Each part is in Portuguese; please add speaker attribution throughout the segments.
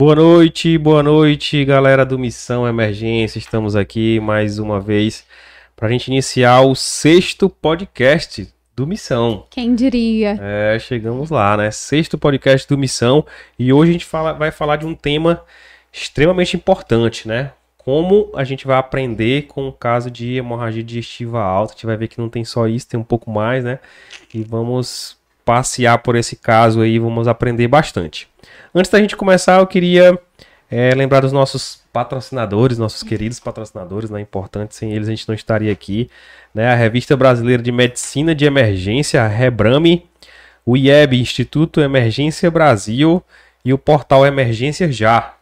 Speaker 1: Boa noite, boa noite, galera do Missão Emergência. Estamos aqui mais uma vez para a gente iniciar o sexto podcast do Missão.
Speaker 2: Quem diria?
Speaker 1: É, chegamos lá, né? Sexto podcast do Missão e hoje a gente fala, vai falar de um tema extremamente importante, né? Como a gente vai aprender com o caso de hemorragia digestiva alta. A gente vai ver que não tem só isso, tem um pouco mais, né? E vamos passear por esse caso aí, vamos aprender bastante. Antes da gente começar, eu queria é, lembrar dos nossos patrocinadores, nossos queridos patrocinadores, né? Importante, sem eles a gente não estaria aqui. Né? A Revista Brasileira de Medicina de Emergência, a Rebrame, o IEB, Instituto Emergência Brasil e o portal Emergência Já.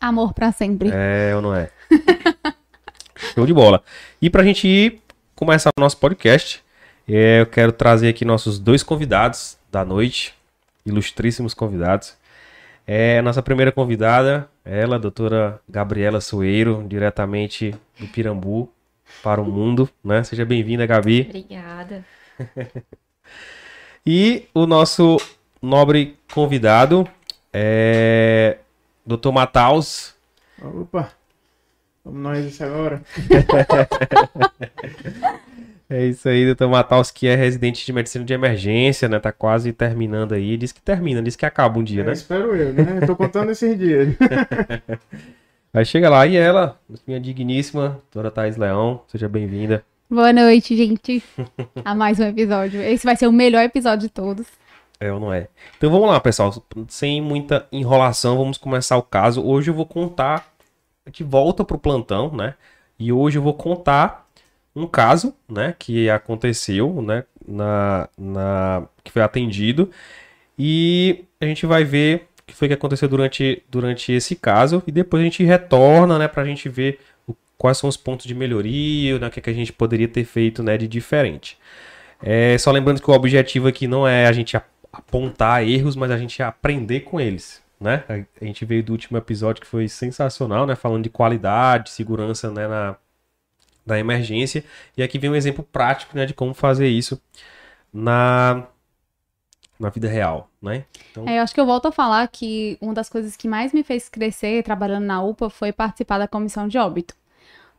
Speaker 2: Amor para sempre.
Speaker 1: É ou não é? Show de bola. E pra gente ir começar o nosso podcast, eu quero trazer aqui nossos dois convidados da noite, ilustríssimos convidados. É, a nossa primeira convidada, ela, a doutora Gabriela Soeiro, diretamente do Pirambu para o mundo, né? Seja bem-vinda, Gabi.
Speaker 3: Obrigada.
Speaker 1: E o nosso nobre convidado é Dr. Mataus.
Speaker 4: Opa, vamos nós isso agora.
Speaker 1: É isso aí, doutor Mataus, que é residente de medicina de emergência, né? Tá quase terminando aí. Diz que termina, diz que acaba um dia,
Speaker 4: É,
Speaker 1: né?
Speaker 4: espero eu, né? Eu tô contando esses dias.
Speaker 1: Aí chega lá e ela, minha digníssima, doutora Thais Leão, seja bem-vinda.
Speaker 2: Boa noite, gente. A mais um episódio. Esse vai ser o melhor episódio de todos.
Speaker 1: É ou não é? Então vamos lá, pessoal. Sem muita enrolação, vamos começar o caso. Hoje eu vou contar. A gente volta pro plantão, né? E hoje eu vou contar um caso, né? Que aconteceu, né? Na, na, que foi atendido. E a gente vai ver o que foi que aconteceu durante, durante esse caso. E depois a gente retorna, né? Pra gente ver o- quais são os pontos de melhoria, né? O que, é que a gente poderia ter feito, né? De diferente. É, só lembrando que o objetivo aqui não é a gente ap- apontar erros, mas a gente aprender com eles, né? A, a gente veio do último episódio que foi sensacional, né? Falando de qualidade, segurança, né? Na, da emergência. E aqui vem um exemplo prático, né? De como fazer isso na, na vida real, né? Então,
Speaker 2: É, eu acho que eu volto a falar que uma das coisas que mais me fez crescer trabalhando na UPA foi participar da comissão de óbito.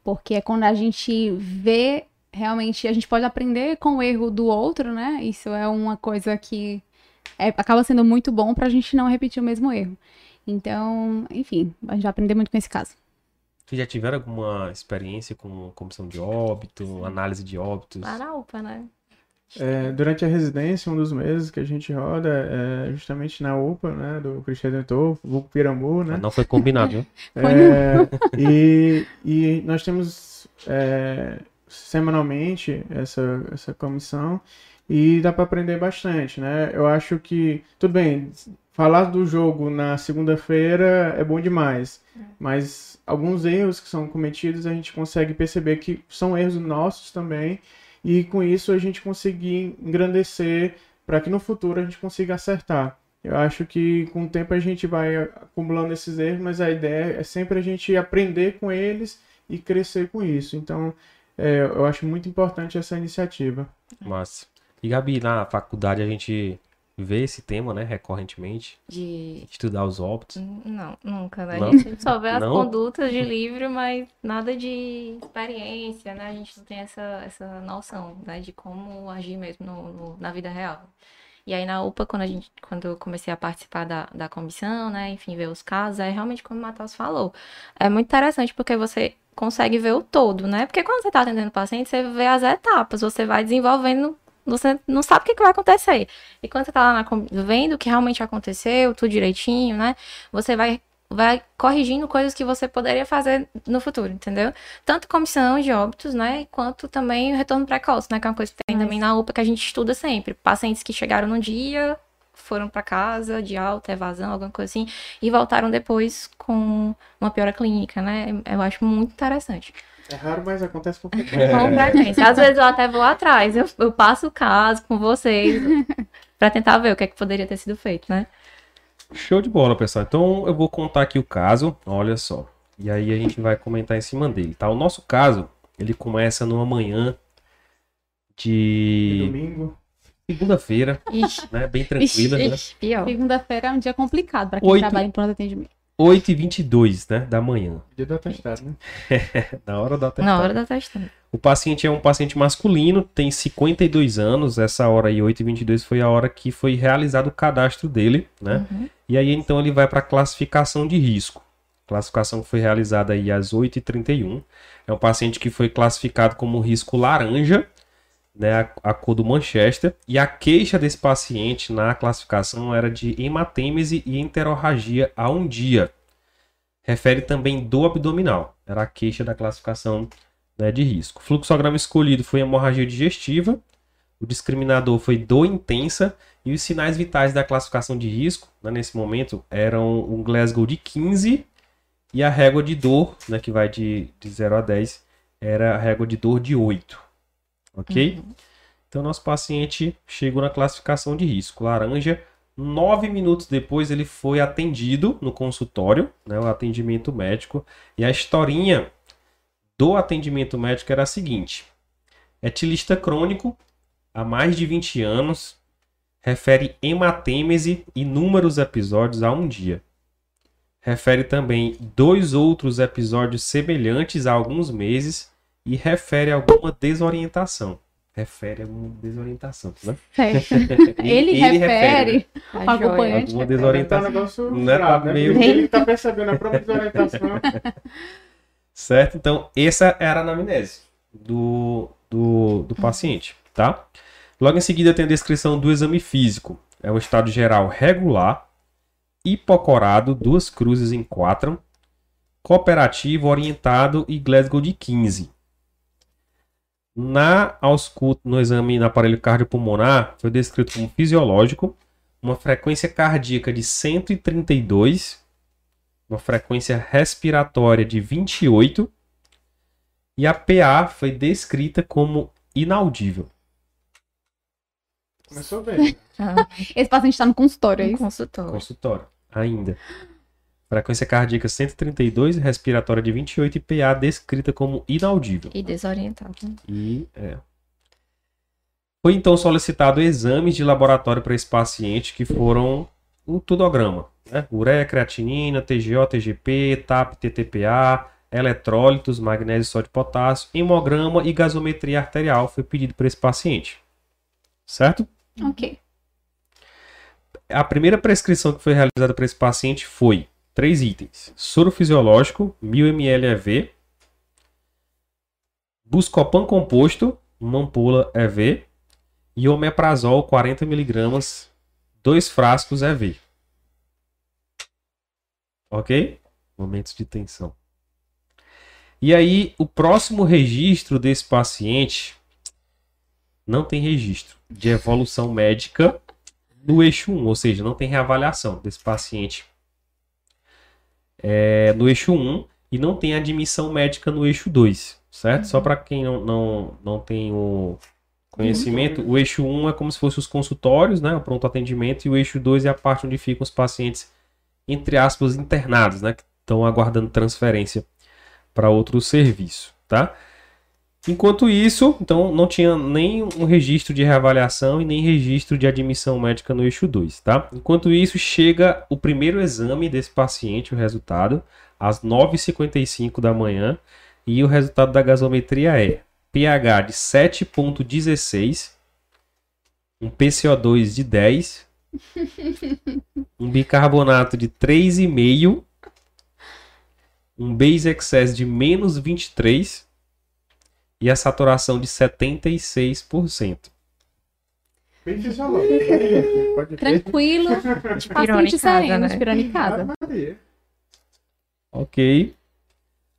Speaker 2: Porque é quando a gente vê realmente, a gente pode aprender com o erro do outro, né? Isso é uma coisa que é- acaba sendo muito bom pra gente não repetir o mesmo erro. Então, enfim, a gente vai aprender muito com esse caso.
Speaker 1: Vocês já tiveram alguma experiência com comissão de óbito, análise de óbitos?
Speaker 3: UPA, né?
Speaker 4: É, durante a residência, um dos meses que a gente roda é justamente na UPA, né? Do Cristo Redentor, vulgo Pirambu, né?
Speaker 1: Não foi combinado, viu?
Speaker 4: É, e, e nós temos é, semanalmente essa, essa comissão e dá para aprender bastante, né? Eu acho que, tudo bem, falar do jogo na segunda-feira é bom demais, mas alguns erros que são cometidos a gente consegue perceber que são erros nossos também e com isso a gente conseguir engrandecer para que no futuro a gente consiga acertar. Eu acho que com o tempo a gente vai acumulando esses erros, mas a ideia é sempre a gente aprender com eles e crescer com isso. Então, é, eu acho muito importante essa iniciativa.
Speaker 1: Massa. E Gabi, na faculdade a gente vê esse tema, né, recorrentemente,
Speaker 3: De.
Speaker 1: estudar os óbitos.
Speaker 3: Não, nunca, né?
Speaker 1: Não?
Speaker 3: A gente só vê as
Speaker 1: Não?
Speaker 3: condutas de livro, mas nada de experiência, né? A gente não tem essa, essa noção, né? De como agir mesmo no, no- na vida real. E aí na UPA, quando, a gente, quando eu comecei a participar da, da comissão, né? Enfim, ver os casos, é realmente como o Matheus falou. É muito interessante porque você consegue ver o todo, né? Porque quando você tá atendendo o paciente, você vê as etapas, você vai desenvolvendo você não sabe o que, que vai acontecer. E quando você tá lá na, vendo o que realmente aconteceu, tudo direitinho, né? Você vai, vai corrigindo coisas que você poderia fazer no futuro, entendeu? Tanto comissão de óbitos, né? Quanto também o retorno precoce, né? Que é uma coisa que tem
Speaker 2: Mas-
Speaker 3: também na UPA que a gente estuda sempre. Pacientes que chegaram num dia, foram para casa de alta, evasão, alguma coisa assim, e voltaram depois com uma piora clínica, né? Eu acho muito interessante.
Speaker 4: É raro, mas acontece com
Speaker 1: É.
Speaker 4: frequência.
Speaker 3: Com frequência. Às vezes eu até vou atrás, eu, eu passo o caso com vocês pra tentar ver o que é que poderia ter sido feito, né?
Speaker 1: Show de bola, pessoal. Então eu vou contar aqui o caso, olha só. E aí a gente vai comentar em cima dele, tá? O nosso caso, ele começa numa manhã de
Speaker 4: Domingo.
Speaker 1: segunda-feira,
Speaker 3: Ixi,
Speaker 1: né? Bem tranquila, né?
Speaker 3: ixi, pior.
Speaker 2: Segunda-feira é um dia complicado pra quem
Speaker 1: Oito.
Speaker 2: trabalha em pronto atendimento.
Speaker 1: 8h22 né, da manhã.
Speaker 4: Dia do atestado, né?
Speaker 1: Na hora da
Speaker 3: Na hora da testando.
Speaker 1: O paciente é um paciente masculino, tem 52 anos. Essa hora aí, 8h22, foi a hora que foi realizado o cadastro dele, né?
Speaker 3: Uhum.
Speaker 1: E aí então ele vai para a classificação de risco. Classificação que foi realizada aí às 8h31. É um paciente que foi classificado como risco laranja, né, a, a cor do Manchester. E a queixa desse paciente na classificação era de hematêmese e enterorragia a um dia. Refere também do abdominal. Era a queixa da classificação né, de risco. O fluxograma escolhido foi hemorragia digestiva. O discriminador foi dor intensa. E os sinais vitais da classificação de risco, né, nesse momento, eram um Glasgow de 15 e a régua de dor, né, que vai de, de 0 a 10, era a régua de dor de 8. Ok? Então, nosso paciente chegou na classificação de risco. Laranja, nove minutos depois ele foi atendido no consultório, né, o atendimento médico. E a historinha do atendimento médico era a seguinte: etilista crônico, há mais de 20 anos, refere hematêmese inúmeros episódios a um dia. Refere também dois outros episódios semelhantes há alguns meses e refere alguma desorientação. Refere alguma desorientação, né?
Speaker 2: Certo. Ele, refere,
Speaker 3: Tá
Speaker 2: o
Speaker 3: joia.
Speaker 2: acompanhante.
Speaker 1: Alguma
Speaker 4: Tá um
Speaker 1: desorientação.
Speaker 4: negócio
Speaker 1: Né, meio-
Speaker 4: Ele tá percebendo a própria desorientação.
Speaker 1: Certo? Então, essa era a anamnese do, do, do paciente, tá? Logo em seguida tem a descrição do exame físico. É um estado geral regular, hipocorado, duas cruzes em quatro, cooperativo, orientado e Glasgow de 15. Na ausculto, no exame no aparelho cardiopulmonar, foi descrito como fisiológico, uma frequência cardíaca de 132, uma frequência respiratória de 28 e a PA foi descrita como inaudível.
Speaker 4: Começou bem.
Speaker 3: Ah,
Speaker 2: Esse paciente está no consultório, é isso?
Speaker 3: consultório.
Speaker 1: Consultório, ainda. Frequência cardíaca 132, respiratória de 28 e PA descrita como inaudível.
Speaker 3: E desorientado.
Speaker 1: E é. Foi então solicitado exames de laboratório para esse paciente que foram o tudograma, né? Ureia, creatinina, TGO, TGP, TAP, TTPA, eletrólitos, magnésio, sódio, potássio, hemograma e gasometria arterial foi pedido para esse paciente. Certo?
Speaker 2: Ok.
Speaker 1: A primeira prescrição que foi realizada para esse paciente foi três itens: soro fisiológico, 1000 ml EV, Buscopan composto, uma ampola EV, e omeprazol 40 mg, dois frascos EV. Ok? Momentos de tensão. E aí, o próximo registro desse paciente não tem registro de evolução médica no eixo 1, ou seja, não tem reavaliação desse paciente é, no eixo 1 e não tem admissão médica no eixo 2, certo? Só para quem não, não, não tem o conhecimento, o eixo 1 é como se fosse os consultórios, né, o pronto atendimento, e o eixo 2 é a parte onde ficam os pacientes, entre aspas, internados, né, que estão aguardando transferência para outro serviço, tá? Enquanto isso, então não tinha nem um registro de reavaliação e nem registro de admissão médica no eixo 2, tá? Enquanto isso, chega o primeiro exame desse paciente, o resultado, às 9h55 da manhã, e o resultado da gasometria é pH de 7.16, um PCO2 de 10, um bicarbonato de 3,5, um base excess de menos 23 e a saturação de 76%.
Speaker 4: Bem fisiológico. Pode ver.
Speaker 2: Tranquilo, paciente
Speaker 3: Pironicada,
Speaker 2: sereno,
Speaker 3: né?
Speaker 1: Ok.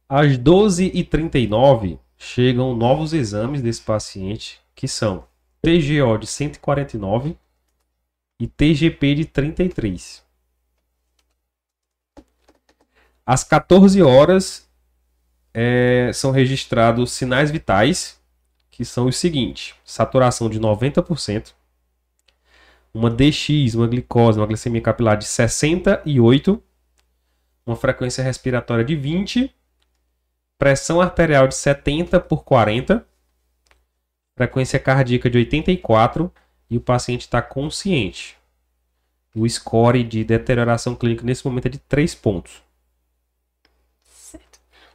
Speaker 1: Às 12h39 chegam novos exames desse paciente, que são TGO de 149 e TGP de 33. Às 14 horas é, são registrados sinais vitais, que são os seguintes: saturação de 90%, uma DX, uma glicose, uma glicemia capilar de 68, uma frequência respiratória de 20, pressão arterial de 70 por 40, frequência cardíaca de 84 e o paciente está consciente. O score de deterioração clínica nesse momento é de 3 pontos.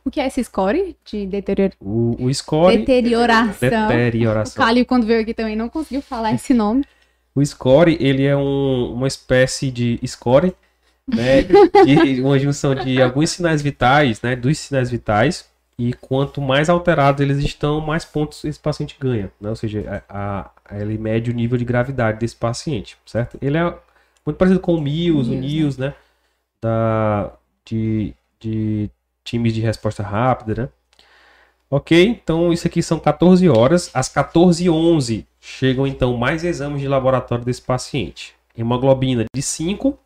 Speaker 2: O que é esse score de deterior...
Speaker 1: O, o score.
Speaker 2: deterioração? O
Speaker 1: Deterioração.
Speaker 2: Calil, quando veio aqui também, não conseguiu falar esse nome.
Speaker 1: O score, ele é um- uma espécie de score, né? de uma junção de alguns sinais vitais, né? Dos sinais vitais. E quanto mais alterados eles estão, mais pontos esse paciente ganha, né? Ou seja, a, a- ele mede o nível de gravidade desse paciente, certo? Ele é muito parecido com o MIUS, o
Speaker 2: MIUS, né?
Speaker 1: Né? Da, de, de times de resposta rápida, né? Ok, então isso aqui são 14 horas. Às 14h11 chegam então mais exames de laboratório desse paciente. Hemoglobina de 5,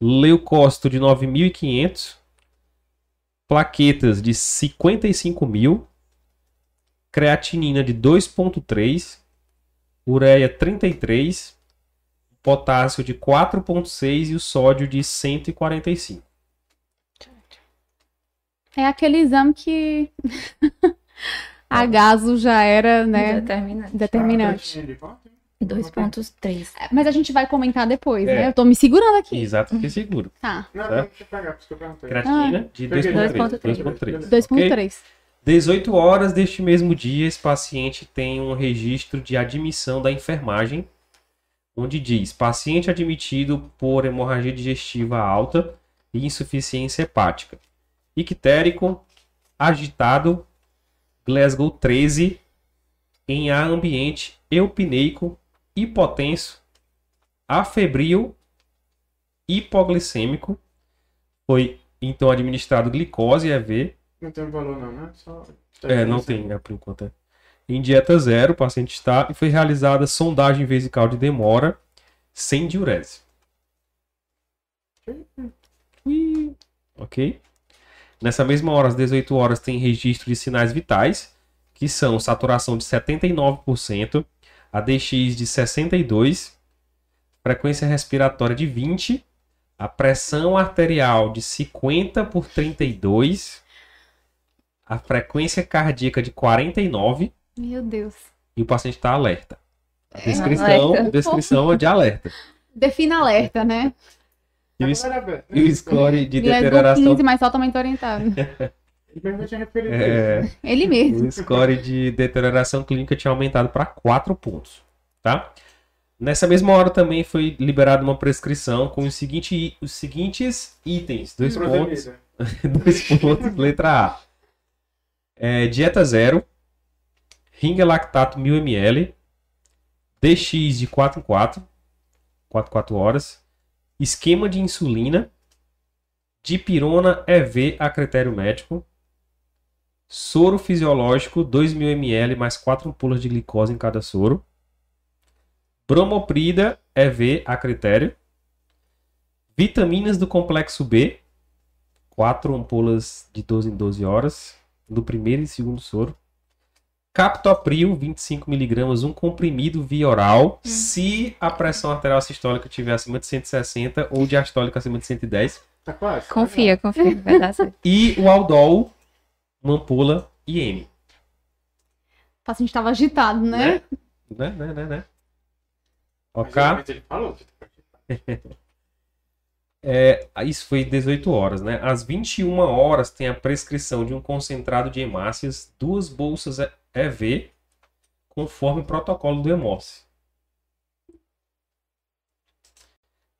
Speaker 1: leucócito de 9.500, plaquetas de 55 mil, creatinina de 2.3, ureia 33, potássio de 4.6 e o sódio de 145.
Speaker 2: É aquele exame que a gaso já era, né,
Speaker 3: Determinante.
Speaker 2: determinante.
Speaker 4: de quanto?
Speaker 3: 2.3.
Speaker 2: Mas a gente vai comentar depois,
Speaker 1: É.
Speaker 2: né? Eu tô me segurando aqui.
Speaker 1: Exato, que seguro.
Speaker 2: Tá.
Speaker 4: Não,
Speaker 1: Certo.
Speaker 4: deixa eu pegar, por isso que eu perguntei.
Speaker 1: Creatina de
Speaker 4: Peguei.
Speaker 1: 2.3.
Speaker 3: 2.3.
Speaker 2: 2.3.
Speaker 1: 18 horas deste mesmo dia, esse paciente tem um registro de admissão da enfermagem, onde diz: paciente admitido por hemorragia digestiva alta e insuficiência hepática. Ictérico, agitado, Glasgow 13, em ar ambiente, eupneico, hipotenso, afebril, hipoglicêmico. Foi então administrado glicose EV
Speaker 4: Não tem valor não, né? Só...
Speaker 1: é, não tem, né, por enquanto. é. Em dieta zero, o paciente está e foi realizada sondagem vesical de demora sem diurese. Ui. Ok? Nessa mesma hora, às 18 horas, tem registro de sinais vitais, que são saturação de 79%, ADX de 62%, frequência respiratória de 20%, a pressão arterial de 50 por 32%, a frequência cardíaca de 49
Speaker 2: Meu Deus.
Speaker 1: e o paciente está alerta. A
Speaker 2: É,
Speaker 1: descrição,
Speaker 3: alerta.
Speaker 1: descrição é de alerta.
Speaker 2: Defina alerta, né?
Speaker 1: E o, e score de
Speaker 2: Glasgow
Speaker 1: deterioração.
Speaker 2: 15, mas totalmente orientado.
Speaker 1: É?
Speaker 2: Ele mesmo.
Speaker 1: o score de deterioração clínica tinha aumentado para 4 pontos. Tá? Nessa mesma hora também foi liberada uma prescrição com os, seguinte, os seguintes itens. Dois pontos.
Speaker 4: Provenida.
Speaker 1: Dois pontos, letra A. É, dieta zero. Ringa lactato 1000ml. DX de 4 em 4. 4 em 4 horas. Esquema de insulina. Dipirona EV a critério médico. Soro fisiológico 2000ml mais 4 ampolas de glicose em cada soro. Bromoprida EV a critério. Vitaminas do complexo B, quatro ampolas de 12 em 12 horas, no primeiro e segundo soro. Captopril, 25mg, um comprimido via oral, se a pressão arterial sistólica estiver acima de 160 ou diastólica acima de 110.
Speaker 4: Tá quase?
Speaker 3: Confia, confia. Vai dar certo.
Speaker 1: E o Aldol, uma ampola IM.
Speaker 2: O paciente tava agitado, né?
Speaker 1: Né, né, né, né.
Speaker 4: Mas
Speaker 1: Ok.
Speaker 4: ele falou.
Speaker 1: É, isso foi 18 horas, né? Às 21 horas tem a prescrição de um concentrado de hemácias, duas bolsas EV, conforme o protocolo do hemócio.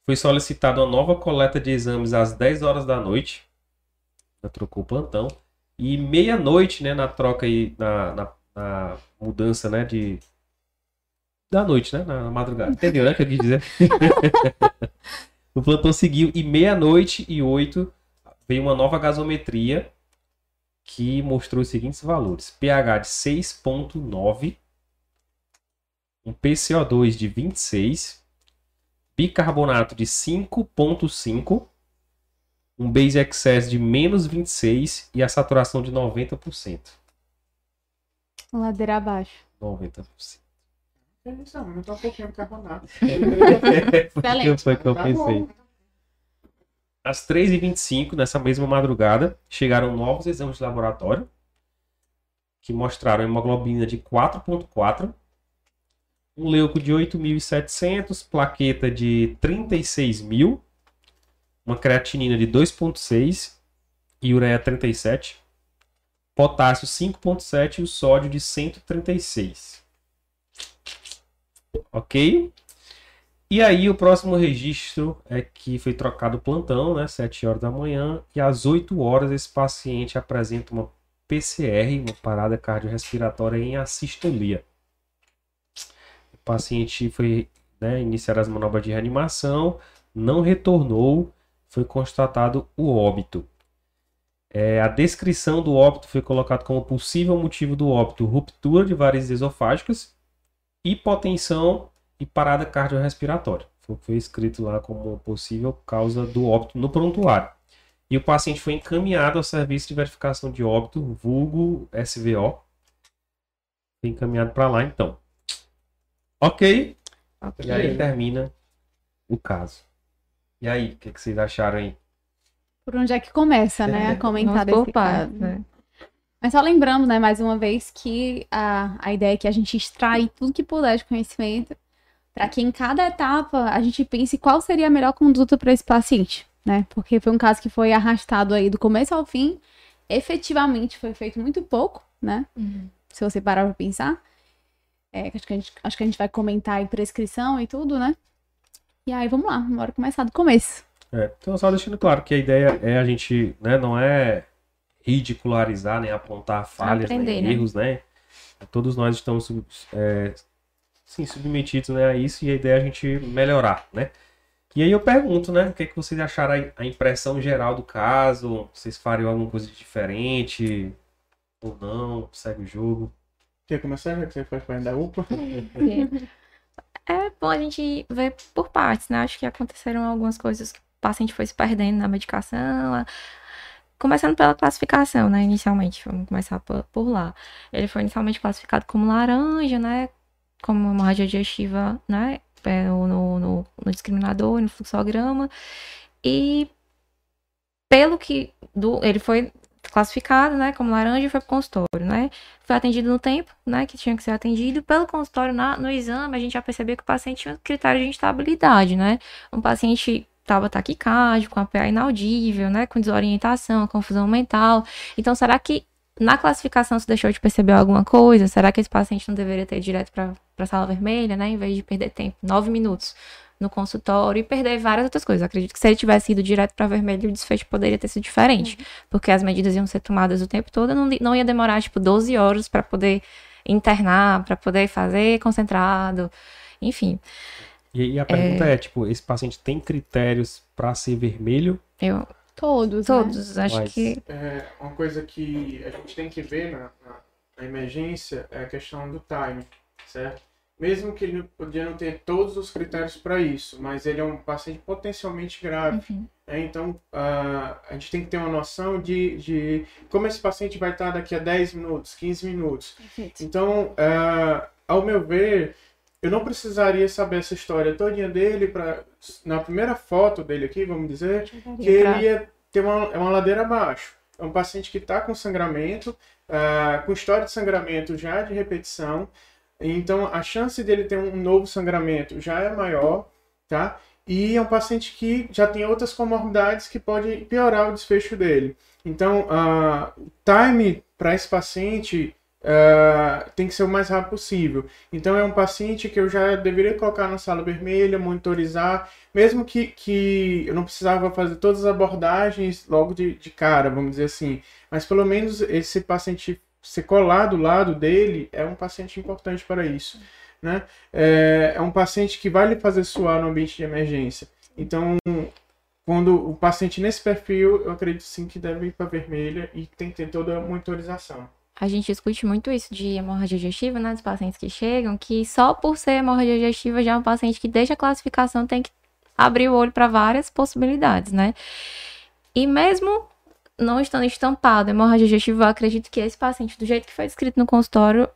Speaker 1: Foi solicitada uma nova coleta de exames às 10 horas da noite. Já trocou o plantão. E meia-noite, né? Na troca aí, na, na, na mudança, né? De. Da noite, né? Na madrugada. Entendeu, né? Que eu quis dizer? O plantão seguiu e meia-noite e oito veio uma nova gasometria que mostrou os seguintes valores: pH de 6.9, um PCO2 de 26, bicarbonato de 5.5, um base excess de menos 26 e a saturação de 90%.
Speaker 2: Ladeira abaixo.
Speaker 1: 90%.
Speaker 4: É isso, não tá um pouquinho de carbonato.
Speaker 2: Excelente.
Speaker 1: Foi o que eu
Speaker 4: Tá
Speaker 1: pensei.
Speaker 4: bom.
Speaker 1: Às 3h25, nessa mesma madrugada, chegaram novos exames de laboratório que mostraram hemoglobina de 4.4, um leuco de 8.700, plaqueta de 36.000, uma creatinina de 2.6 e ureia 37, potássio 5.7 e o sódio de 136. Ok? E aí o próximo registro é que foi trocado o plantão, né, 7 horas da manhã, e às 8 horas esse paciente apresenta uma PCR, uma parada cardiorrespiratória em assistolia. O paciente foi né, iniciar as manobras de reanimação, não retornou, foi constatado o óbito. É, a descrição do óbito foi colocado como possível motivo do óbito ruptura de varizes esofágicas, hipotensão e parada cardiorrespiratória. Foi, foi escrito lá como possível causa do óbito no prontuário. E o paciente foi encaminhado ao serviço de verificação de óbito, vulgo SVO. Foi encaminhado para lá então. Ok?
Speaker 3: Ok.
Speaker 1: E aí termina o caso. E aí, o que, que vocês acharam aí?
Speaker 2: Por onde é que começa, né, a comentar
Speaker 3: Vamos
Speaker 2: desse caso.
Speaker 3: né?
Speaker 2: Mas só lembrando, né, mais uma vez, que a, a ideia é que a gente extrai tudo que puder de conhecimento para que em cada etapa a gente pense qual seria a melhor conduta para esse paciente, né? Porque foi um caso que foi arrastado aí do começo ao fim, efetivamente foi feito muito pouco, né?
Speaker 3: Uhum.
Speaker 2: Se você parar para pensar. É, acho, que a gente, acho que a gente vai comentar aí prescrição e tudo, né? E aí, vamos lá, bora começar do começo.
Speaker 1: É, então, só deixando claro que a ideia é a gente, né, não é ridicularizar, nem apontar falhas,
Speaker 3: Aprender,
Speaker 1: nem
Speaker 3: né?
Speaker 1: erros, né? Todos nós estamos é, sim, submetidos né, a isso e a ideia é a gente melhorar, né? E aí eu pergunto, né, o que, é que vocês acharam a- a impressão geral do caso? Vocês fariam alguma coisa diferente? Ou não? Segue o jogo?
Speaker 4: Quer começar, já que você faz parte da UPA?
Speaker 3: É bom a gente ver por partes, né? Acho que aconteceram algumas coisas que o paciente foi se perdendo na medicação. Começando pela classificação, né? Inicialmente, vamos começar por, por lá. Ele foi inicialmente classificado como laranja, né? Como hemorragia digestiva, né? É, no, no, no discriminador, no fluxograma. E pelo que do, ele foi classificado, né, como laranja e foi pro consultório, né? Foi atendido no tempo, né, que tinha que ser atendido. Pelo consultório, na, no exame, a gente já percebia que o paciente tinha critério de instabilidade, né? Um paciente estava taquicárdico, com a PA inaudível, né, com desorientação, confusão mental. Então, será que na classificação se deixou de perceber alguma coisa? Será que esse paciente não deveria ter ido direto para a sala vermelha, né, em vez de perder tempo, nove minutos no consultório e perder várias outras coisas? Acredito que se ele tivesse ido direto para vermelho, o desfecho poderia ter sido diferente, porque as medidas iam ser tomadas o tempo todo, não, não ia demorar tipo 12 horas para poder internar, para poder fazer concentrado, enfim.
Speaker 1: E, e a pergunta é... tipo, esse paciente tem critérios para ser vermelho?
Speaker 3: Eu
Speaker 2: Todos, né?
Speaker 3: todos acho
Speaker 1: Mas-
Speaker 3: que
Speaker 4: É, uma coisa que a gente tem que ver na, na- na emergência é a questão do time, certo? Mesmo que ele podia não ter todos os critérios para isso, mas ele é um paciente potencialmente grave.
Speaker 3: Uhum.
Speaker 4: né? Então, ah, a gente tem que ter uma noção de, de como esse paciente vai estar daqui a 10 minutos, 15 minutos.
Speaker 2: Perfeito.
Speaker 4: Então, ah, ao meu ver, eu não precisaria saber essa história todinha dele para na primeira foto dele aqui, vamos dizer, que ele ia ter uma, é uma ladeira abaixo. É um paciente que está com sangramento, ah, com história de sangramento já de repetição. Então, a chance dele ter um novo sangramento já é maior, tá? E é um paciente que já tem outras comorbidades que pode piorar o desfecho dele. Então, ah, o time para esse paciente ah, tem que ser o mais rápido possível. Então, é um paciente que eu já deveria colocar na sala vermelha, monitorizar, mesmo que, que eu não precisava fazer todas as abordagens logo de, de cara, vamos dizer assim. Mas pelo menos esse paciente ser colado do lado dele é um paciente importante para isso. Né? É, é um paciente que vai lhe fazer suar no ambiente de emergência. Então, quando o paciente nesse perfil, eu acredito sim que deve ir para vermelha e tem que ter toda a monitorização.
Speaker 3: A gente discute muito isso de hemorragia digestiva, né? Dos pacientes que chegam, que só por ser hemorragia digestiva já é um paciente que desde a classificação tem que abrir o olho para várias possibilidades, né? E mesmo não estando estampado hemorragia digestiva, eu acredito que esse paciente, do jeito que foi descrito no consultório,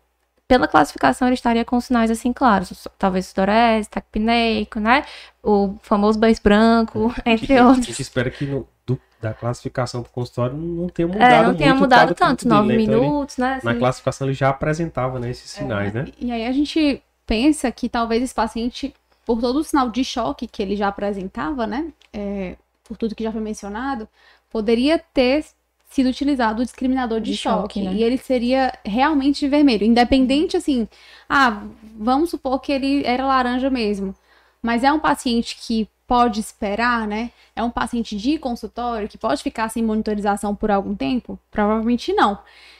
Speaker 3: pela classificação ele estaria com sinais assim claros, talvez sudorese, taquipneico, né? O famoso beijo branco, entre
Speaker 1: A
Speaker 3: outros.
Speaker 1: gente espera que no- do- da classificação para o consultório não tenha mudado
Speaker 3: É, não tenha
Speaker 1: muito o
Speaker 3: mudado tanto, nove
Speaker 1: né? Então, ele-
Speaker 3: minutos, né?
Speaker 1: na
Speaker 3: assim.
Speaker 1: classificação ele já apresentava né, esses sinais, né?
Speaker 2: E aí a gente pensa que talvez esse paciente, por todo o sinal de choque que ele já apresentava, né? é, por tudo que já foi mencionado, poderia ter sido utilizado o discriminador de,
Speaker 3: De
Speaker 2: choque.
Speaker 3: choque, né?
Speaker 2: E ele seria realmente vermelho. Independente, assim, ah, vamos supor que ele era laranja mesmo. Mas é um paciente que pode esperar, né? É um paciente de consultório que pode ficar sem monitorização por algum tempo? Provavelmente não.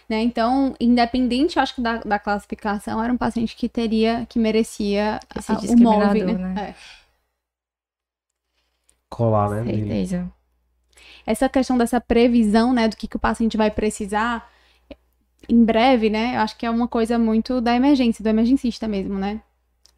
Speaker 2: Né? Então, independente, acho que da, da classificação, era um paciente que teria, que merecia
Speaker 3: Esse
Speaker 2: a- o MOVE, né?
Speaker 3: né?
Speaker 2: É.
Speaker 1: Colar, né?
Speaker 3: Certeza.
Speaker 2: essa questão dessa previsão, né, do que, que o paciente vai precisar em breve, né, eu acho que é uma coisa muito da emergência, do emergencista mesmo, né?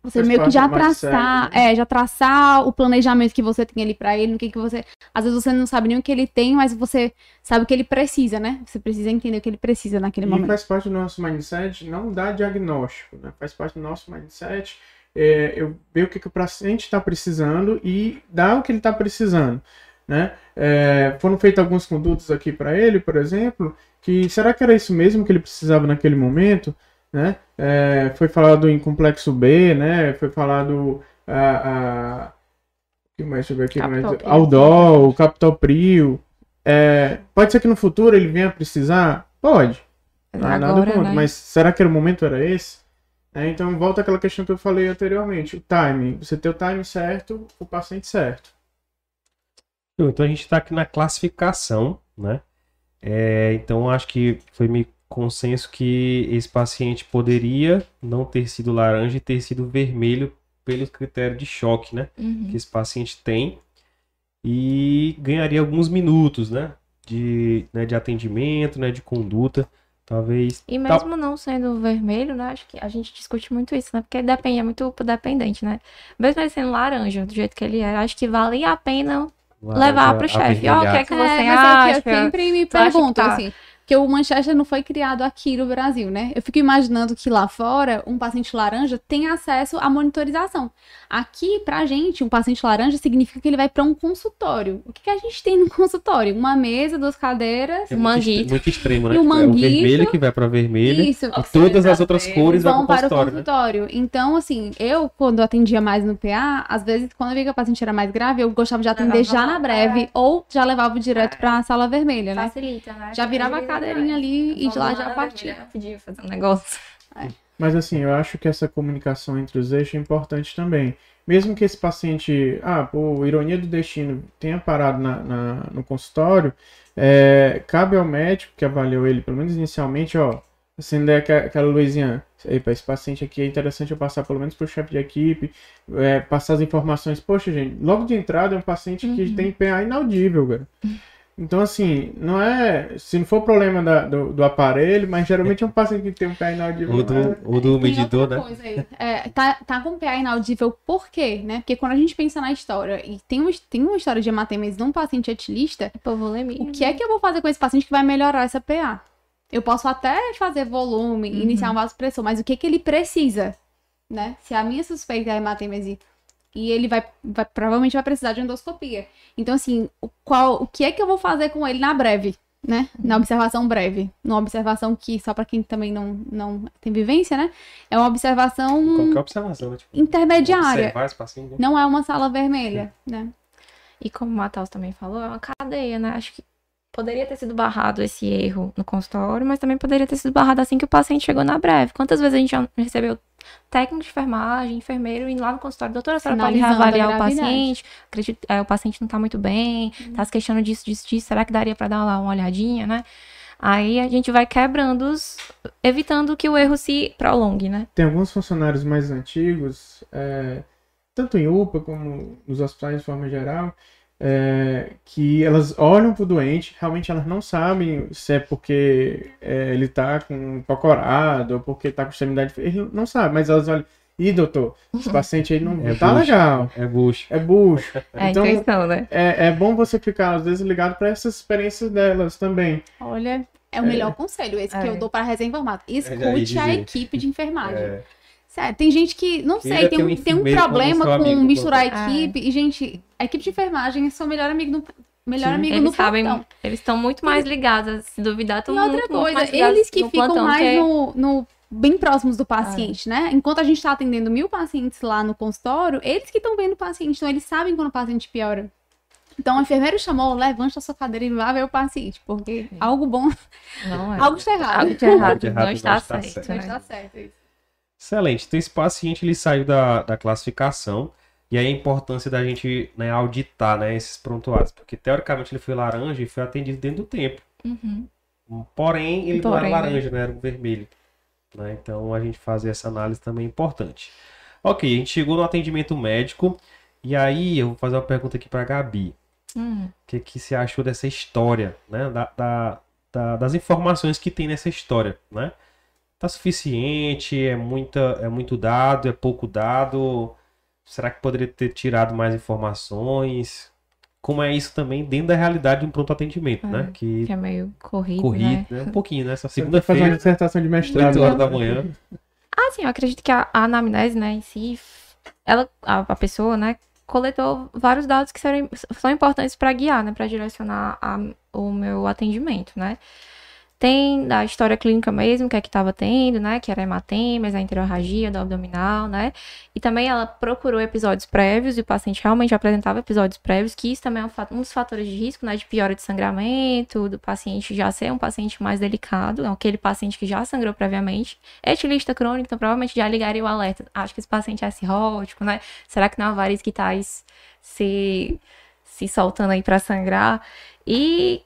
Speaker 2: Você
Speaker 4: Faz
Speaker 2: meio que já traçar,
Speaker 4: né?
Speaker 2: é, já traçar o planejamento que você tem ali pra ele, no que que você, às vezes você não sabe nem o que ele tem, mas você sabe o que ele precisa, né? Você precisa entender o que ele precisa naquele
Speaker 4: E
Speaker 2: momento.
Speaker 4: faz parte do nosso mindset não dar diagnóstico, né? Faz parte do nosso mindset é, eu ver o que, que o paciente está precisando e dar o que ele está precisando, né? É, foram feitos alguns condutos aqui para ele, por exemplo, que será que era isso mesmo que ele precisava naquele momento, né? É, foi falado em complexo B, né? Foi falado a, a o que mais? Deixa ver aqui mais. Aldol, Captopril. É, pode ser que no futuro ele venha precisar? Pode. Não há nada
Speaker 3: Agora,
Speaker 4: contra,
Speaker 3: né?
Speaker 4: mas será que o momento era esse? É, então volta àquela questão que eu falei anteriormente, o timing. Você ter o timing certo, o paciente certo.
Speaker 1: Então a gente está aqui na classificação, né? É, então acho que foi meio consenso que esse paciente poderia não ter sido laranja e ter sido vermelho pelo critério de choque, né?
Speaker 3: Uhum.
Speaker 1: Que esse paciente tem e ganharia alguns minutos, né? De, né, de atendimento, né? De conduta, talvez.
Speaker 3: E
Speaker 1: Tal-
Speaker 3: mesmo não sendo vermelho, né? Acho que a gente discute muito isso, né? Porque depende, é muito dependente, né? Mesmo ele sendo laranja, do jeito que ele é, acho que valia a pena levar pro chefe. Ó, o que é que
Speaker 2: É,
Speaker 3: você
Speaker 2: mas é
Speaker 3: acha?
Speaker 2: o que eu sempre me pergunto,
Speaker 3: tá?
Speaker 2: assim, porque o Manchester não foi criado aqui no Brasil, né? Eu fico imaginando que lá fora, um paciente laranja tem acesso à monitorização. Aqui, pra gente, um paciente laranja significa que ele vai pra um consultório. O que, que a gente tem no consultório? Uma mesa, duas cadeiras,
Speaker 1: É
Speaker 3: O
Speaker 1: muito,
Speaker 3: manguito.
Speaker 1: muito extremo, né?
Speaker 2: E o
Speaker 1: Tipo, é o
Speaker 2: manguito.
Speaker 1: vermelho que vai para vermelho
Speaker 2: isso.
Speaker 1: e todas as outras cores vão para
Speaker 2: para
Speaker 1: o
Speaker 2: o
Speaker 1: consultório, né?
Speaker 2: Então, assim, eu, quando atendia mais no PA, às vezes, quando eu via que a paciente era mais grave, eu gostava de atender
Speaker 3: Levava
Speaker 2: já na breve,
Speaker 3: é.
Speaker 2: ou já levava direto pra sala vermelha, né?
Speaker 3: Facilita, né?
Speaker 2: Já virava a cadeirinha ali e de lá já partia.
Speaker 3: Rapidinho fazer um negócio.
Speaker 4: Mas assim, eu acho que essa comunicação entre os eixos é importante também. Mesmo que esse paciente, ah, por ironia do destino, tenha parado na, na- no consultório, é, cabe ao médico que avaliou ele, pelo menos inicialmente, ó, acender aque- aquela luzinha. Epa, esse paciente aqui é interessante eu passar pelo menos pro chefe de equipe, é, passar as informações. Poxa, gente, logo de entrada é um paciente que
Speaker 3: Uhum.
Speaker 4: tem PA inaudível, cara. Então, assim, não é. Se não for problema da- do, do aparelho, mas geralmente é um paciente que tem um PA inaudível.
Speaker 1: Ou
Speaker 4: é-
Speaker 1: do, ou do medidor,
Speaker 2: outra
Speaker 1: né?
Speaker 2: coisa aí. É, tá, tá com PA inaudível por quê, né? Porque quando a gente pensa na história, e tem, um, tem uma história de hematêmese num paciente etilista,
Speaker 3: Hipovolemia.
Speaker 2: o que é que eu vou fazer com esse paciente que vai melhorar essa PA? Eu posso até fazer volume,
Speaker 3: Uhum.
Speaker 2: iniciar um vasopressor, mas o que que ele precisa, né? Se a minha suspeita é hematêmese e ele vai, vai- provavelmente vai precisar de endoscopia. Então, assim, o, qual, o que é que eu vou fazer com ele na breve, né?
Speaker 3: Uhum.
Speaker 2: Na observação breve. Numa observação que, só pra quem também não, não tem vivência, né? É uma observação
Speaker 1: Qualquer observação, né? Tipo,
Speaker 2: intermediária.
Speaker 1: observar esse paciente, né?
Speaker 2: Não é uma sala vermelha, né?
Speaker 3: E como o Matheus também falou, é uma cadeia, né? Acho que poderia ter sido barrado esse erro no consultório, mas também poderia ter sido barrado assim que o paciente chegou na breve. Quantas vezes a gente já recebeu técnico de enfermagem, enfermeiro, indo lá no consultório, doutora, a senhora pode
Speaker 2: Sinalizando a
Speaker 3: reavaliar o paciente, acredito, é, o paciente não tá muito bem, tá se queixando disso, disso, disso, será que daria pra dar lá uma olhadinha, né? Aí a gente vai quebrando os, evitando que o erro se prolongue, né?
Speaker 4: Tem alguns funcionários mais antigos, é, tanto em UPA como nos hospitais de forma geral, é, que elas olham pro doente, realmente elas não sabem se é porque é, ele tá com cocorado ou porque tá com extremidade. Ele não sabe, mas elas olham. Ih, doutor, esse paciente aí não
Speaker 1: É
Speaker 4: tá
Speaker 1: bucho.
Speaker 4: legal.
Speaker 1: É bucho.
Speaker 4: É bucho.
Speaker 3: É
Speaker 4: então,
Speaker 3: intenção, né?
Speaker 4: é, é bom você ficar, às vezes, ligado para essas experiências delas também.
Speaker 2: Olha, é o melhor conselho esse que
Speaker 3: É.
Speaker 2: eu dou para recém-formado.
Speaker 1: já ia
Speaker 2: Escute a equipe de enfermagem.
Speaker 1: É.
Speaker 2: Sério, tem gente que, não
Speaker 1: Queira
Speaker 2: sei, tem um, tem um problema com misturar a equipe. E, gente, a equipe de enfermagem é seu melhor amigo no, melhor
Speaker 4: Sim.
Speaker 2: amigo
Speaker 3: Eles
Speaker 2: no
Speaker 3: sabem,
Speaker 2: plantão.
Speaker 3: eles estão muito mais ligados, se duvidar, estão
Speaker 2: E outra
Speaker 3: muito, muito
Speaker 2: coisa,
Speaker 3: mais ligados
Speaker 2: eles que
Speaker 3: no
Speaker 2: ficam
Speaker 3: plantão
Speaker 2: mais
Speaker 3: que-
Speaker 2: no, no- bem próximos do paciente, né? Enquanto a gente tá atendendo mil pacientes lá no consultório, eles que estão vendo o paciente, então eles sabem quando o paciente piora. Então, o enfermeiro chamou, levante a sua cadeira e vá ver o paciente, porque
Speaker 3: Sim.
Speaker 2: algo bom,
Speaker 3: Não é.
Speaker 2: algo está errado.
Speaker 3: Algo errado,
Speaker 1: Algo de errado
Speaker 3: não está
Speaker 1: não está
Speaker 3: certo.
Speaker 1: certo.
Speaker 2: Não
Speaker 3: né?
Speaker 2: está certo isso.
Speaker 1: Excelente. Então, esse paciente ele saiu da, da classificação. E aí a importância da gente né, auditar né, esses prontuários. Porque teoricamente ele foi laranja e foi atendido dentro do tempo.
Speaker 3: Uhum.
Speaker 1: Porém, ele não
Speaker 3: Porém,
Speaker 1: era
Speaker 3: né?
Speaker 1: laranja, né? Era um vermelho. né? Então a gente fazer essa análise também é importante. Ok, a gente chegou no atendimento médico. E aí eu vou fazer uma pergunta aqui para Gabi.
Speaker 3: Hum.
Speaker 1: O que, que você achou dessa história, né? Da, da- da- das informações que tem nessa história, né? Tá suficiente? É, muita, é muito dado? É pouco dado? Será que poderia ter tirado mais informações? Como é isso também dentro da realidade de um pronto atendimento,
Speaker 3: É,
Speaker 1: né? Que
Speaker 3: Que é meio corrido,
Speaker 1: corrido,
Speaker 3: né?
Speaker 1: né? Um pouquinho, né? Essa
Speaker 4: vai fazer uma
Speaker 1: segunda-feira,
Speaker 4: dissertação de mestrado.
Speaker 1: 8 horas
Speaker 4: né?
Speaker 1: da manhã.
Speaker 3: Ah, sim, eu acredito que a, a anamnese, né, em si, ela, a, a pessoa, né, coletou vários dados que serem, são importantes para guiar, né, para direcionar a- o meu atendimento, né. Tem da história clínica mesmo, que é que estava tendo, né, que era hematemas, a enterorragia do abdominal, né, e também ela procurou episódios prévios e o paciente realmente apresentava episódios prévios, que isso também é um, dos fatores de risco, né, de piora de sangramento, do paciente já ser um paciente mais delicado, é aquele paciente que já sangrou previamente, etilista crônico, então provavelmente já ligaria o alerta. Acho que esse paciente é cirrótico, né? Será que não é uma variz que tá aí se, se soltando aí para sangrar? E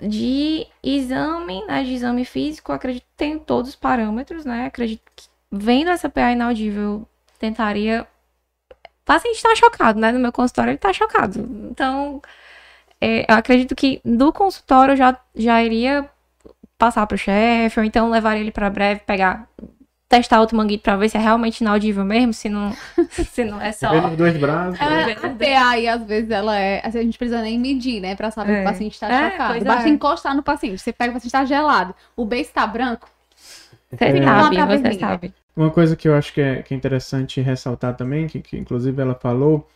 Speaker 3: de exame, né? De exame físico, acredito que tem todos os parâmetros, né? Acredito que vendo essa PA inaudível, tentaria. O paciente tá chocado, né? No meu consultório ele tá chocado. Então, é, eu acredito que do consultório eu já, já iria passar pro chefe, ou então levaria ele para breve, pegar, testar outro manguito para ver se é realmente inaudível mesmo, se não, se não é só.
Speaker 4: Vendo os dois braços.
Speaker 2: É,
Speaker 4: né?
Speaker 2: a PA aí, às vezes, ela é. assim, A gente precisa nem medir, né? Pra saber
Speaker 3: É.
Speaker 2: que o paciente tá
Speaker 3: É,
Speaker 2: chocado. Basta
Speaker 3: é.
Speaker 2: encostar no paciente. Você pega o paciente tá gelado. O beijo tá branco.
Speaker 3: Você
Speaker 4: É.
Speaker 3: sabe,
Speaker 2: Uma
Speaker 3: você sabe.
Speaker 4: Uma coisa que eu acho que é, que é interessante ressaltar também, que, que inclusive ela falou,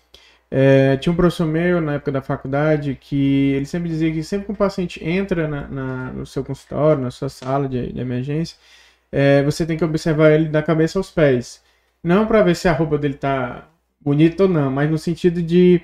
Speaker 4: é, tinha um professor meu na época da faculdade que ele sempre dizia que sempre que um paciente entra na- na- no seu consultório, na sua sala de, de emergência, é, você tem que observar ele da cabeça aos pés. Não para ver se a roupa dele tá bonita ou não, mas no sentido de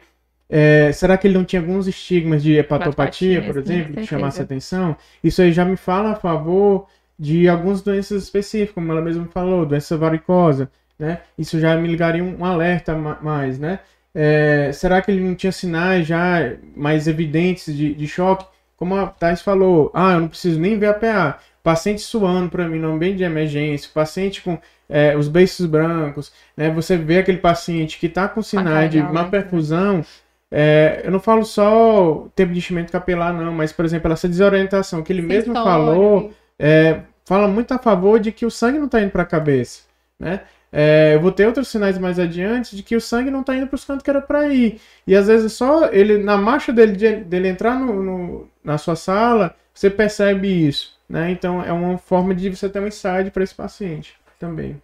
Speaker 4: é, será que ele não tinha alguns estigmas de hepatopatia, por
Speaker 3: sim,
Speaker 4: exemplo, que chamasse atenção? Isso aí já me fala a favor de algumas doenças específicas, como ela mesma falou, doença varicosa, né? Isso já me ligaria um, um alerta ma- mais, né? É, será que ele não tinha sinais já mais evidentes de, de choque? Como a Thais falou, ah, eu não preciso nem ver a PA. Paciente suando para mim no ambiente de emergência, paciente com é, os beiços brancos, né? Você vê aquele paciente que está com sinais de
Speaker 3: cardial,
Speaker 4: má
Speaker 3: né?
Speaker 4: perfusão, é, eu não falo só tempo de enchimento capilar, não, mas, por exemplo, essa desorientação que ele mesmo falou, é, fala muito a favor de que o sangue não está indo para a cabeça, né? É, eu vou ter outros sinais mais adiante de que o sangue não está indo para os cantos que era para ir. E às vezes só ele, na marcha dele, de- dele entrar no, no- na sua sala, você percebe isso, né? Então é uma forma de você ter um insight para esse paciente também.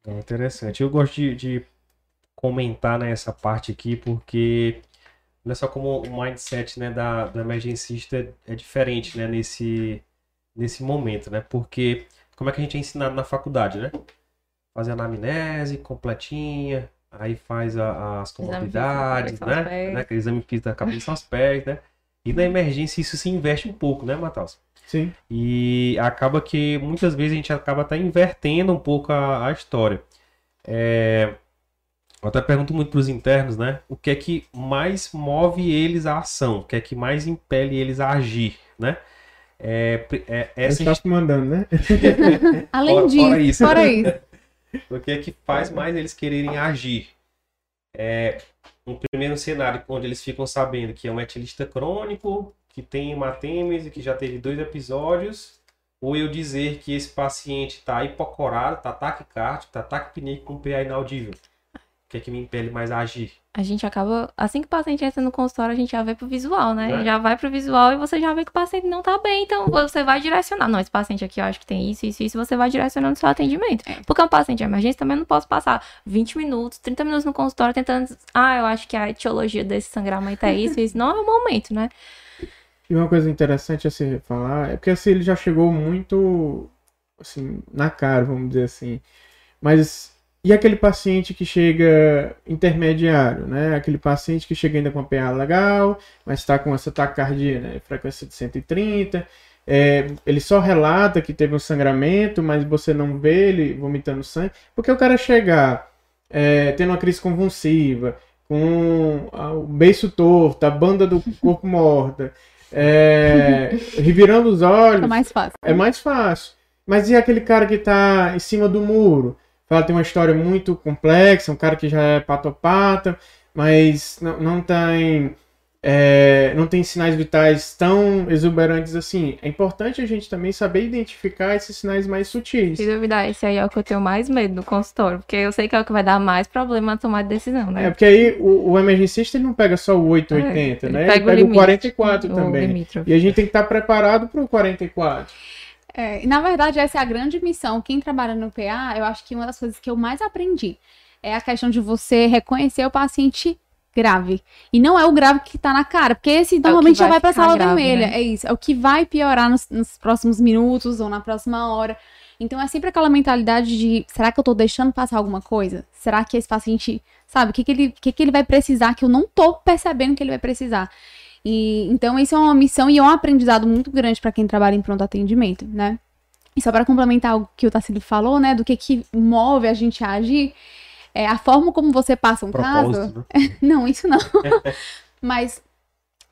Speaker 1: Então, interessante. Eu gosto de, de comentar nessa parte aqui, porque olha só como o mindset né, da, do emergencista é, é diferente né, nesse, nesse momento, né? Porque como é que a gente é ensinado na faculdade, né? Fazer anamnese completinha, aí faz a- as comorbidades,
Speaker 3: da
Speaker 1: né? né? Aquele exame físico da cabeça aos pés, né? E na emergência isso se investe um pouco, né, Matheus?
Speaker 4: Sim.
Speaker 1: E acaba que muitas vezes a gente acaba até invertendo um pouco a, a história. É, eu até pergunto muito para os internos, né? O que é que mais move eles à ação? O que é que mais impele eles a agir, né? É, é, essa
Speaker 4: está se mandando, né?
Speaker 2: Além
Speaker 1: Fora-
Speaker 2: disso,
Speaker 1: fora isso.
Speaker 2: fora isso.
Speaker 1: o que é que faz mais eles quererem agir? É um primeiro cenário onde eles ficam sabendo que é um etilista crônico, que tem hematemes e que já teve dois episódios, ou eu dizer que esse paciente está hipocorado, está taquicárdico, está taquipneico com PA inaudível. O que é que me impele mais a agir?
Speaker 3: A gente acaba, assim que o paciente entra no consultório, a gente já vê pro visual, né?
Speaker 1: Né?
Speaker 3: Já vai pro visual e você já vê que o paciente não tá bem, então você vai direcionar. Não, esse paciente aqui eu acho que tem isso, isso, isso, você vai direcionando o seu atendimento. Porque um paciente de emergência também não posso passar 20 minutos, 30 minutos no consultório tentando, ah, eu acho que a etiologia desse sangramento é isso, isso. Não é o momento, né?
Speaker 4: E uma coisa interessante a se falar é porque assim, ele já chegou muito assim, na cara, vamos dizer assim. Mas E aquele paciente que chega intermediário, né? Aquele paciente que chega ainda com a PA legal, mas está com essa taquicardia, né? Frequência de 130. É, ele só relata que teve um sangramento, mas você não vê ele vomitando sangue. Porque o cara chegar é, tendo uma crise convulsiva, com o beiço torto, a banda do corpo morta, é, revirando os olhos.
Speaker 2: É mais fácil.
Speaker 4: É mais fácil. Mas e aquele cara que está em cima do muro? Ela tem uma história muito complexa, um cara que já é patopata, mas não, não tem. É, não tem sinais vitais tão exuberantes assim. É importante a gente também saber identificar esses sinais mais sutis.
Speaker 3: Se duvidar, esse aí é o que eu tenho mais medo no consultório, porque eu sei que é o que vai dar mais problema na tomada de decisão, né?
Speaker 4: É, porque aí o, o emergencista ele não pega só o 880,
Speaker 3: É,
Speaker 4: né?
Speaker 3: ele
Speaker 4: Ele
Speaker 3: pega o
Speaker 4: pega o,
Speaker 3: limite,
Speaker 4: 44
Speaker 3: o
Speaker 4: também.
Speaker 3: limítrofe.
Speaker 4: E a gente tem que estar preparado para o 44.
Speaker 2: É, e na verdade, essa é a grande missão. Quem trabalha no PA, eu acho que uma das coisas que eu mais aprendi é a questão de você reconhecer o paciente grave. E não é o grave que tá na cara, porque esse normalmente já
Speaker 3: vai
Speaker 2: vai pra sala
Speaker 3: grave,
Speaker 2: vermelha.
Speaker 3: né?
Speaker 2: É isso. É o que vai piorar nos, nos próximos minutos ou na próxima hora. Então é sempre aquela mentalidade de será que eu tô deixando passar alguma coisa? Será que esse paciente, sabe, o que, que, ele, que, que ele vai precisar que eu não tô percebendo que ele vai precisar? E então isso é uma missão e é um aprendizado muito grande para quem trabalha em pronto atendimento, né? E só para complementar o que o Tassilo falou, né, do que que move a gente a agir, é a forma como você passa um caso.
Speaker 1: Propósito, né?
Speaker 2: Não, isso não. Mas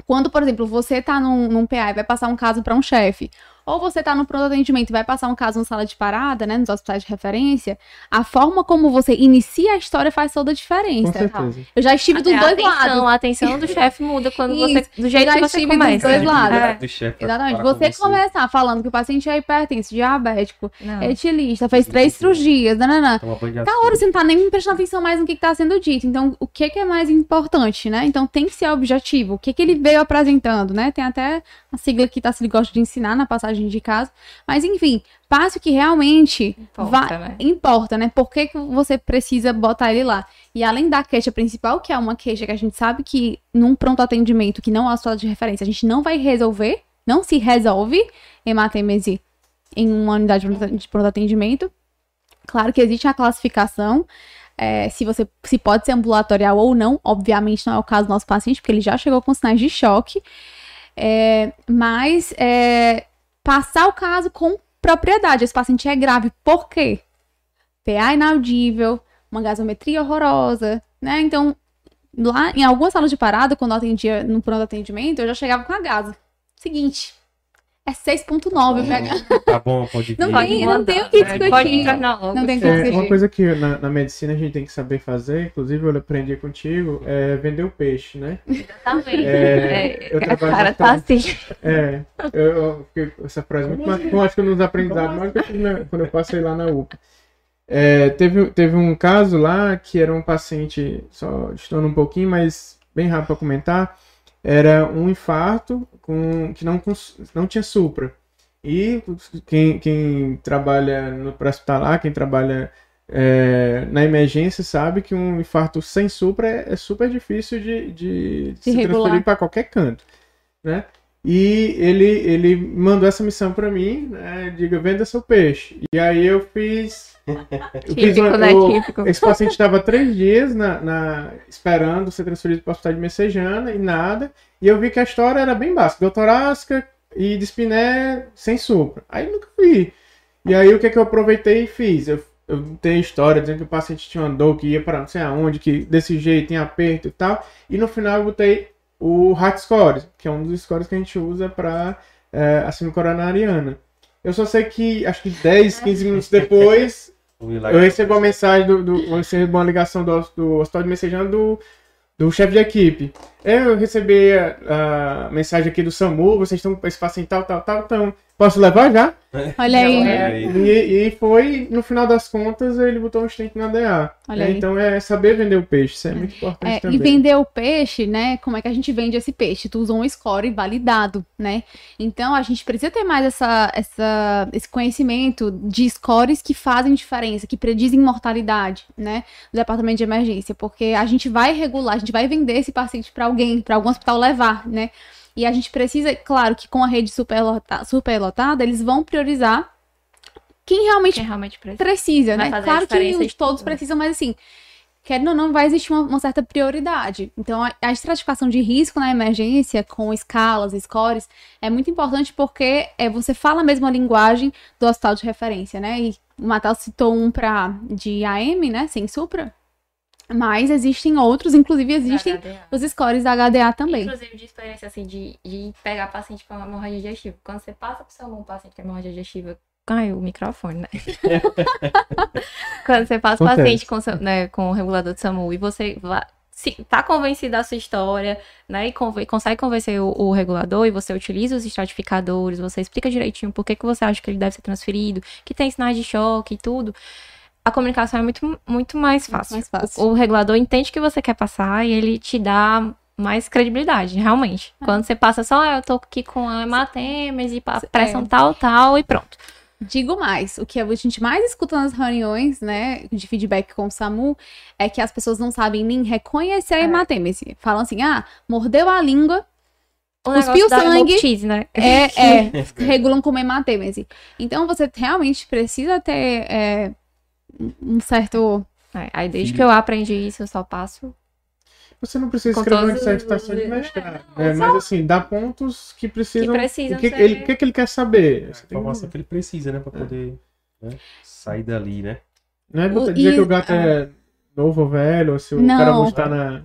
Speaker 2: quando, por exemplo, você tá num, num PA e vai passar um caso para um chefe, ou você tá no pronto atendimento e vai passar um caso na sala de parada, né, nos hospitais de referência, a forma como você inicia a história faz toda a
Speaker 4: Com
Speaker 2: diferença.
Speaker 4: certeza.
Speaker 2: Eu já estive dos dois
Speaker 3: atenção,
Speaker 2: lados.
Speaker 3: A atenção do chefe muda quando você,
Speaker 2: Isso.
Speaker 3: do jeito
Speaker 2: Já
Speaker 3: que você
Speaker 2: estive dos
Speaker 3: começa.
Speaker 2: dois lados.
Speaker 3: É.
Speaker 1: Do chefe
Speaker 2: Exatamente.
Speaker 1: com
Speaker 2: Você começar falando que o paciente é hipertenso, diabético,
Speaker 3: Não.
Speaker 2: etilista, fez três cirurgias, nananã.
Speaker 1: Toma banho de
Speaker 2: Tá
Speaker 1: açúcar.
Speaker 2: hora, você não tá nem prestando atenção mais no que, que tá sendo dito. Então, o que, que é mais importante, né? Então, tem que ser objetivo. O que, que ele veio apresentando, né? Tem até a sigla que Tassili gosta de ensinar na passagem de caso. Mas, enfim, passe o que realmente
Speaker 3: Importa, né?
Speaker 2: importa, né? Por que, que você precisa botar ele lá? E além da queixa principal, que é uma queixa que a gente sabe que num pronto atendimento, que não é a sua de referência, a gente não vai resolver, não se resolve hematêmese em uma unidade de pronto- de pronto atendimento. Claro que existe a classificação, é, se você se pode ser ambulatorial ou não, obviamente não é o caso do nosso paciente, porque ele já chegou com sinais de choque. É, mas é, passar o caso com propriedade. Esse paciente é grave. Por quê? PA inaudível, uma gasometria horrorosa, né? Então, lá em algumas salas de parada, quando eu atendia no pronto atendimento, eu já chegava com a gasa. Seguinte, é 6.9 o pH.
Speaker 1: Tá bom, pode vir.
Speaker 2: Não
Speaker 3: Pode
Speaker 2: tem- não tem o que discutir.
Speaker 3: Pode logo.
Speaker 2: Não tem o que
Speaker 4: É,
Speaker 2: discutir.
Speaker 4: uma coisa que na, na medicina a gente tem que saber fazer, inclusive eu aprendi contigo, é vender o peixe, né?
Speaker 3: Exatamente.
Speaker 4: É, eu
Speaker 3: É, a cara tá assim.
Speaker 4: É, eu, eu, essa frase é muito marcou, acho que nos aprendizados, mais do que eu quando eu passei lá na UPA. É, teve, teve um caso lá que era um paciente, só estou um pouquinho, mas bem rápido para comentar, era um infarto com, que não, não tinha supra. E quem, quem trabalha no pré-hospitalar, quem trabalha é, na emergência, sabe que um infarto sem supra é, é super difícil de, de se
Speaker 2: regular.
Speaker 4: transferir para qualquer canto, né? E ele, ele mandou essa missão para mim, né? Diga, venda seu peixe. E aí eu fiz. Eu
Speaker 3: Típico,
Speaker 4: uma-
Speaker 3: né? Típico.
Speaker 4: esse paciente estava três dias na, na- esperando ser transferido para o hospital de Messejana e nada. E eu vi que a história era bem básica. Doutorásica e dispiné sem supra. Aí nunca fui. E aí o que, é que eu aproveitei e fiz? Eu, eu tenho história dizendo que o paciente tinha uma dor que ia para não sei aonde, que desse jeito, tem aperto e tal. E no final eu botei o Heart Score, que é um dos scores que a gente usa para é, a síndrome coronariana. Eu só sei que acho que 10, 15 minutos depois eu recebo uma mensagem do, do eu recebo uma ligação do, do hospital de Messejana do, do chefe de equipe. Eu recebi a, a mensagem aqui do SAMU, vocês estão com esse paciente tal, tal, tal, então posso levar já?
Speaker 2: Olha aí.
Speaker 1: É,
Speaker 4: É, e, e foi, no final das contas, ele botou um stent na DA.
Speaker 2: Olha
Speaker 4: É,
Speaker 2: aí.
Speaker 4: então é saber vender o peixe, isso é muito importante
Speaker 2: É,
Speaker 4: também.
Speaker 2: e vender o peixe, né? Como é que a gente vende esse peixe? Tu usa um score validado, né? Então a gente precisa ter mais essa, essa, esse conhecimento de scores que fazem diferença, que predizem mortalidade, né? Do departamento de emergência, porque a gente vai regular, a gente vai vender esse paciente para alguém, para algum hospital levar, né? E a gente precisa, claro que com a rede superlota- superlotada, eles vão priorizar quem realmente
Speaker 3: Quem realmente precisa.
Speaker 2: precisa, né? Claro que os- todos
Speaker 3: né?
Speaker 2: precisam, mas assim, querendo ou não, vai existir uma, uma certa prioridade. Então, a, a estratificação de risco na emergência, com escalas, scores, é muito importante porque é, você fala a mesma linguagem do hospital de referência, né? E o Matal citou um pra, de AM, né? Sem supra. Mas existem outros, inclusive existem
Speaker 3: HDA.
Speaker 2: os scores da HDA também.
Speaker 3: Inclusive de experiência, assim, de, de pegar paciente com hemorragia digestiva. Quando você passa pro seu um paciente com hemorragia digestiva, caiu o microfone, né? Quando você passa
Speaker 4: Acontece.
Speaker 3: paciente com, seu- né, com o regulador de SAMU e você vai, se, tá convencido da sua história, né, e conven- consegue convencer o, o regulador e você utiliza os estratificadores, você explica direitinho por que, que você acha que ele deve ser transferido, que tem sinais de choque e tudo, a comunicação é muito, muito mais fácil.
Speaker 2: mais fácil.
Speaker 3: O, o regulador entende o que você quer passar e ele te dá mais credibilidade, realmente.
Speaker 2: É.
Speaker 3: Quando você passa só, ah, eu tô aqui com a hematêmese, pa-
Speaker 2: É.
Speaker 3: pressão tal, tal e pronto.
Speaker 2: Digo mais, o que a gente mais escuta nas reuniões, né, de feedback com o SAMU, é que as pessoas não sabem nem reconhecer a
Speaker 3: É.
Speaker 2: hematêmese. Falam assim, ah, mordeu a língua,
Speaker 3: O
Speaker 2: Cuspiu sangue.
Speaker 3: hemoptise, né?
Speaker 2: é, é, regulam como hematêmese. Então você realmente precisa ter é, um certo...
Speaker 3: É, aí desde
Speaker 1: Filho.
Speaker 3: que eu aprendi isso, eu só passo.
Speaker 4: Você não precisa escrever uma
Speaker 3: os-
Speaker 4: dissertação de
Speaker 3: é,
Speaker 4: mestrado, né? Mas assim, dá pontos que precisam.
Speaker 3: Que precisam
Speaker 4: o que,
Speaker 3: ser-
Speaker 4: ele, o que, que ele quer saber?
Speaker 1: A
Speaker 4: Você tem que-
Speaker 1: informação que ele precisa, né? Pra poder né, sair dali, né?
Speaker 4: Não é dizer
Speaker 2: e-
Speaker 4: que o gato é novo ou velho, ou se o
Speaker 2: Não.
Speaker 4: cara gostar na.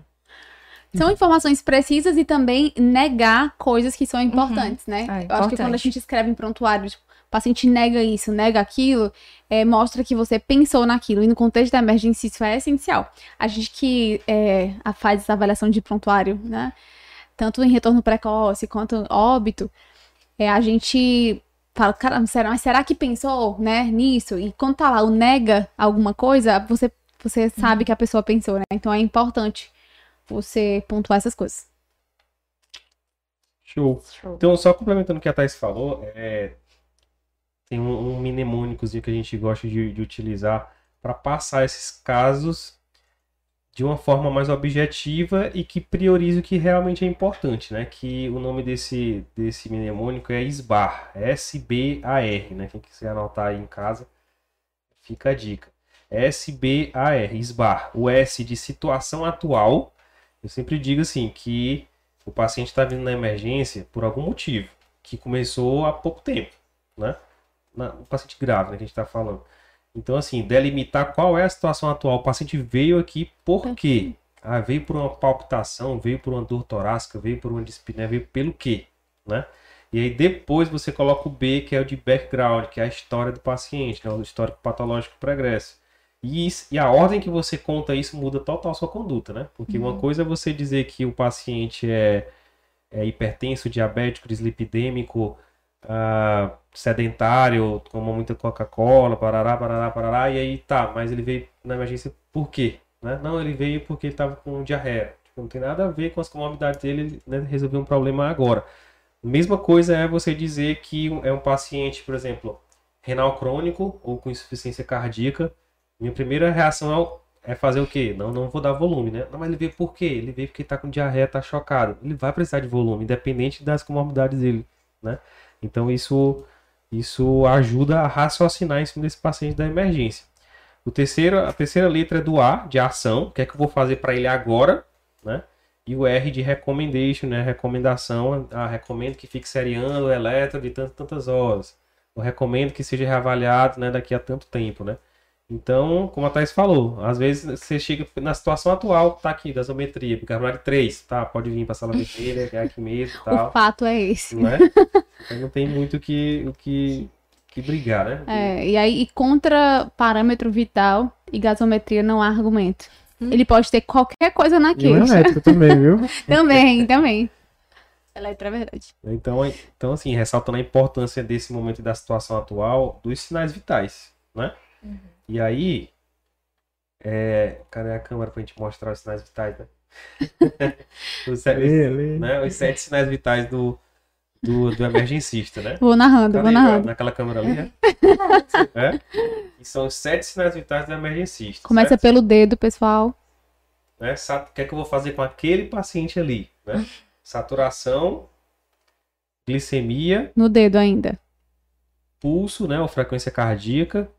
Speaker 2: São informações precisas e também negar coisas que são importantes, né?
Speaker 3: É,
Speaker 2: Eu acho que quando a gente escreve em prontuário, tipo, paciente nega isso, nega aquilo, é, mostra que você pensou naquilo. E no contexto da emergência, isso é essencial. A gente que é, a- faz essa avaliação de prontuário, né? Tanto em retorno precoce quanto óbito, é, a gente fala, cara, será, mas será que pensou, né, nisso? E quando tá lá o nega alguma coisa, você, você sabe que a pessoa pensou, né? Então é importante você pontuar essas coisas.
Speaker 1: Show.
Speaker 3: Show.
Speaker 1: Então, só complementando o que a Thais falou, é, tem um, um mnemônicozinho que a gente gosta de, de utilizar para passar esses casos de uma forma mais objetiva e que priorize o que realmente é importante, né? Que o nome desse, desse mnemônico é SBAR, S-B-A-R, né? Quem quiser anotar aí em casa, fica a dica. S-B-A-R, SBAR. O S de situação atual, eu sempre digo assim, que o paciente está vindo na emergência por algum motivo, que começou há pouco tempo, né? Na, o paciente grave, né, que a gente está falando. Então, assim, delimitar qual é a situação atual. O paciente veio aqui por quê? Ah, veio por uma palpitação, veio por uma dor torácica, veio por uma dispneia, veio pelo quê, né? E aí depois você coloca o B, que é o de background, que é a história do paciente, né? o histórico patológico pregresso. E, isso- e a ordem que você conta isso muda total a sua conduta, né? Porque uma coisa é você dizer que o paciente é, é hipertenso, diabético, dislipidêmico, ah, sedentário, toma muita Coca-Cola, parará, parará, parará, e aí tá, mas ele veio na emergência por quê? Né? Não, ele veio porque ele tava com diarreia. Tipo, não tem nada a ver com as comorbidades dele, ele né, resolveu um problema agora. Mesma coisa é você dizer que é um paciente, por exemplo, renal crônico ou com insuficiência cardíaca. Minha primeira reação é, fazer o quê? Não, não vou dar volume, né? Não, mas ele veio por quê? Ele veio porque tá com diarreia, tá chocado. Ele vai precisar de volume, independente das comorbidades dele, né? Então isso isso ajuda a raciocinar em cima desse paciente da emergência. O terceiro, a terceira letra é do A, de ação. O que é que eu vou fazer para ele agora, né? E o R de recommendation, né? Recomendação. Ah, recomendo que fique seriando o eletro de tantas tantas horas. Eu recomendo que seja reavaliado, né? Daqui a tanto tempo, né? Então, como a Thais falou, às vezes você chega na situação atual, tá aqui, gasometria, bicarbonato 3, tá? Pode vir para a sala vermelha, é aqui mesmo e tal
Speaker 2: O fato é esse.
Speaker 1: não é? Não tem muito o que, o que, que brigar, né?
Speaker 2: É, e aí, e contra parâmetro vital e gasometria não há argumento.
Speaker 3: Hum.
Speaker 2: Ele pode ter qualquer coisa na
Speaker 4: E o
Speaker 2: queixa.
Speaker 4: também, viu?
Speaker 2: também, também. Eletro é verdade.
Speaker 1: Então, então, assim, ressaltando a importância desse momento e da situação atual dos sinais vitais, né? E aí, é... cadê a câmera pra gente mostrar os sinais vitais, né? os, sete, né? os sete sinais vitais do, do, do emergencista, né?
Speaker 2: Vou narrando, vou
Speaker 1: Cadê?
Speaker 2: narrando.
Speaker 1: Naquela câmera ali, né? é? E são os sete sinais vitais do emergencista.
Speaker 2: Começa
Speaker 1: certo?
Speaker 2: pelo dedo, pessoal.
Speaker 1: né? O que é que eu vou fazer com aquele paciente ali? Né? Saturação, glicemia,
Speaker 2: No dedo ainda.
Speaker 1: pulso, né, ou frequência cardíaca,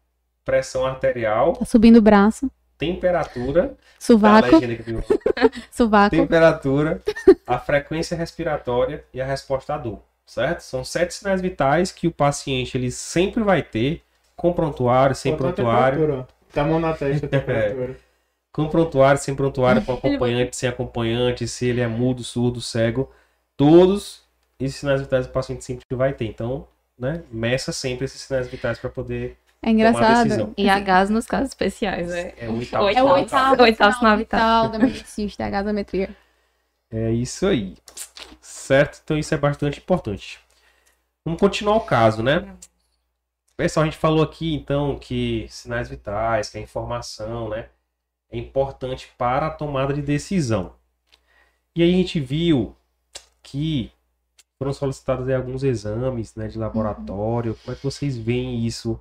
Speaker 1: pressão arterial,
Speaker 2: Tá subindo o braço.
Speaker 1: temperatura, tá
Speaker 2: Sovaco. Sovaco.
Speaker 1: temperatura, a frequência respiratória e a resposta à dor, certo? São sete sinais vitais que o paciente ele sempre vai ter com prontuário, sem prontuário.
Speaker 4: Tá a mão na testa, a temperatura.
Speaker 1: com prontuário, sem prontuário, com acompanhante, sem acompanhante, se ele é mudo, surdo, cego, todos esses sinais vitais o paciente sempre vai ter. Então, né, meça sempre esses sinais vitais para poder
Speaker 2: É engraçado.
Speaker 3: E a gás nos casos especiais, é.
Speaker 1: é o oitavo.
Speaker 2: É o
Speaker 3: Oitavo.
Speaker 2: oitavo,
Speaker 3: Oitavo
Speaker 2: sinal
Speaker 3: sinal vital.
Speaker 2: vital da medicista, a gasometria.
Speaker 1: É isso aí. Certo? Então isso é bastante importante. Vamos continuar o caso, né? Pessoal, a gente falou aqui então que sinais vitais, que a informação, né, é importante para a tomada de decisão. E aí a gente viu que foram solicitados alguns exames, né, de laboratório. Como é que vocês veem isso,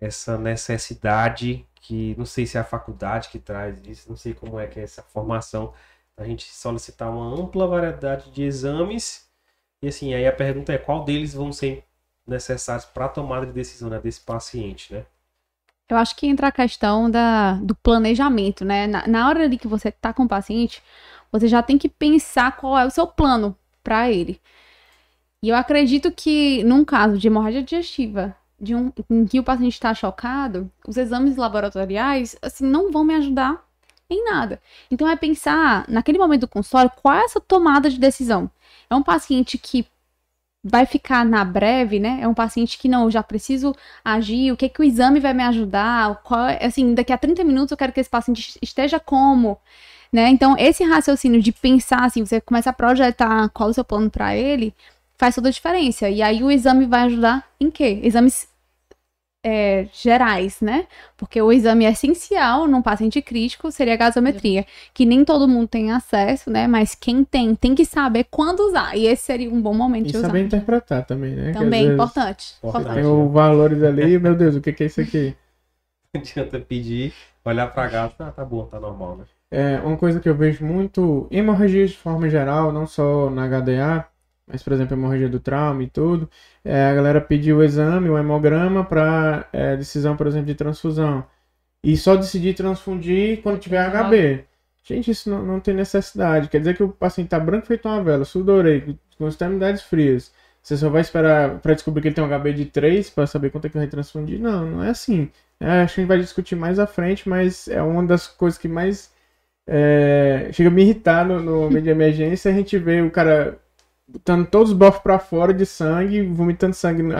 Speaker 1: essa necessidade que não sei se é a faculdade que traz isso, não sei como é que é essa formação a gente solicitar uma ampla variedade de exames. E assim, aí a pergunta é qual deles vão ser necessários para a tomada de decisão né, desse paciente, né?
Speaker 2: Eu acho que entra a questão da, do planejamento, né? Na, na hora ali que você tá com o paciente, você já tem que pensar qual é o seu plano para ele. E eu acredito que, num caso de hemorragia digestiva, de um, em que o paciente está chocado, os exames laboratoriais, assim, não vão me ajudar em nada. Então é pensar, naquele momento do consultório, qual é essa tomada de decisão? É um paciente que vai ficar na breve, né? É um paciente que não, eu já preciso agir, o que que o exame vai me ajudar? Qual, é- assim, daqui a 30 minutos eu quero que esse paciente esteja como, né? Então, esse raciocínio de pensar assim, você começa a projetar qual é o seu plano para ele, faz toda a diferença. E aí o exame vai ajudar em quê? Exames é, gerais, né? Porque o exame essencial num paciente crítico seria a gasometria, que nem todo mundo tem acesso, né? Mas quem tem, tem que saber quando usar. E esse seria um bom momento
Speaker 4: E
Speaker 2: de usar.
Speaker 4: saber interpretar também, né?
Speaker 2: Também,
Speaker 4: vezes
Speaker 2: importante.
Speaker 1: Importante.
Speaker 4: Tem os valores ali, meu Deus, o que que é isso aqui?
Speaker 1: Não adianta pedir, olhar para gato, ah, tá bom, tá normal, né?
Speaker 4: É, uma coisa que eu vejo muito em hemorragias de forma geral, não só na HDA, mas, por exemplo, hemorragia do trauma e tudo, é, a galera pediu o exame, o hemograma, para decisão, por exemplo, de transfusão. E só decidir transfundir quando tiver HB. Gente, isso não, não tem necessidade. Quer dizer que o paciente tá branco feito uma vela, sudorei, com extremidades frias. Você só vai esperar para descobrir que ele tem um HB de 3 para saber quanto é que vai transfundir? Não, não é assim. É, acho que a gente vai discutir mais à frente, mas é uma das coisas que mais é, chega a me irritar no, no meio de emergência. A gente vê o cara botando todos os bofs pra fora de sangue, vomitando sangue no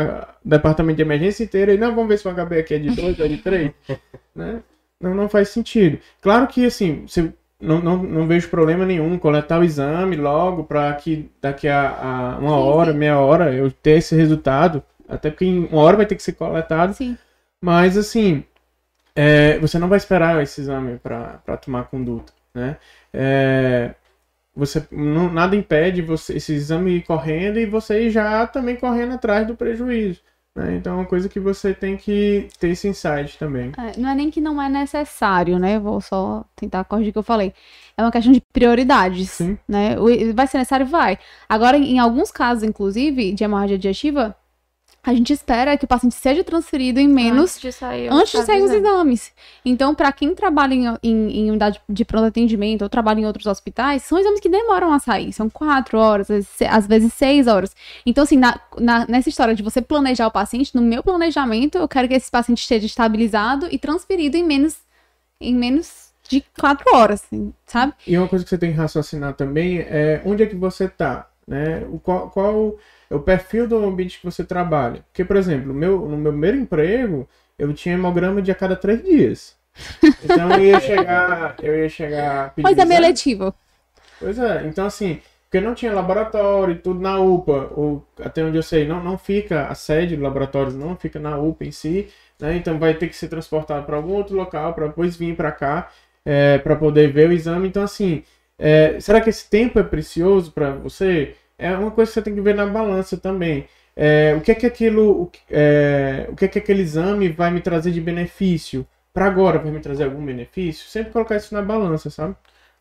Speaker 4: departamento de emergência inteiro. E não, vamos ver se o HB aqui é de 2 ou é de 3. né? Não, não faz sentido. Claro que, assim, você não, não, não vejo problema nenhum coletar o exame logo para que daqui a, a uma
Speaker 2: Sim,
Speaker 4: hora,
Speaker 2: sim.
Speaker 4: meia hora, eu ter esse resultado. Até porque em uma hora vai ter que ser coletado.
Speaker 2: Sim.
Speaker 4: Mas, assim, é, você não vai esperar esse exame para tomar conduta, né? É, você não, nada impede você esse exame ir correndo e você já também correndo atrás do prejuízo. Né? Então é uma coisa que você tem que ter esse insight também.
Speaker 2: É, não é nem que não é necessário, né? Vou só tentar corrigir o que eu falei. É uma questão de prioridades,
Speaker 4: Sim.
Speaker 2: né? Vai ser necessário? Vai. Agora, em alguns casos, inclusive, de hemorragia digestiva, a gente espera que o paciente seja transferido em menos
Speaker 3: Antes de sair,
Speaker 2: antes de
Speaker 3: os
Speaker 2: sair os
Speaker 3: exames.
Speaker 2: Então, para quem trabalha em, em, em unidade de pronto atendimento ou trabalha em outros hospitais, são exames que demoram a sair. São quatro horas, às vezes se- às vezes seis horas. Então, assim, na, na- nessa história de você planejar o paciente, no meu planejamento, eu quero que esse paciente esteja estabilizado e transferido em menos, em menos de quatro horas, assim, sabe?
Speaker 4: E uma coisa que você tem que raciocinar também é onde é que você está, né? O, qual, qual é o perfil do ambiente que você trabalha. Porque, por exemplo, no meu, no meu primeiro emprego, eu tinha hemograma de a cada três dias. Então eu ia chegar, eu ia chegar
Speaker 2: Mas é meio letivo.
Speaker 4: Pois é, então assim, porque não tinha laboratório e tudo na UPA, ou até onde eu sei, não, não fica, a sede do laboratório não fica na UPA em si, né? Então vai ter que ser transportado para algum outro local para depois vir para cá para poder ver o exame. Então assim, é, será que esse tempo é precioso para você? É uma coisa que você tem que ver na balança também. É, o que é que aquilo, o, que- é, o que é que aquele exame vai me trazer de benefício? Para agora vai me trazer algum benefício? Sempre colocar isso na balança, sabe?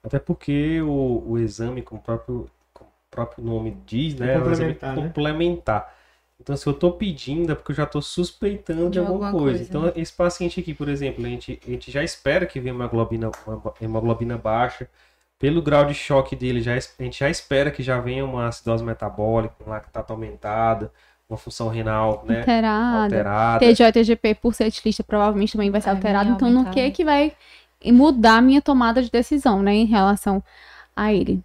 Speaker 1: Até porque o, o exame, como o próprio, como o próprio nome diz, né? É um exame
Speaker 4: complementar, né?
Speaker 1: complementar. Então, se eu tô pedindo, é porque eu já tô suspeitando de,
Speaker 3: De
Speaker 1: alguma,
Speaker 3: alguma
Speaker 1: coisa.
Speaker 3: coisa.
Speaker 1: Então, esse paciente aqui, por exemplo, a gente, a gente já espera que venha uma hemoglobina, uma hemoglobina baixa. Pelo grau de choque dele, já, a gente já espera que já venha uma acidose metabólica, uma lactato aumentada, uma função renal né,
Speaker 2: Alterada.
Speaker 1: alterada.
Speaker 2: TJ, TGP por ser etilista provavelmente também vai ser
Speaker 3: Vai
Speaker 2: alterado. Então, no
Speaker 3: aumentado.
Speaker 2: que que vai mudar a minha tomada de decisão, né, em relação a ele?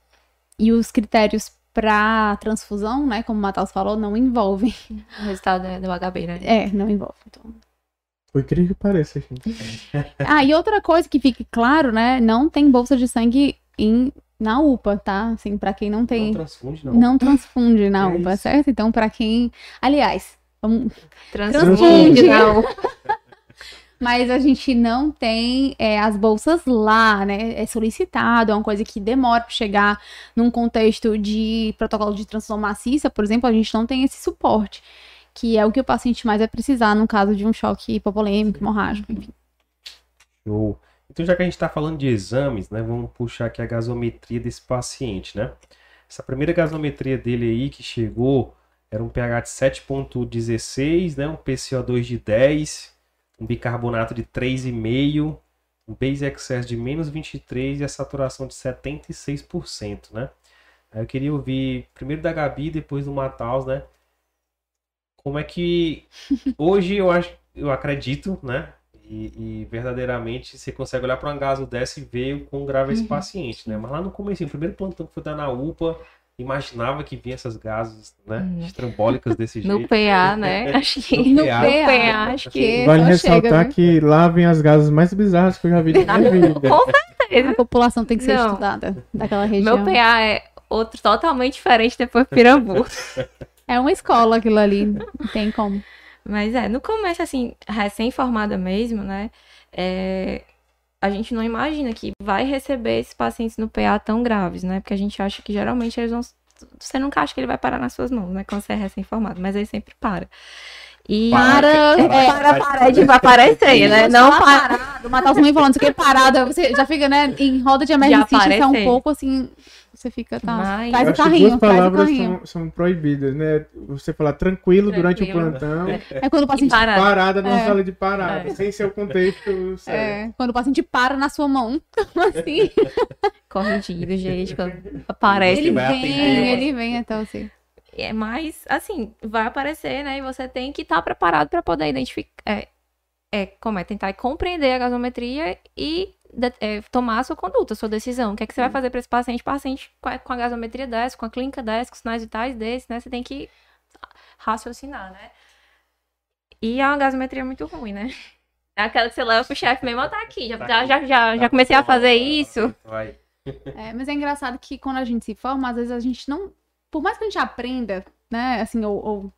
Speaker 2: E os critérios para transfusão, né, como o Matheus falou, não envolvem.
Speaker 3: O resultado é do HB, né?
Speaker 2: É, não envolve. Então,
Speaker 4: Por incrível que pareça, gente.
Speaker 2: Ah, e outra coisa que fique claro, né? Não tem bolsa de sangue em, na UPA, tá? Assim, pra quem não
Speaker 1: Não
Speaker 2: tem.
Speaker 1: transfunde, não.
Speaker 2: Não, transfunde na
Speaker 1: É
Speaker 2: UPA,
Speaker 1: isso.
Speaker 2: certo? Então, pra quem. Aliás, vamos-
Speaker 3: Transfunde.
Speaker 2: Transfunde.
Speaker 3: Não.
Speaker 2: mas a gente não tem é, as bolsas lá, né? É solicitado, é uma coisa que demora pra chegar num contexto de protocolo de transfusão maciça, por exemplo, a gente não tem esse suporte. Que é o que o paciente mais vai precisar no caso de um choque hipopolêmico, hemorrágico, enfim.
Speaker 1: Show. Então, já que a gente está falando de exames, né, vamos puxar aqui a gasometria desse paciente, né? Essa primeira gasometria dele aí que chegou era um pH de 7.16, né, um PCO2 de 10, um bicarbonato de 3,5, um base excess de menos 23 e a saturação de 76%, né? Aí eu queria ouvir primeiro da Gabi, depois do Mataus, né? Como é que hoje eu acho, eu acredito, né? E, e verdadeiramente você consegue olhar para um gaso dessa e ver o quão grave é esse
Speaker 2: Uhum,
Speaker 1: paciente, né? Mas lá no começo, o primeiro plantão que foi dar na UPA, imaginava que vinha essas gases, né?
Speaker 3: Hum.
Speaker 1: Estrambólicas desse
Speaker 3: No
Speaker 1: jeito.
Speaker 3: PA, né? Acho que.
Speaker 1: No
Speaker 2: No
Speaker 1: PA.
Speaker 2: PA,
Speaker 3: acho
Speaker 2: que
Speaker 4: Vale
Speaker 2: só
Speaker 4: ressaltar
Speaker 2: chega, viu?
Speaker 4: que lá vem as gases mais bizarras que eu já vi na minha vida.
Speaker 2: A população tem que ser
Speaker 3: Não.
Speaker 2: estudada daquela região.
Speaker 3: Meu PA é outro totalmente diferente depois do Pirambu.
Speaker 2: É uma escola aquilo ali, não tem como.
Speaker 3: Mas é, no começo, assim, recém-formada mesmo, né? é, a gente não imagina que vai receber esses pacientes no PA tão graves, né? Porque a gente acha que geralmente eles vão. Você nunca acha que ele vai parar nas suas mãos, né? Quando você é recém-formado, mas ele sempre para. E.
Speaker 2: Para,
Speaker 3: É,
Speaker 2: é,
Speaker 3: para, para de aparecer, né? Não para.
Speaker 2: parado. Matar também falando isso aqui parada, você já fica, né, em roda de emergência, isso é um pouco assim, você fica, tá,
Speaker 3: Mas-
Speaker 2: faz o
Speaker 4: acho que
Speaker 2: carrinho,
Speaker 4: duas
Speaker 2: faz o
Speaker 4: palavras
Speaker 2: carrinho.
Speaker 4: são, são proibidas, né? Você falar tranquilo, durante o
Speaker 3: Tranquilo.
Speaker 4: plantão,
Speaker 2: É quando o paciente,
Speaker 3: Parado.
Speaker 4: parada numa
Speaker 2: É.
Speaker 4: sala de parada,
Speaker 3: É.
Speaker 4: sem ser o contexto certo.
Speaker 2: é, quando o paciente para na sua mão, como assim?
Speaker 3: Corrigido, gente. Quando aparece.
Speaker 2: ele
Speaker 1: vai
Speaker 2: vem,
Speaker 1: atender,
Speaker 2: ele vem até você.
Speaker 3: É, mas, assim, vai aparecer, né? E você tem que estar preparado para poder identificar. É, é, como é? Tentar compreender a gasometria e de- é, tomar a sua conduta, a sua decisão. O que é que você vai fazer para esse paciente? Paciente com a, com a gasometria dessa, com a clínica dessa, com os sinais vitais desse, né? Você tem que raciocinar, né? E é uma gasometria muito ruim, né? É aquela que você leva pro chefe mesmo, ó, tá aqui. Já, já, já, já, já comecei a fazer isso.
Speaker 1: Vai.
Speaker 2: É, mas é engraçado que quando a gente se forma, às vezes a gente não. Por mais que a gente aprenda, né, assim, ou, ou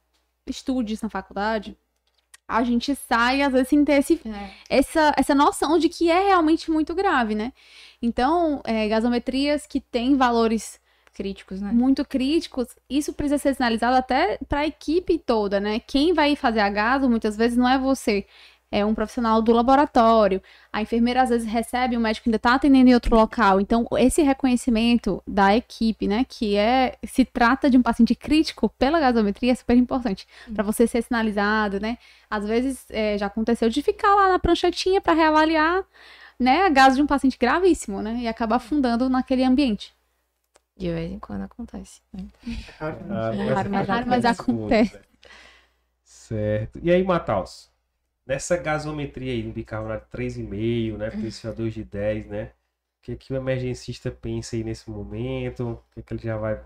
Speaker 2: estude isso na faculdade, a gente sai, às vezes, sem ter esse, essa, essa noção de que é realmente muito grave, né? Então, é, gasometrias que têm valores
Speaker 3: Críticos, né?
Speaker 2: muito críticos, isso precisa ser sinalizado até para a equipe toda, né? Quem vai fazer a gaso muitas vezes não é você, é um profissional do laboratório. A enfermeira às vezes recebe, o médico ainda está atendendo em outro local. Então, esse reconhecimento da equipe, né, que é se trata de um paciente crítico pela gasometria é super importante para você ser sinalizado, né? Às vezes é, já aconteceu de ficar lá na pranchetinha para reavaliar, né, a gaso de um paciente gravíssimo, né, e acabar afundando naquele ambiente.
Speaker 3: De vez em quando acontece. né?
Speaker 1: Ah,
Speaker 3: raro, mas
Speaker 2: raro, mas acontece.
Speaker 1: né? Certo. E aí, Mataus? Nessa gasometria aí, no bicarbonato 3,5, né? PCO2 de 10, né? O que, que o emergencista pensa aí nesse momento? O que, que ele já vai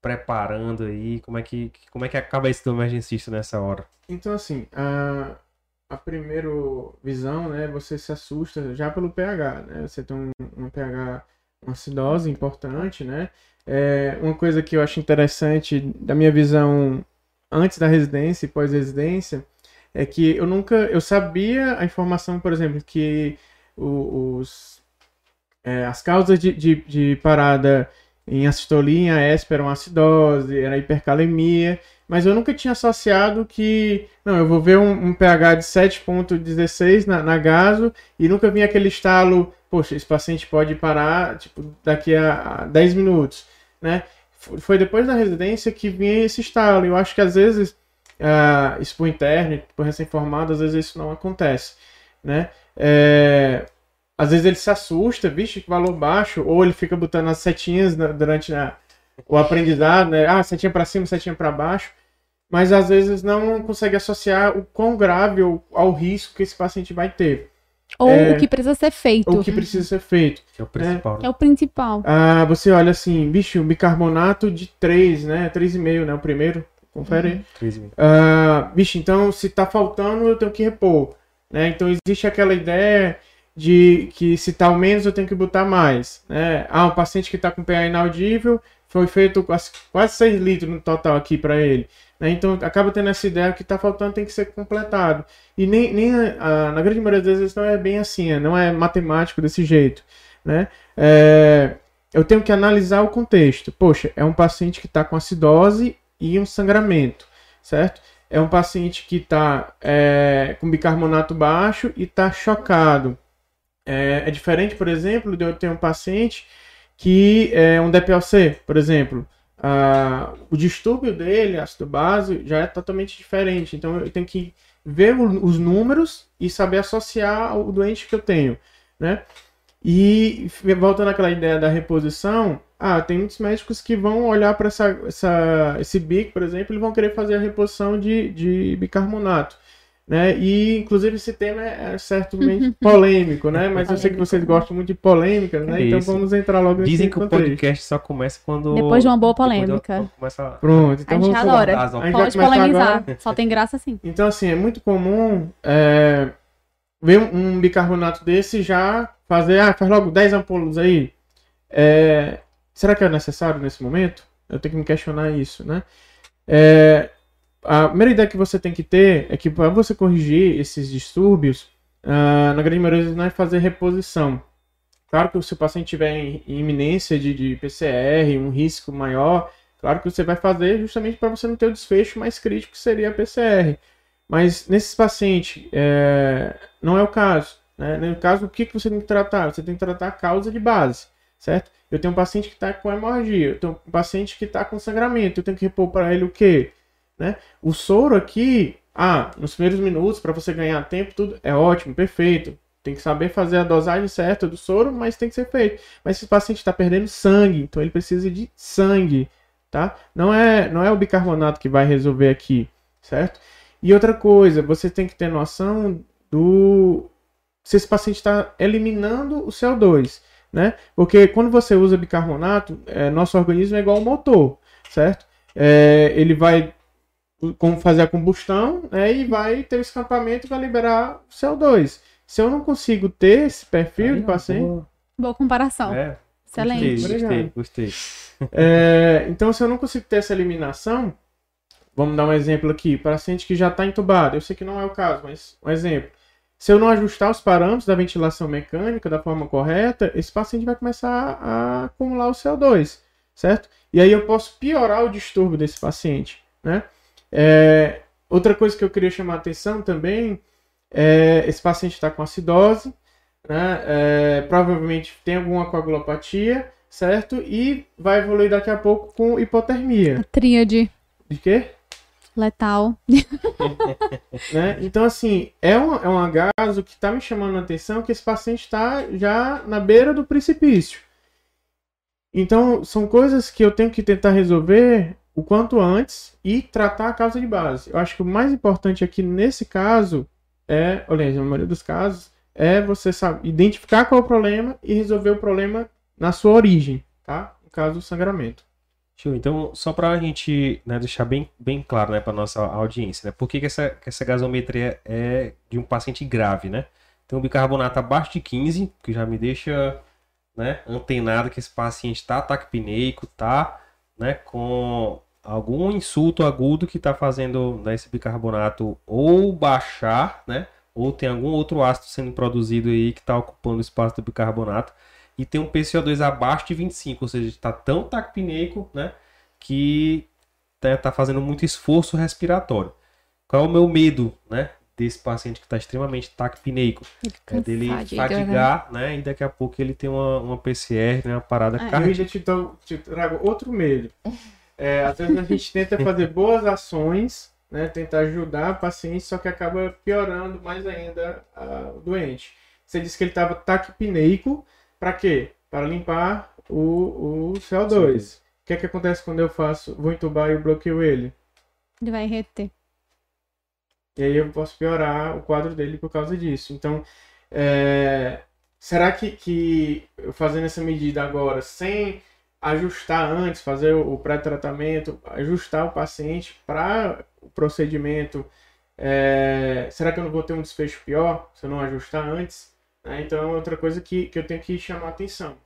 Speaker 1: preparando aí? Como é que, como é que acaba esse do emergencista nessa hora?
Speaker 4: Então, assim, a, a primeira visão, né, você se assusta já pelo pH, né? Você tem um, um pH, uma acidose importante, né? É, uma coisa que eu acho interessante da minha visão antes da residência e pós-residência é que eu nunca, eu sabia a informação, por exemplo, que os, é, as causas de, de, de parada em acistolia, em eram acidose, era hipercalemia, mas eu nunca tinha associado que, não, eu vou ver um, um pH de 7.16 na, na gaso e nunca vi aquele estalo, poxa, esse paciente pode parar, tipo, daqui a, a 10 minutos, né? Foi depois da residência que vinha esse estalo. Eu acho que às vezes ah, isso por interno, por recém-formado, às vezes isso não acontece, né? É, às vezes ele se assusta, vixe, que valor baixo, ou ele fica botando as setinhas na- durante a- o aprendizado, né? Ah, setinha para cima, setinha para baixo, mas às vezes não consegue associar o quão grave ou ao risco que esse paciente vai ter,
Speaker 2: Ou
Speaker 4: É.
Speaker 2: o que precisa ser feito.
Speaker 4: ou o que precisa ser feito.
Speaker 1: Que é o principal.
Speaker 2: É o principal.
Speaker 4: Ah, você olha assim, bicho, bicarbonato de 3, né? 3,5, né? O primeiro. Confere aí.
Speaker 1: Mil.
Speaker 4: Ah, bicho, então se tá faltando, eu tenho que repor. Né? Então existe aquela ideia de que se tá ao menos eu tenho que botar mais. Né? Ah, um paciente que tá com pH inaudível, foi feito quase, quase 6 litros no total aqui para ele. né? Então acaba tendo essa ideia que tá faltando tem que ser completado. E nem, nem ah, na grande maioria das vezes não é bem assim, né? não é matemático desse jeito. Né? É, eu tenho que analisar o contexto. Poxa, é um paciente que está com acidose e um sangramento, certo? É um paciente que está com bicarbonato baixo e está chocado. É, é diferente, por exemplo, de eu ter um paciente que é um DPLC, por exemplo. O distúrbio dele, ácido base, já é totalmente diferente. Então eu tenho que ver o- os números e saber associar ao doente que eu tenho, né? E voltando àquela ideia da reposição, ah, tem muitos médicos que vão olhar para essa, essa, esse bico, por exemplo, e vão querer fazer a reposição de, de bicarbonato. Né? E, inclusive, esse tema é é certamente polêmico, né? Mas eu sei que vocês gostam muito de polêmica, né?
Speaker 1: É
Speaker 4: então vamos entrar logo nesse
Speaker 1: Dizem que o podcast só começa quando.
Speaker 2: Depois de uma boa
Speaker 1: de-
Speaker 2: polêmica.
Speaker 1: Começa a...
Speaker 4: Pronto,
Speaker 2: A
Speaker 4: então
Speaker 2: gente
Speaker 4: vamos
Speaker 2: adora.
Speaker 4: A gente
Speaker 2: Pode polemizar.
Speaker 4: agora.
Speaker 2: Só tem graça assim.
Speaker 4: Então, assim, é muito comum é, ver um, bicarbonato desse já fazer, ah, faz logo 10 ampolas aí. É, será que é necessário nesse momento? Eu tenho que me questionar isso, né? É, a primeira ideia que você tem que ter é que para você corrigir esses distúrbios, ah, na grande maioria das vezes é fazer reposição. Claro que se o paciente tiver em iminência de, de PCR, um risco maior, claro que você vai fazer justamente para você não ter o desfecho mais crítico que seria a PCR. Mas nesses pacientes, é, não é o caso. Né? No caso, o que, que você tem que tratar? Você tem que tratar a causa de base, certo? Eu tenho um paciente que está com hemorragia, eu tenho um paciente que está com sangramento, eu tenho que repor para ele o quê? Né? O soro aqui, ah, nos primeiros minutos, para você ganhar tempo, tudo é ótimo, perfeito. Tem que saber fazer a dosagem certa do soro, mas tem que ser feito. Mas esse paciente está perdendo sangue, então ele precisa de sangue, tá? Não é, não é o bicarbonato que vai resolver aqui, certo? E outra coisa, você tem que ter noção do se esse paciente está eliminando o CO2, né? Porque quando você usa bicarbonato, é, nosso organismo é igual um motor, certo? É, ele vai fazer a combustão né, e vai ter o escapamento para liberar o CO2. Se eu não consigo ter esse perfil de paciente,
Speaker 2: Boa comparação.
Speaker 1: É,
Speaker 2: Excelente.
Speaker 1: gostei, gostei,
Speaker 4: Obrigado.
Speaker 1: gostei.
Speaker 4: É, então, se eu não consigo ter essa eliminação, vamos dar um exemplo aqui, paciente que já está entubado, eu sei que não é o caso, mas um exemplo. Se eu não ajustar os parâmetros da ventilação mecânica da forma correta, esse paciente vai começar a acumular o CO2, certo? E aí eu posso piorar o distúrbio desse paciente, né? É, outra coisa que eu queria chamar a atenção também é esse paciente está com acidose, né? É, provavelmente tem alguma coagulopatia, certo? E vai evoluir daqui a pouco com hipotermia.
Speaker 2: Tríade
Speaker 4: De quê?
Speaker 2: Letal.
Speaker 4: Né? Então, assim, é um, é um caso que está me chamando a atenção que esse paciente está já na beira do precipício. Então, são coisas que eu tenho que tentar resolver o quanto antes e tratar a causa de base. Eu acho que o mais importante aqui nesse caso é, olha, na maioria dos casos, é você sabe, identificar qual é o problema e resolver o problema na sua origem, tá? No caso do sangramento.
Speaker 1: Show. Então, só para a gente né, deixar bem, bem claro né, para nossa audiência, né, por que, que, essa, que essa gasometria é de um paciente grave, né? Então, bicarbonato abaixo de 15, que já me deixa né, antenado que esse paciente está taquipneico, tá né, com algum insulto agudo que está fazendo né, esse bicarbonato ou baixar, né, ou tem algum outro ácido sendo produzido aí que está ocupando o espaço do bicarbonato e tem um PCO2 abaixo de 25, ou seja, está tão taquipneico, né, que tá, tá fazendo muito esforço respiratório. Qual é o meu medo, né, desse paciente que está extremamente taquipneico? É dele
Speaker 3: Fadiga, né?
Speaker 1: fadigar, né? E daqui a pouco ele tem uma, uma PCR, né? Uma parada
Speaker 2: É.
Speaker 4: Eu
Speaker 1: cardíaca.
Speaker 4: te, dou- te trago outro medo. É, às vezes a gente tenta fazer boas ações, né, tentar ajudar o paciente, só que acaba piorando mais ainda o doente. Você disse que ele estava taquipneico, para quê? Para limpar o, o CO2. O que é que acontece quando eu faço, vou entubar e eu bloqueio ele?
Speaker 2: Ele vai reter.
Speaker 4: E aí eu posso piorar o quadro dele por causa disso. Então, é, será que, que fazendo essa medida agora, sem ajustar antes, fazer o pré-tratamento, ajustar o paciente para o procedimento, é, será que eu não vou ter um desfecho pior se eu não ajustar antes? Né? Então é outra coisa que, que eu tenho que chamar a atenção.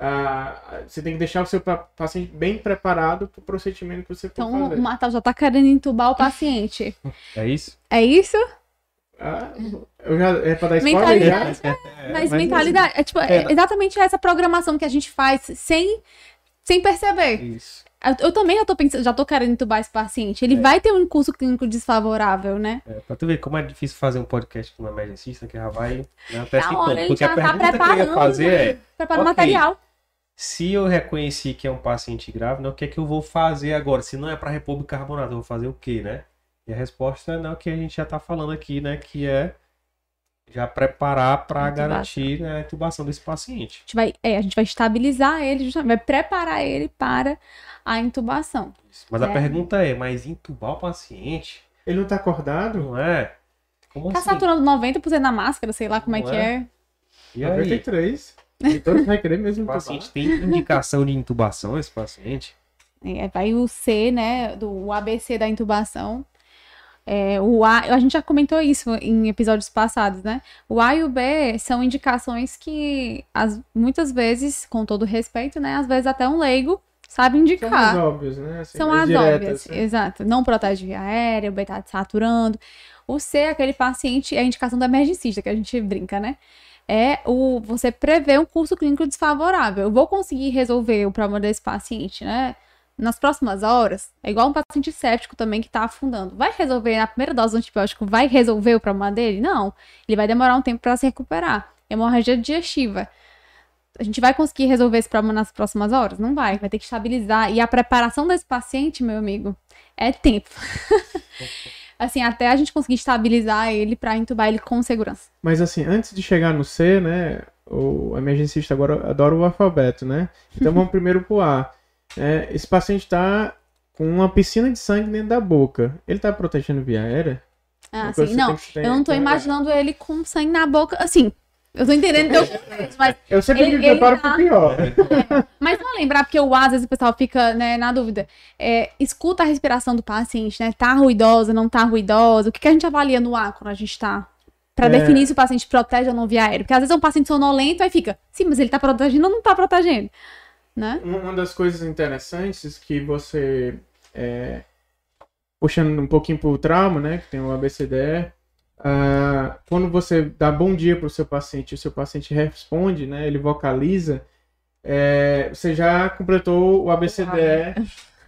Speaker 4: Ah, você tem que deixar o seu pa- paciente bem preparado para o procedimento que você for
Speaker 2: Então,
Speaker 4: fazer.
Speaker 2: o Matheus já tá querendo entubar o paciente.
Speaker 1: É isso?
Speaker 2: É isso?
Speaker 4: Ah, eu já, é para dar spoiler já?
Speaker 2: Mentalidade.
Speaker 1: É,
Speaker 2: Mas,
Speaker 4: mas
Speaker 2: mentalidade. É, tipo, é exatamente essa programação que a gente faz sem, sem perceber.
Speaker 1: Isso.
Speaker 2: Eu, eu também já tô pensando, já tô querendo entubar esse paciente. Ele vai ter um curso clínico desfavorável, né?
Speaker 1: É, pra tu ver como é difícil fazer um podcast com uma emergencista que já vai né, antecipando.
Speaker 2: hora, ele
Speaker 1: Porque
Speaker 2: já
Speaker 1: a
Speaker 2: tá
Speaker 1: pergunta que eu ia fazer é:
Speaker 2: Prepara o
Speaker 1: Ok.
Speaker 2: material.
Speaker 1: se eu reconheci que é um paciente grave, o que é que eu vou fazer agora? Se não é para repor bicarbonato, eu vou fazer o quê, né? E a resposta é não, que a gente já tá falando aqui, né? Que é já preparar para garantir né, a intubação desse paciente.
Speaker 2: A gente vai, é, a gente vai estabilizar ele, justamente, vai preparar ele para a intubação.
Speaker 1: Isso. Mas
Speaker 2: É.
Speaker 1: a pergunta é, mas intubar o paciente?
Speaker 4: Ele não tá acordado?
Speaker 1: Não é? Como
Speaker 2: Tá
Speaker 1: assim?
Speaker 2: saturando 90% da máscara, sei lá como é que
Speaker 1: é?
Speaker 2: é.
Speaker 1: E aí?
Speaker 4: 93. E todos vai querer mesmo
Speaker 1: O paciente tem indicação de intubação, esse paciente?
Speaker 2: É, vai o C, né, do o ABC da intubação. É, o A, a gente já comentou isso em episódios passados, né? O A e o B são indicações que as, muitas vezes, com todo respeito, né, às vezes até um leigo sabe
Speaker 4: São as
Speaker 2: indicar.
Speaker 4: óbvias, né? Assim,
Speaker 2: São as
Speaker 4: diretas,
Speaker 2: óbvias,
Speaker 4: né?
Speaker 2: exato. Não protege via aérea, o B tá saturando. O C aquele paciente, é a indicação do emergencista, que a gente brinca, né? É o você prevê um curso clínico desfavorável. Eu vou conseguir resolver o problema desse paciente, né? Nas próximas horas, é igual um paciente séptico também que tá afundando. Vai resolver na primeira dose do antibiótico, vai resolver o problema dele? Não. Ele vai demorar um tempo para se recuperar. Hemorragia digestiva. A gente vai conseguir resolver esse problema nas próximas horas? Não vai. Vai ter que estabilizar. E a preparação desse paciente, meu amigo, é tempo. assim, até a gente conseguir estabilizar ele para entubar ele com segurança.
Speaker 4: Mas assim, antes de chegar no C, né? O emergencista agora adora o alfabeto, né? Então vamos primeiro pro A. É, esse paciente tá com uma piscina de sangue dentro da boca. Ele tá protegendo via aérea?
Speaker 2: Ah,
Speaker 4: você
Speaker 2: não.
Speaker 4: ter-
Speaker 2: Eu não tô
Speaker 4: ter-
Speaker 2: imaginando ele com sangue na boca. Assim, eu tô entendendo teu contexto, mas
Speaker 4: Eu sempre
Speaker 2: Ele-
Speaker 4: me preparo
Speaker 2: ele
Speaker 4: pro
Speaker 2: tá-
Speaker 4: pior.
Speaker 2: Mas não lembrar, porque o A, às vezes o pessoal fica né, na dúvida. É, escuta a respiração do paciente, né? Tá ruidosa, não tá ruidosa. O que, que a gente avalia no A quando a gente tá. Pra
Speaker 4: É.
Speaker 2: definir se o paciente protege ou não via aéreo. Porque às vezes é um paciente sonolento, aí fica, sim, mas ele tá protegendo ou não tá protegendo? Né?
Speaker 4: Uma das coisas interessantes que você, é, puxando um pouquinho pro trauma, né, que tem o ABCDE, ah, quando você dá bom dia pro seu paciente o seu paciente responde, né, ele vocaliza, é, você já completou o ABCDE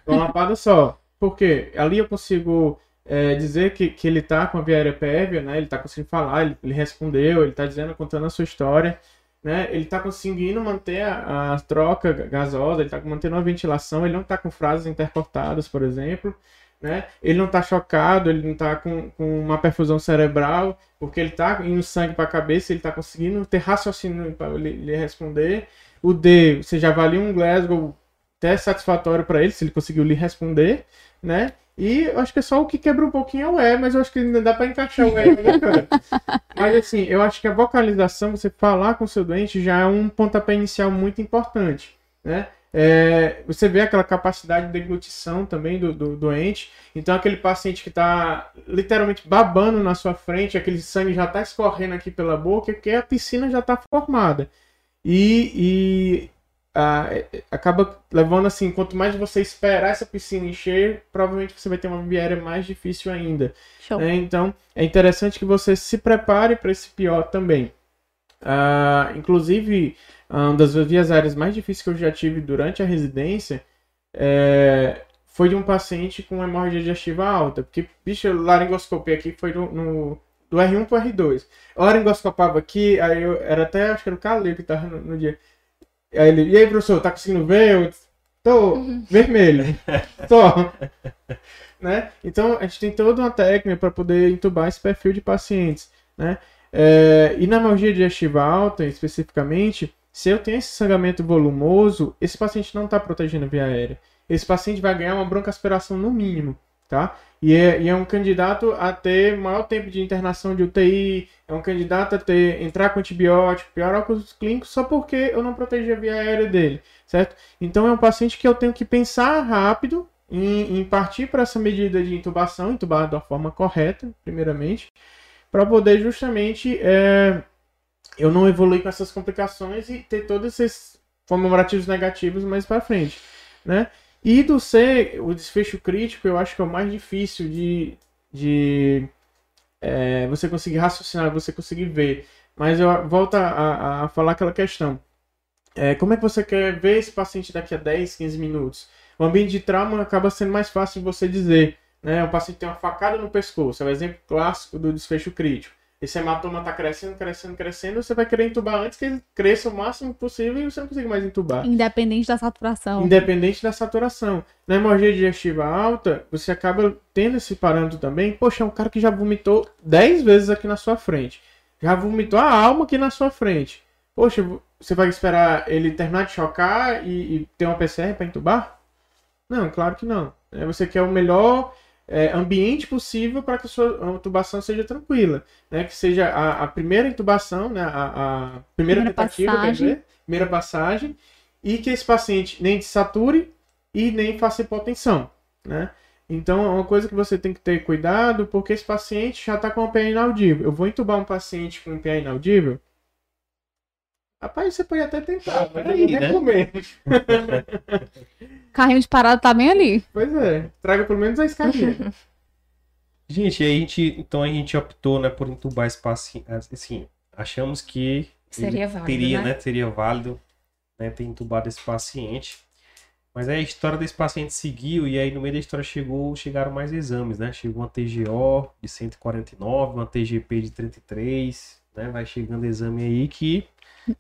Speaker 4: com uma lapada só. Por quê? Ali eu consigo é, dizer que, que ele tá com a via aérea prévia, né, ele tá conseguindo falar, ele, ele respondeu, ele tá dizendo, contando a sua história, né? Ele tá conseguindo manter a, a troca gasosa, ele tá mantendo uma ventilação, ele não tá com frases intercortadas, por exemplo, né? Ele não tá chocado, ele não tá com, com uma perfusão cerebral, porque ele tá indo sangue para a cabeça, ele tá conseguindo ter raciocínio para ele responder. O D, você já avalia um Glasgow até satisfatório para ele, se ele conseguiu lhe responder, né? E eu acho que é só o que quebra um pouquinho é o E, mas eu acho que ainda dá para encaixar o E, né, cara? Mas assim, eu acho que a vocalização, você falar com o seu doente, já é um pontapé inicial muito importante, né? É, você vê aquela capacidade de deglutição também do, do doente. Então, aquele paciente que está literalmente babando na sua frente, aquele sangue já está escorrendo aqui pela boca, porque a piscina já está formada. E, e ah, é- é- acaba levando assim, quanto mais você esperar essa piscina encher, provavelmente você vai ter uma via aérea mais difícil ainda. Né? Então, é interessante que você se prepare para esse pior também. Ah, inclusive, uma das vias aéreas mais difíceis que eu já tive durante a residência é, foi de um paciente com hemorragia digestiva alta. Porque, bicho, eu laringoscopia aqui foi no, no- do R1 pro R2. Eu laringoscopava aqui, aí eu era até, acho que era o Calil que tava no, no dia. Aí ele, e aí, professor, tá conseguindo ver? Eu, Tô vermelho. Tô. né? Então, a gente tem toda uma técnica para poder entubar esse perfil de pacientes, né? É, e na hemorragia digestiva alta, especificamente, se eu tenho esse sangramento volumoso, esse paciente não está protegendo a via aérea. Esse paciente vai ganhar uma broncoaspiração no mínimo, tá? E é, e é, um candidato a ter maior tempo de internação de UTI, é um candidato a ter entrar com antibiótico, piorar com os clínicos, só porque eu não protegi a via aérea dele, certo? Então é um paciente que eu tenho que pensar rápido em, em partir para essa medida de intubação, intubar da forma correta, primeiramente, para poder justamente é, eu não evoluir com essas complicações e ter todos esses comemorativos negativos mais para frente, né? E do C, o desfecho crítico, eu acho que é o mais difícil de, de é, você conseguir raciocinar, você conseguir ver. Mas eu volto a, a, falar aquela questão. É, como é que você quer ver esse paciente daqui a 10, 15 minutos? O ambiente de trauma acaba sendo mais fácil de você dizer. Né? O paciente tem uma facada no pescoço, é o exemplo clássico do desfecho crítico esse hematoma está crescendo, crescendo, crescendo, você vai querer entubar antes que ele cresça o máximo possível e você não consegue mais entubar.
Speaker 2: Independente da saturação.
Speaker 4: Independente da saturação. Na hemorragia digestiva alta, você acaba tendo esse parâmetro também. Poxa, é um cara que já vomitou 10 vezes aqui na sua frente. Já vomitou a alma aqui na sua frente. Poxa, você vai esperar ele terminar de chocar e, e ter uma PCR para entubar? Não, claro que não. É, você quer o melhor é, ambiente possível para que a sua intubação seja tranquila, né? Que seja a, a primeira intubação, né? A, a primeira, primeira, tentativa, passagem. dizer, primeira passagem, e que esse paciente nem desature e nem faça hipotensão, né? Então, é uma coisa que você tem que ter cuidado, porque esse paciente já está com um PA inaudível. Eu vou intubar um paciente com um PA inaudível? Rapaz, você pode até tentar, mas aí, né? comer.
Speaker 2: Carrinho de parada tá bem ali.
Speaker 4: Pois é, traga pelo menos a escadinha.
Speaker 1: gente, aí a gente, então a gente optou, né, por entubar esse paciente, assim, achamos que
Speaker 3: seria válido,
Speaker 1: teria,
Speaker 3: né?
Speaker 1: né? seria válido, né, ter entubado esse paciente. Mas aí a história desse paciente seguiu e aí no meio da história chegou, chegaram mais exames, né? Chegou uma TGO de 149, uma TGP de 33, né? Vai chegando exame aí que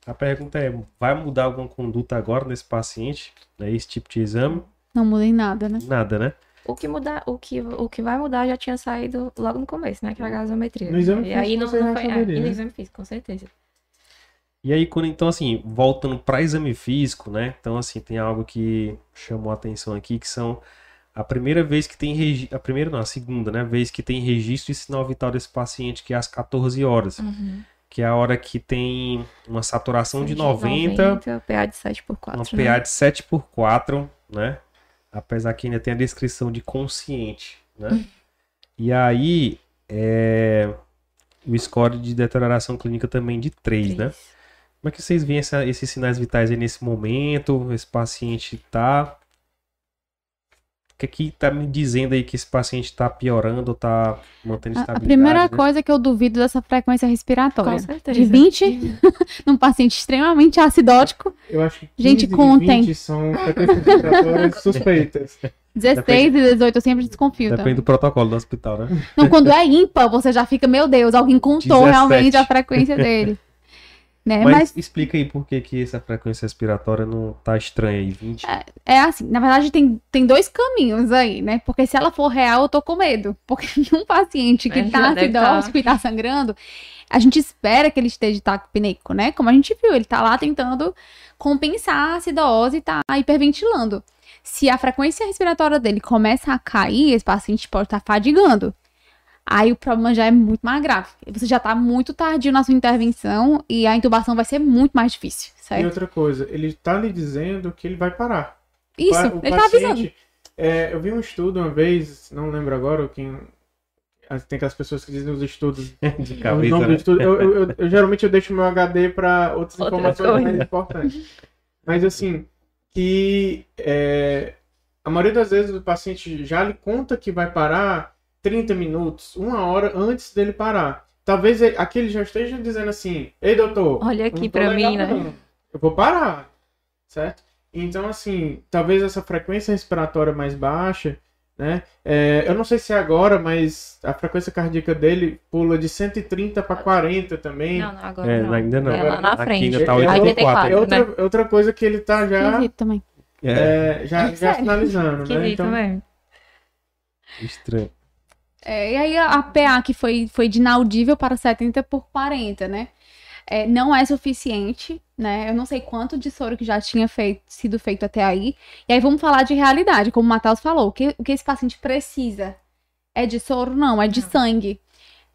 Speaker 1: a pergunta é: vai mudar alguma conduta agora nesse paciente, né, esse tipo de exame?
Speaker 2: Não muda em nada, né?
Speaker 1: Nada, né?
Speaker 3: O que, mudar, o, que, o que vai mudar já tinha saído logo no começo, né? Que é a gasometria.
Speaker 4: No exame
Speaker 3: físico. E aí não, não
Speaker 4: foi. É,
Speaker 3: e no exame físico, com certeza.
Speaker 1: E aí, quando então, assim, voltando para exame físico, né? Então, assim, tem algo que chamou a atenção aqui, que são a primeira vez que tem registro. A primeira, não, a segunda, né? Vez que tem registro de sinal vital desse paciente, que é às 14 horas.
Speaker 3: Uhum
Speaker 1: que é a hora que tem uma saturação de 90,
Speaker 3: 90 PA de 7 por 4
Speaker 1: uma né? PA de 7 por 4 né? Apesar que ainda tem a descrição de consciente, né? e aí, é... o score de deterioração clínica também de 3, 3. né? Como é que vocês veem essa, esses sinais vitais aí nesse momento? Esse paciente tá que que tá me dizendo aí que esse paciente está piorando ou tá mantendo estabilidade?
Speaker 2: A primeira né? coisa é que eu duvido dessa frequência respiratória.
Speaker 3: Com certeza.
Speaker 2: De 20 num paciente extremamente acidótico.
Speaker 4: Eu acho que 15
Speaker 2: gente contem. 20
Speaker 4: são frequências respiratórias suspeitas.
Speaker 2: 16 Depende... e 18 eu sempre desconfio.
Speaker 1: Depende do protocolo do hospital, né?
Speaker 2: Não, quando é ímpar, você já fica, meu Deus, alguém contou 17. realmente a frequência dele. Né?
Speaker 1: Mas, Mas, explica aí por que, que essa frequência respiratória não tá estranha aí, 20.
Speaker 2: É, é, assim, na verdade tem, tem dois caminhos aí, né? Porque se ela for real, eu tô com medo. Porque um paciente que é, tá acidótico tá... e tá sangrando, a gente espera que ele esteja taquipneico, né? Como a gente viu, ele tá lá tentando compensar a acidose e tá hiperventilando. Se a frequência respiratória dele começa a cair, esse paciente pode estar tá fadigando aí o problema já é muito mais grave. Você já tá muito tardio na sua intervenção e a intubação vai ser muito mais difícil, certo?
Speaker 4: E outra coisa, ele tá lhe dizendo que ele vai parar.
Speaker 2: Isso, o ele paciente, tá avisando.
Speaker 4: É, eu vi um estudo uma vez, não lembro agora quem. Tem aquelas pessoas que dizem os estudos
Speaker 1: de cabeça. Né?
Speaker 4: Estudo, eu, eu, eu, eu, geralmente eu deixo meu HD para outras Outra informações coisa. mais importantes. Mas assim, que é, a maioria das vezes o paciente já lhe conta que vai parar 30 minutos, uma hora antes dele parar. Talvez aquele já esteja dizendo assim: Ei, doutor,
Speaker 3: olha aqui para mim, né?
Speaker 4: Eu vou parar, certo? Então, assim, talvez essa frequência respiratória mais baixa, né? É, eu não sei se é agora, mas a frequência cardíaca dele pula de 130 para 40 também.
Speaker 3: Não, não agora é, não.
Speaker 1: Ainda não.
Speaker 3: É lá na frente.
Speaker 1: Aqui ainda tá 84.
Speaker 4: É, outra, né? outra coisa que ele tá já.
Speaker 2: também.
Speaker 4: É, já, já
Speaker 2: Sério?
Speaker 4: finalizando, né? Então,
Speaker 3: mesmo.
Speaker 1: Estranho.
Speaker 2: É, e aí a, a PA que foi, foi de inaudível para 70 por 40, né? É, não é suficiente, né? Eu não sei quanto de soro que já tinha feito, sido feito até aí. E aí vamos falar de realidade, como o Matheus falou. O que, o que esse paciente precisa? É de soro? Não, é de
Speaker 3: Não.
Speaker 2: sangue.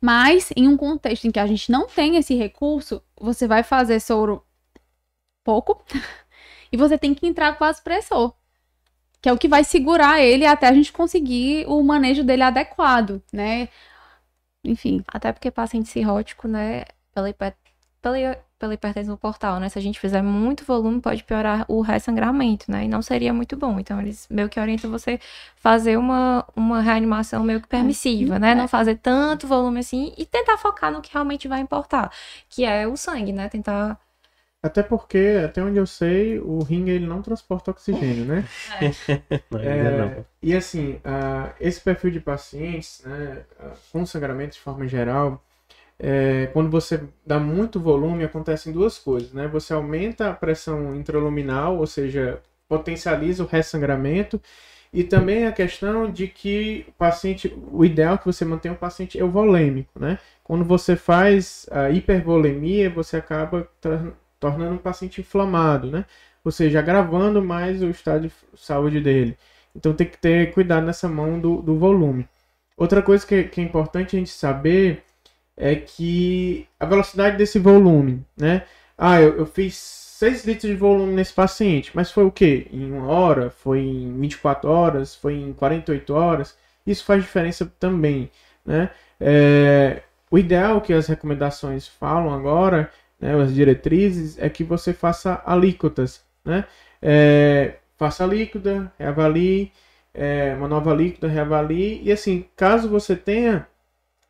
Speaker 2: Mas em um contexto em que a gente não tem esse recurso, você vai fazer soro pouco e você tem que entrar com vasopressor. Que é o que vai segurar ele até a gente conseguir o manejo dele adequado, né? Enfim.
Speaker 3: Até porque paciente cirrótico, né, pela, hiper, pela, pela hipertensão portal, né, se a gente fizer muito volume, pode piorar o ressangramento, né, e não seria muito bom. Então, eles meio que orientam você fazer uma, uma reanimação meio que permissiva, né,
Speaker 2: é.
Speaker 3: não fazer tanto volume assim e tentar focar no que realmente vai importar, que é o sangue, né, tentar...
Speaker 4: até porque, até onde eu sei, o rim ele não transporta oxigênio, né?
Speaker 1: Não,
Speaker 4: É,
Speaker 1: não.
Speaker 4: E assim, ah, esse perfil de pacientes, né, com sangramento de forma geral, é, quando você dá muito volume, acontecem duas coisas, né? Você aumenta a pressão intraluminal, ou seja, potencializa o ressangramento, e também a questão de que o paciente, o ideal é que você mantenha o paciente euvolêmico, né? Quando você faz a hipervolemia, você acaba tornando um paciente inflamado, né? Ou seja, agravando mais o estado de saúde dele. Então tem que ter cuidado nessa mão do, do volume. Outra coisa que, que é importante a gente saber é que a velocidade desse volume, né? Ah, eu, eu fiz 6 litros de volume nesse paciente, mas foi o quê? Em uma hora? Foi em 24 horas? Foi em 48 horas? Isso faz diferença também, né? É, o ideal que as recomendações falam agora, né, as diretrizes, é que você faça alíquotas, né? É, faça a líquida, reavalie, é, uma nova líquida, reavalie, e assim, caso você tenha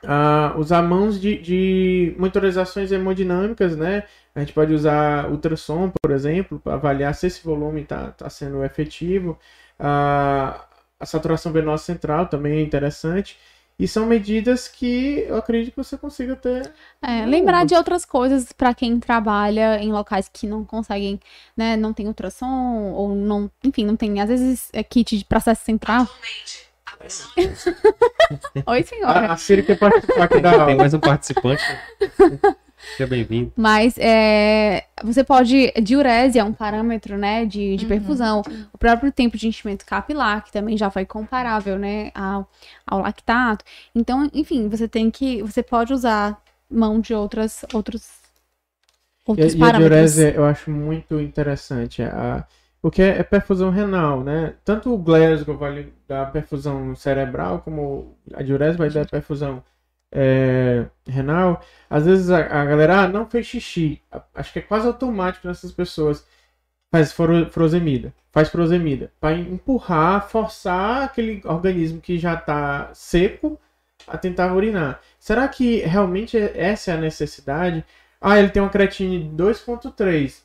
Speaker 4: ah, usar mãos de, de monitorizações hemodinâmicas, né? A gente pode usar ultrassom, por exemplo, para avaliar se esse volume está tá sendo efetivo. Ah, a saturação venosa central também é interessante. E são medidas que eu acredito que você consiga ter.
Speaker 2: É, lembrar de outras coisas para quem trabalha em locais que não conseguem, né, não tem ultrassom ou não, enfim, não tem às vezes é kit de processo central. Oi,
Speaker 4: A,
Speaker 2: senhora.
Speaker 4: a Siri quer participar aqui da
Speaker 1: Tem
Speaker 4: aula.
Speaker 1: mais um participante. Seja bem-vindo.
Speaker 2: Mas é, você pode. Diurese é um parâmetro, né, de, de
Speaker 3: Uhum.
Speaker 2: perfusão. O próprio tempo de enchimento capilar, que também já foi comparável, né, ao, ao lactato. Então, enfim, você tem que. Você pode usar mão de outras, outros,
Speaker 4: E,
Speaker 2: outros
Speaker 4: a- e a
Speaker 2: parâmetros.
Speaker 4: diurese eu acho muito interessante. A, porque é perfusão renal, né? Tanto o Glasgow vai dar perfusão cerebral, como a diurese vai dar perfusão é, renal. Às vezes a, a galera ah, não fez xixi. Acho que é quase automático nessas pessoas. Faz furosemida. Faz furosemida. Para empurrar, forçar aquele organismo que já está seco a tentar urinar. Será que realmente essa é a necessidade? Ah, ele tem uma creatinine de 2.3.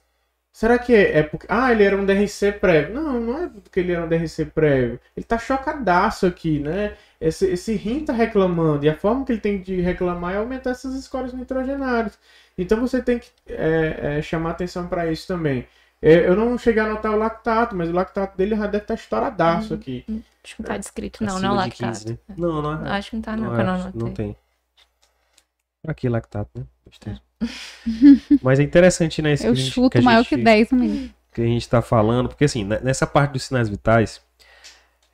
Speaker 4: Será que é, é porque. Ah, ele era um DRC prévio. Não, não é porque ele era um DRC prévio. Ele tá chocadaço aqui, né? Esse, esse rim tá reclamando. E a forma que ele tem de reclamar é aumentar essas escórias nitrogenárias. Então você tem que é, é, chamar atenção para isso também. É, eu não cheguei a anotar o lactato, mas o lactato dele já deve estar estouradaço aqui.
Speaker 3: Acho que não tá descrito, não,
Speaker 1: Acima
Speaker 3: não
Speaker 1: de 15,
Speaker 3: lactato.
Speaker 1: né? Não, não é.
Speaker 3: Acho que não tá, não,
Speaker 1: Não,
Speaker 3: não
Speaker 1: não tem. Aqui lactato, né? Mas é interessante, né? Isso
Speaker 2: Eu
Speaker 1: que a gente,
Speaker 2: chuto
Speaker 1: que
Speaker 2: maior
Speaker 1: gente-
Speaker 2: que 10 no mínimo.
Speaker 1: que a gente tá falando, porque assim, ne- nessa parte dos sinais vitais,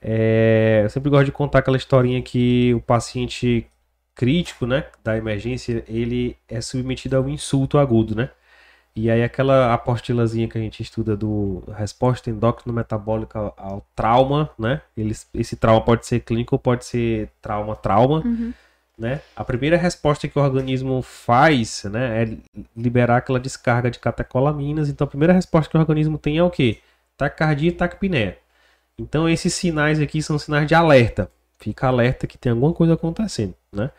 Speaker 1: é, eu sempre gosto de contar aquela historinha que o paciente crítico, né, da emergência, ele é submetido ao insulto agudo, né? E aí aquela apostilazinha que a gente estuda do resposta endócrino-metabólica ao, ao trauma, né? Eles, esse trauma pode ser clínico ou pode ser trauma-trauma,
Speaker 2: Uhum.
Speaker 1: né? A primeira resposta que o organismo faz, né, é liberar aquela descarga de catecolaminas. Então, a primeira resposta que o organismo tem é o quê? Taquicardia e taquipneia. Então, esses sinais aqui são sinais de alerta. Fica alerta que tem alguma coisa acontecendo, né?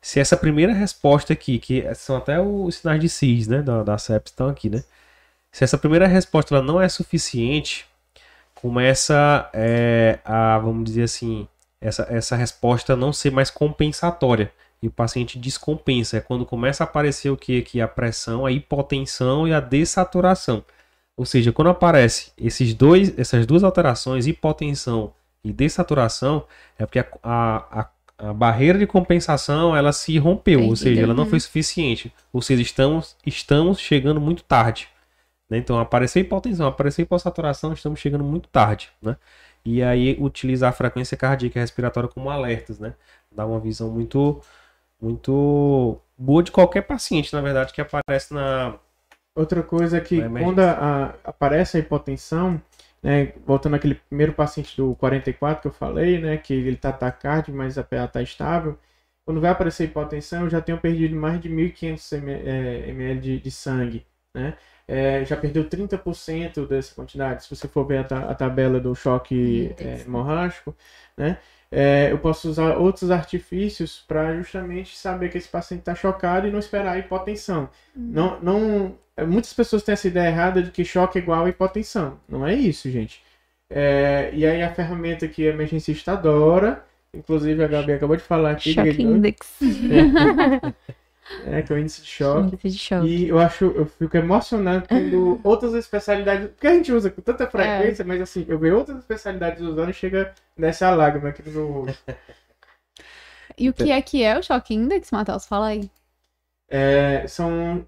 Speaker 1: Se essa primeira resposta aqui, que são até os sinais de CIS, né, da, da sepsis estão aqui, né? Se essa primeira resposta ela não é suficiente, começa é, a, vamos dizer assim, essa, essa resposta não ser mais compensatória. E o paciente descompensa. É quando começa a aparecer o que? Que a pressão, a hipotensão e a dessaturação. Ou seja, quando aparece esses dois, essas duas alterações, hipotensão e dessaturação, é porque a, a, a, barreira de compensação ela se rompeu, ou seja, ela não foi suficiente. Ou seja, estamos, estamos chegando muito tarde. Né? Então, apareceu hipotensão, apareceu hipossaturação, estamos chegando muito tarde. Né? E aí, utilizar a frequência cardíaca e respiratória como alertas, né? Dá uma visão muito, muito boa de qualquer paciente, na verdade, que aparece na.
Speaker 4: Outra coisa é que quando a- a- aparece a hipotensão, né, voltando àquele primeiro paciente do 44 que eu falei, né, que ele tá taquicardia, mas a PA tá estável, quando vai aparecer hipotensão, eu já tenho perdido mais de 1.500 ml, é, ml de, de sangue, né? É, já perdeu 30% dessa quantidade. Se você for ver a, ta- a tabela do choque é, hemorrágico, né? É, eu posso usar outros artifícios para justamente saber que esse paciente está chocado e não esperar a hipotensão. Não, não, é, muitas pessoas têm essa ideia errada de que choque é igual a hipotensão. Não é isso, gente. É, e aí a ferramenta que a emergencista adora, inclusive a Gabi acabou de falar aqui,
Speaker 3: Choque
Speaker 4: que-
Speaker 3: index.
Speaker 4: é, que é o índice de choque.
Speaker 3: Índice de choque.
Speaker 4: E eu acho, eu fico emocionado quando outras especialidades, porque a gente usa com tanta frequência, mas assim, eu vejo outras especialidades usando e chega nessa lágrima aqui no meu olho.
Speaker 2: E o que é que é o choque index, Matheus? Fala aí.
Speaker 4: É, são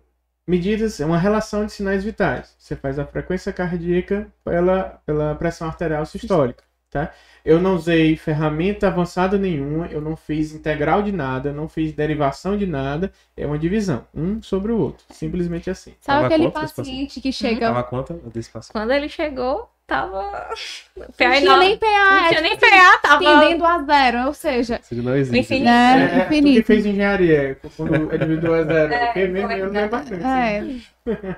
Speaker 4: medidas, é uma relação de sinais vitais. Você faz a frequência cardíaca pela, pela pressão arterial sistólica, tá? Eu não usei ferramenta avançada nenhuma, eu não fiz integral de nada, não fiz derivação de nada, é uma divisão, um sobre o outro, simplesmente assim.
Speaker 2: Sabe
Speaker 1: Tava
Speaker 2: aquele paciente que chega.
Speaker 1: Tava desse paciente?
Speaker 3: Quando ele chegou, tava.
Speaker 2: Não
Speaker 3: PA
Speaker 2: tinha
Speaker 3: não,
Speaker 2: nem PA,
Speaker 3: não
Speaker 2: é
Speaker 3: tinha nem
Speaker 2: tipo assim,
Speaker 3: PA, tava.
Speaker 2: tendendo a zero, ou seja,
Speaker 1: Isso não existe.
Speaker 3: Infinito.
Speaker 2: né,
Speaker 4: É, é, tu que
Speaker 2: infinito.
Speaker 4: fez engenharia, quando é a zero,
Speaker 3: É,
Speaker 4: ok? Mesmo
Speaker 3: foi,
Speaker 4: eu não é bastante.
Speaker 2: É,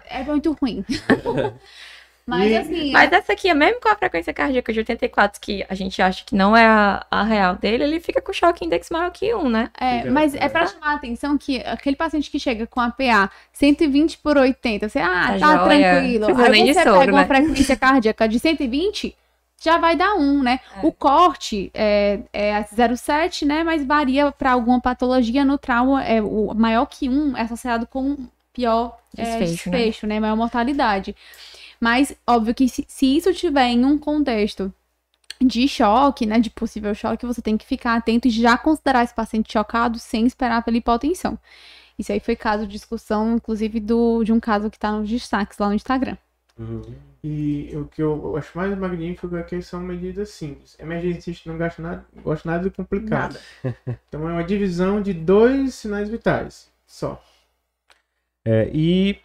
Speaker 2: é muito ruim. Mas
Speaker 4: E-
Speaker 2: assim,
Speaker 3: Mas essa aqui, mesmo com a frequência cardíaca de 84, que a gente acha que não é a, a real dele, ele fica com choque index maior que 1, né?
Speaker 2: É, mas é pra chamar a atenção que aquele paciente que chega com a PA 120 por 80, você, ah,
Speaker 3: Tá
Speaker 2: tá tranquilo. Aí você
Speaker 3: soro,
Speaker 2: pega uma
Speaker 3: né?
Speaker 2: frequência cardíaca de 120, já vai dar 1, né?
Speaker 3: É.
Speaker 2: O corte é, é 0,7, né? Mas varia pra alguma patologia no trauma, é o maior que 1 é associado com pior é,
Speaker 3: Desfecho, né?
Speaker 2: desfecho, né? Maior mortalidade. Mas, óbvio que se, se isso tiver em um contexto de choque, né, de possível choque, você tem que ficar atento e já considerar esse paciente chocado sem esperar pela hipotensão. Isso aí foi caso de discussão, inclusive, do, de um caso que tá nos destaques lá no Instagram.
Speaker 1: Uhum.
Speaker 4: E o que eu acho mais magnífico é que são medidas simples. Emergencista não gosta nada, gosta nada de complicado. Então é uma divisão de dois sinais vitais, só.
Speaker 1: É, e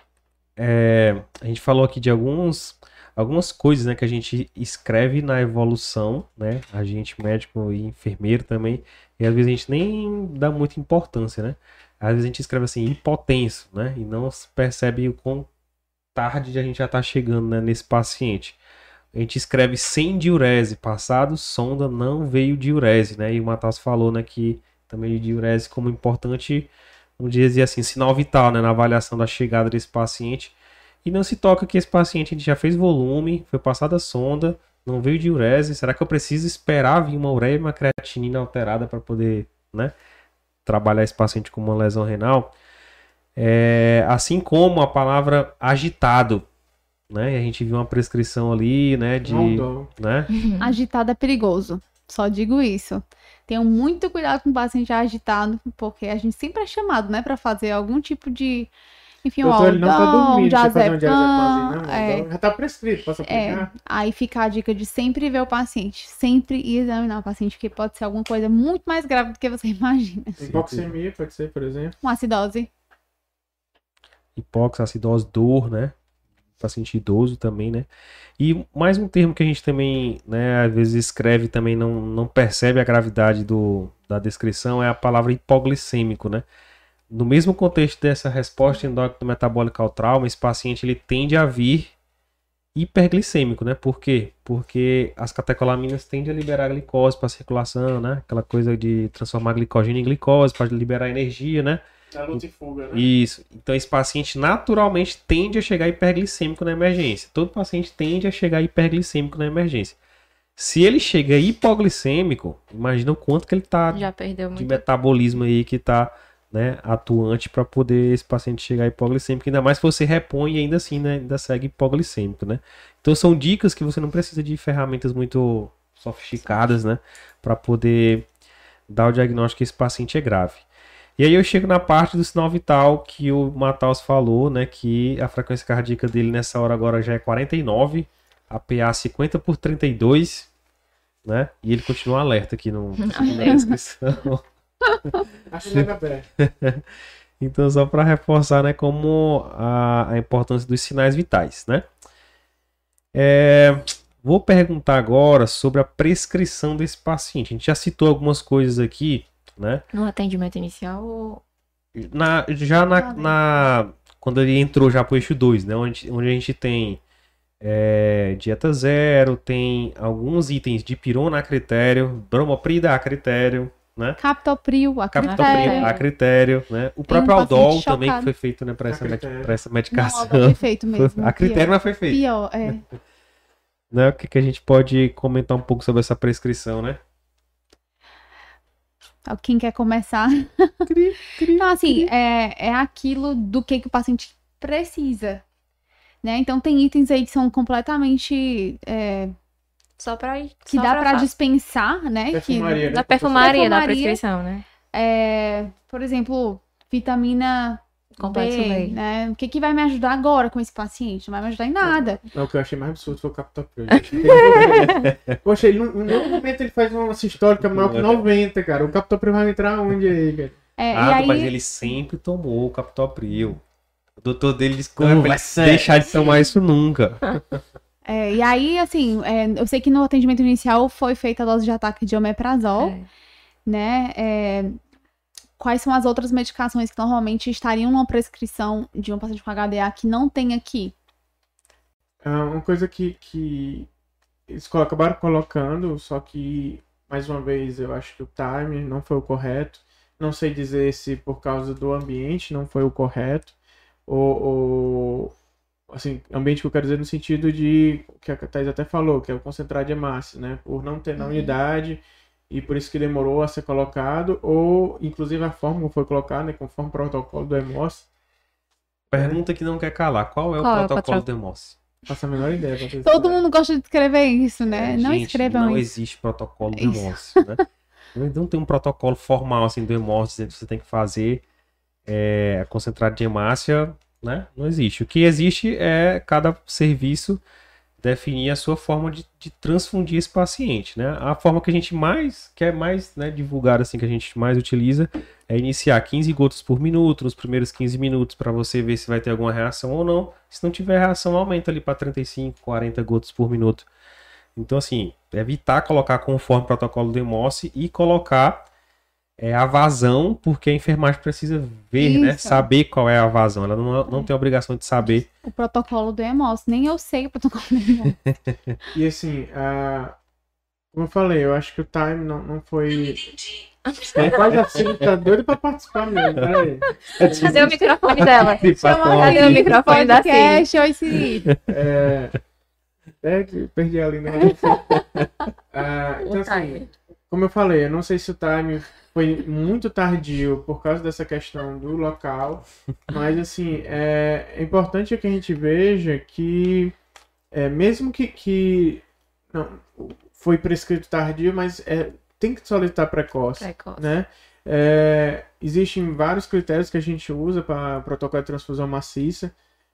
Speaker 1: é, a gente falou aqui de alguns, algumas coisas né, que a gente escreve na evolução, né? A gente médico e enfermeiro também, e às vezes a gente nem dá muita importância, né? Às vezes a gente escreve assim, hipotenso, né? E não percebe o quão tarde a gente já está chegando né, nesse paciente. A gente escreve sem diurese, passado sonda não veio diurese, né? E o Matheus falou, né, que também diurese como importante vamos dizer assim, sinal vital né, na avaliação da chegada desse paciente. E não se toca que esse paciente a gente já fez volume, foi passada a sonda, não veio diurese. Será que eu preciso esperar vir uma ureia e uma creatinina alterada para poder né, trabalhar esse paciente com uma lesão renal? É, assim como a palavra agitado. Né? E a gente viu uma prescrição ali, né? De, né?
Speaker 2: Agitado é perigoso. Só digo isso. Tenham muito cuidado com o paciente agitado, porque a gente sempre é chamado, né, pra fazer algum tipo de. Enfim, um
Speaker 4: Doutor, ele não tá dormindo, fazer um
Speaker 2: diazepam,
Speaker 4: diazepamzinho, não?
Speaker 2: é,
Speaker 4: Então, Já tá prescrito, posso
Speaker 2: É,
Speaker 4: aplicar?
Speaker 2: aí fica a dica de sempre ver o paciente, sempre ir examinar o paciente, porque pode ser alguma coisa muito mais grave do que você imagina.
Speaker 4: Hipoxemia, pode ser, por exemplo.
Speaker 2: Uma acidose.
Speaker 1: hipóxia, acidose, dor, né? Paciente idoso também, né? E mais um termo que a gente também, né, às vezes escreve também não, não percebe a gravidade do, da descrição é a palavra hipoglicêmico, né? No mesmo contexto dessa resposta endócrina metabólica ao trauma, esse paciente ele tende a vir hiperglicêmico, né? Por quê? Porque as catecolaminas tendem a liberar glicose para circulação, né? Aquela coisa de transformar glicogênio em glicose para liberar energia, né?
Speaker 4: Da luta e fuga, né?
Speaker 1: Isso. Então esse paciente naturalmente tende a chegar hiperglicêmico na emergência. Todo paciente tende a chegar hiperglicêmico na emergência. Se ele chega hipoglicêmico, imagina o quanto que ele tá
Speaker 3: Já perdeu
Speaker 1: de
Speaker 3: muito.
Speaker 1: metabolismo aí que tá né, atuante para poder esse paciente chegar hipoglicêmico, ainda mais se você repõe e ainda assim, né, ainda segue hipoglicêmico, né? Então são dicas que você não precisa de ferramentas muito sofisticadas, né, para poder dar o diagnóstico que esse paciente é grave. E aí eu chego na parte do sinal vital que o Mataus falou, né, que a frequência cardíaca dele nessa hora agora já é 49, a PA 50 por 32, né? E ele continua alerta aqui no, na descrição.
Speaker 4: Acho que é
Speaker 1: Então, só para reforçar, né, como a, a, importância dos sinais vitais, né? É, vou perguntar agora sobre a prescrição desse paciente. A gente já citou algumas coisas aqui, né?
Speaker 3: No atendimento inicial ou...
Speaker 1: Na, já na, na, Quando ele entrou já para o eixo 2, né? Onde, onde a gente tem é, dieta zero, tem alguns itens de pirona a critério, bromoprida a critério, né?
Speaker 2: Captopril a critério.
Speaker 1: Captopril a critério, né? O próprio
Speaker 2: um
Speaker 1: Aldol também que foi feito, né, para essa, med- essa
Speaker 2: Não,
Speaker 1: medicação.
Speaker 2: Aldol foi feito mesmo.
Speaker 1: a critério não foi feito.
Speaker 2: Pior, é.
Speaker 1: Né? O que, que a gente pode comentar um pouco sobre essa prescrição, né?
Speaker 2: Quem quer começar? Então, assim, é, é aquilo do que, que o paciente precisa. Né? Então, tem itens aí que são completamente. é,
Speaker 3: Só pra...
Speaker 2: que
Speaker 3: só
Speaker 2: dá pra
Speaker 3: fa-
Speaker 2: dispensar, né? Que,
Speaker 4: Perfumaria, né?
Speaker 3: Da perfumaria, da prescrição, né?
Speaker 2: é, por exemplo, vitamina
Speaker 3: Complexo
Speaker 2: B,
Speaker 3: B.
Speaker 2: né? O que, que vai me ajudar agora com esse paciente? Não vai me ajudar em nada.
Speaker 4: Não, o que eu achei mais absurdo foi o Captopril. Poxa, ele, no, no momento ele faz uma sistólica maior que 90, cara. O Captopril vai entrar onde aí, cara?
Speaker 2: É,
Speaker 1: ah,
Speaker 2: e aí,
Speaker 1: mas ele sempre tomou o Captopril. O doutor dele disse que
Speaker 4: Como
Speaker 1: não vai deixar de tomar isso nunca.
Speaker 2: é, e aí, assim, é, eu sei que no atendimento inicial foi feita a dose de ataque de omeprazol.
Speaker 3: É.
Speaker 2: né? É, quais são as outras medicações que normalmente estariam numa prescrição de um paciente com HDA que não tem aqui?
Speaker 4: Ah, uma coisa que, que eles acabaram colocando, só que, mais uma vez, eu acho que o time não foi o correto. Não sei dizer se por causa do ambiente não foi o correto, ou, ou assim, ambiente que eu quero dizer no sentido de, que a Thais até falou, que é o concentrado de hemácia, né? Por não ter na
Speaker 2: Uhum.
Speaker 4: E por isso que demorou a ser colocado, ou inclusive a forma como foi colocada, né, conforme o protocolo do EMOS,
Speaker 1: Pergunta que não quer calar. Qual é o
Speaker 3: Qual é o
Speaker 1: protocolo
Speaker 3: protocolo?
Speaker 1: do EMOS?
Speaker 4: faço a menor ideia. vocês
Speaker 2: Todo mundo gosta de escrever isso, né?
Speaker 1: É,
Speaker 2: não
Speaker 1: gente,
Speaker 2: escrevam
Speaker 1: Não
Speaker 2: isso.
Speaker 1: existe protocolo do. EMOS, né? Não tem um protocolo formal assim do EMOS dizendo que você tem que fazer é, concentrado de hemácia, né? Não existe. O que existe é cada serviço definir a sua forma de, de transfundir esse paciente, né? A forma que a gente mais quer mais né, divulgar, assim, que a gente mais utiliza é iniciar 15 gotas por minuto, nos primeiros 15 minutos, para você ver se vai ter alguma reação ou não. Se não tiver reação, aumenta ali para 35, 40 gotas por minuto. Então, assim, evitar colocar conforme o protocolo do Emoce e colocar é, a vazão, porque a enfermagem precisa ver, né?
Speaker 2: Isso.
Speaker 1: Saber qual é a vazão. Ela não, não tem a obrigação de saber.
Speaker 2: O protocolo do EMOS. Nem eu sei o protocolo do EMOS.
Speaker 4: E assim, a... como eu falei, eu acho que o time não, não foi. É, quase assim, tá doido pra participar mesmo, peraí.
Speaker 3: Cadê o microfone dela?
Speaker 2: Chama
Speaker 3: Cadê o microfone da
Speaker 2: podcast, oi Siri.
Speaker 4: É, é que perdi ali, né? Ah, então,
Speaker 3: O
Speaker 4: assim,
Speaker 3: time.
Speaker 4: Como eu falei, eu não sei se o time foi muito tardio por causa dessa questão do local, mas assim, é, é importante que a gente veja que é, mesmo que, que não, foi prescrito tardio, mas é, tem que solicitar precoce
Speaker 3: Precoce.
Speaker 4: né? É, existem vários critérios que a gente usa para protocolo de transfusão maciça.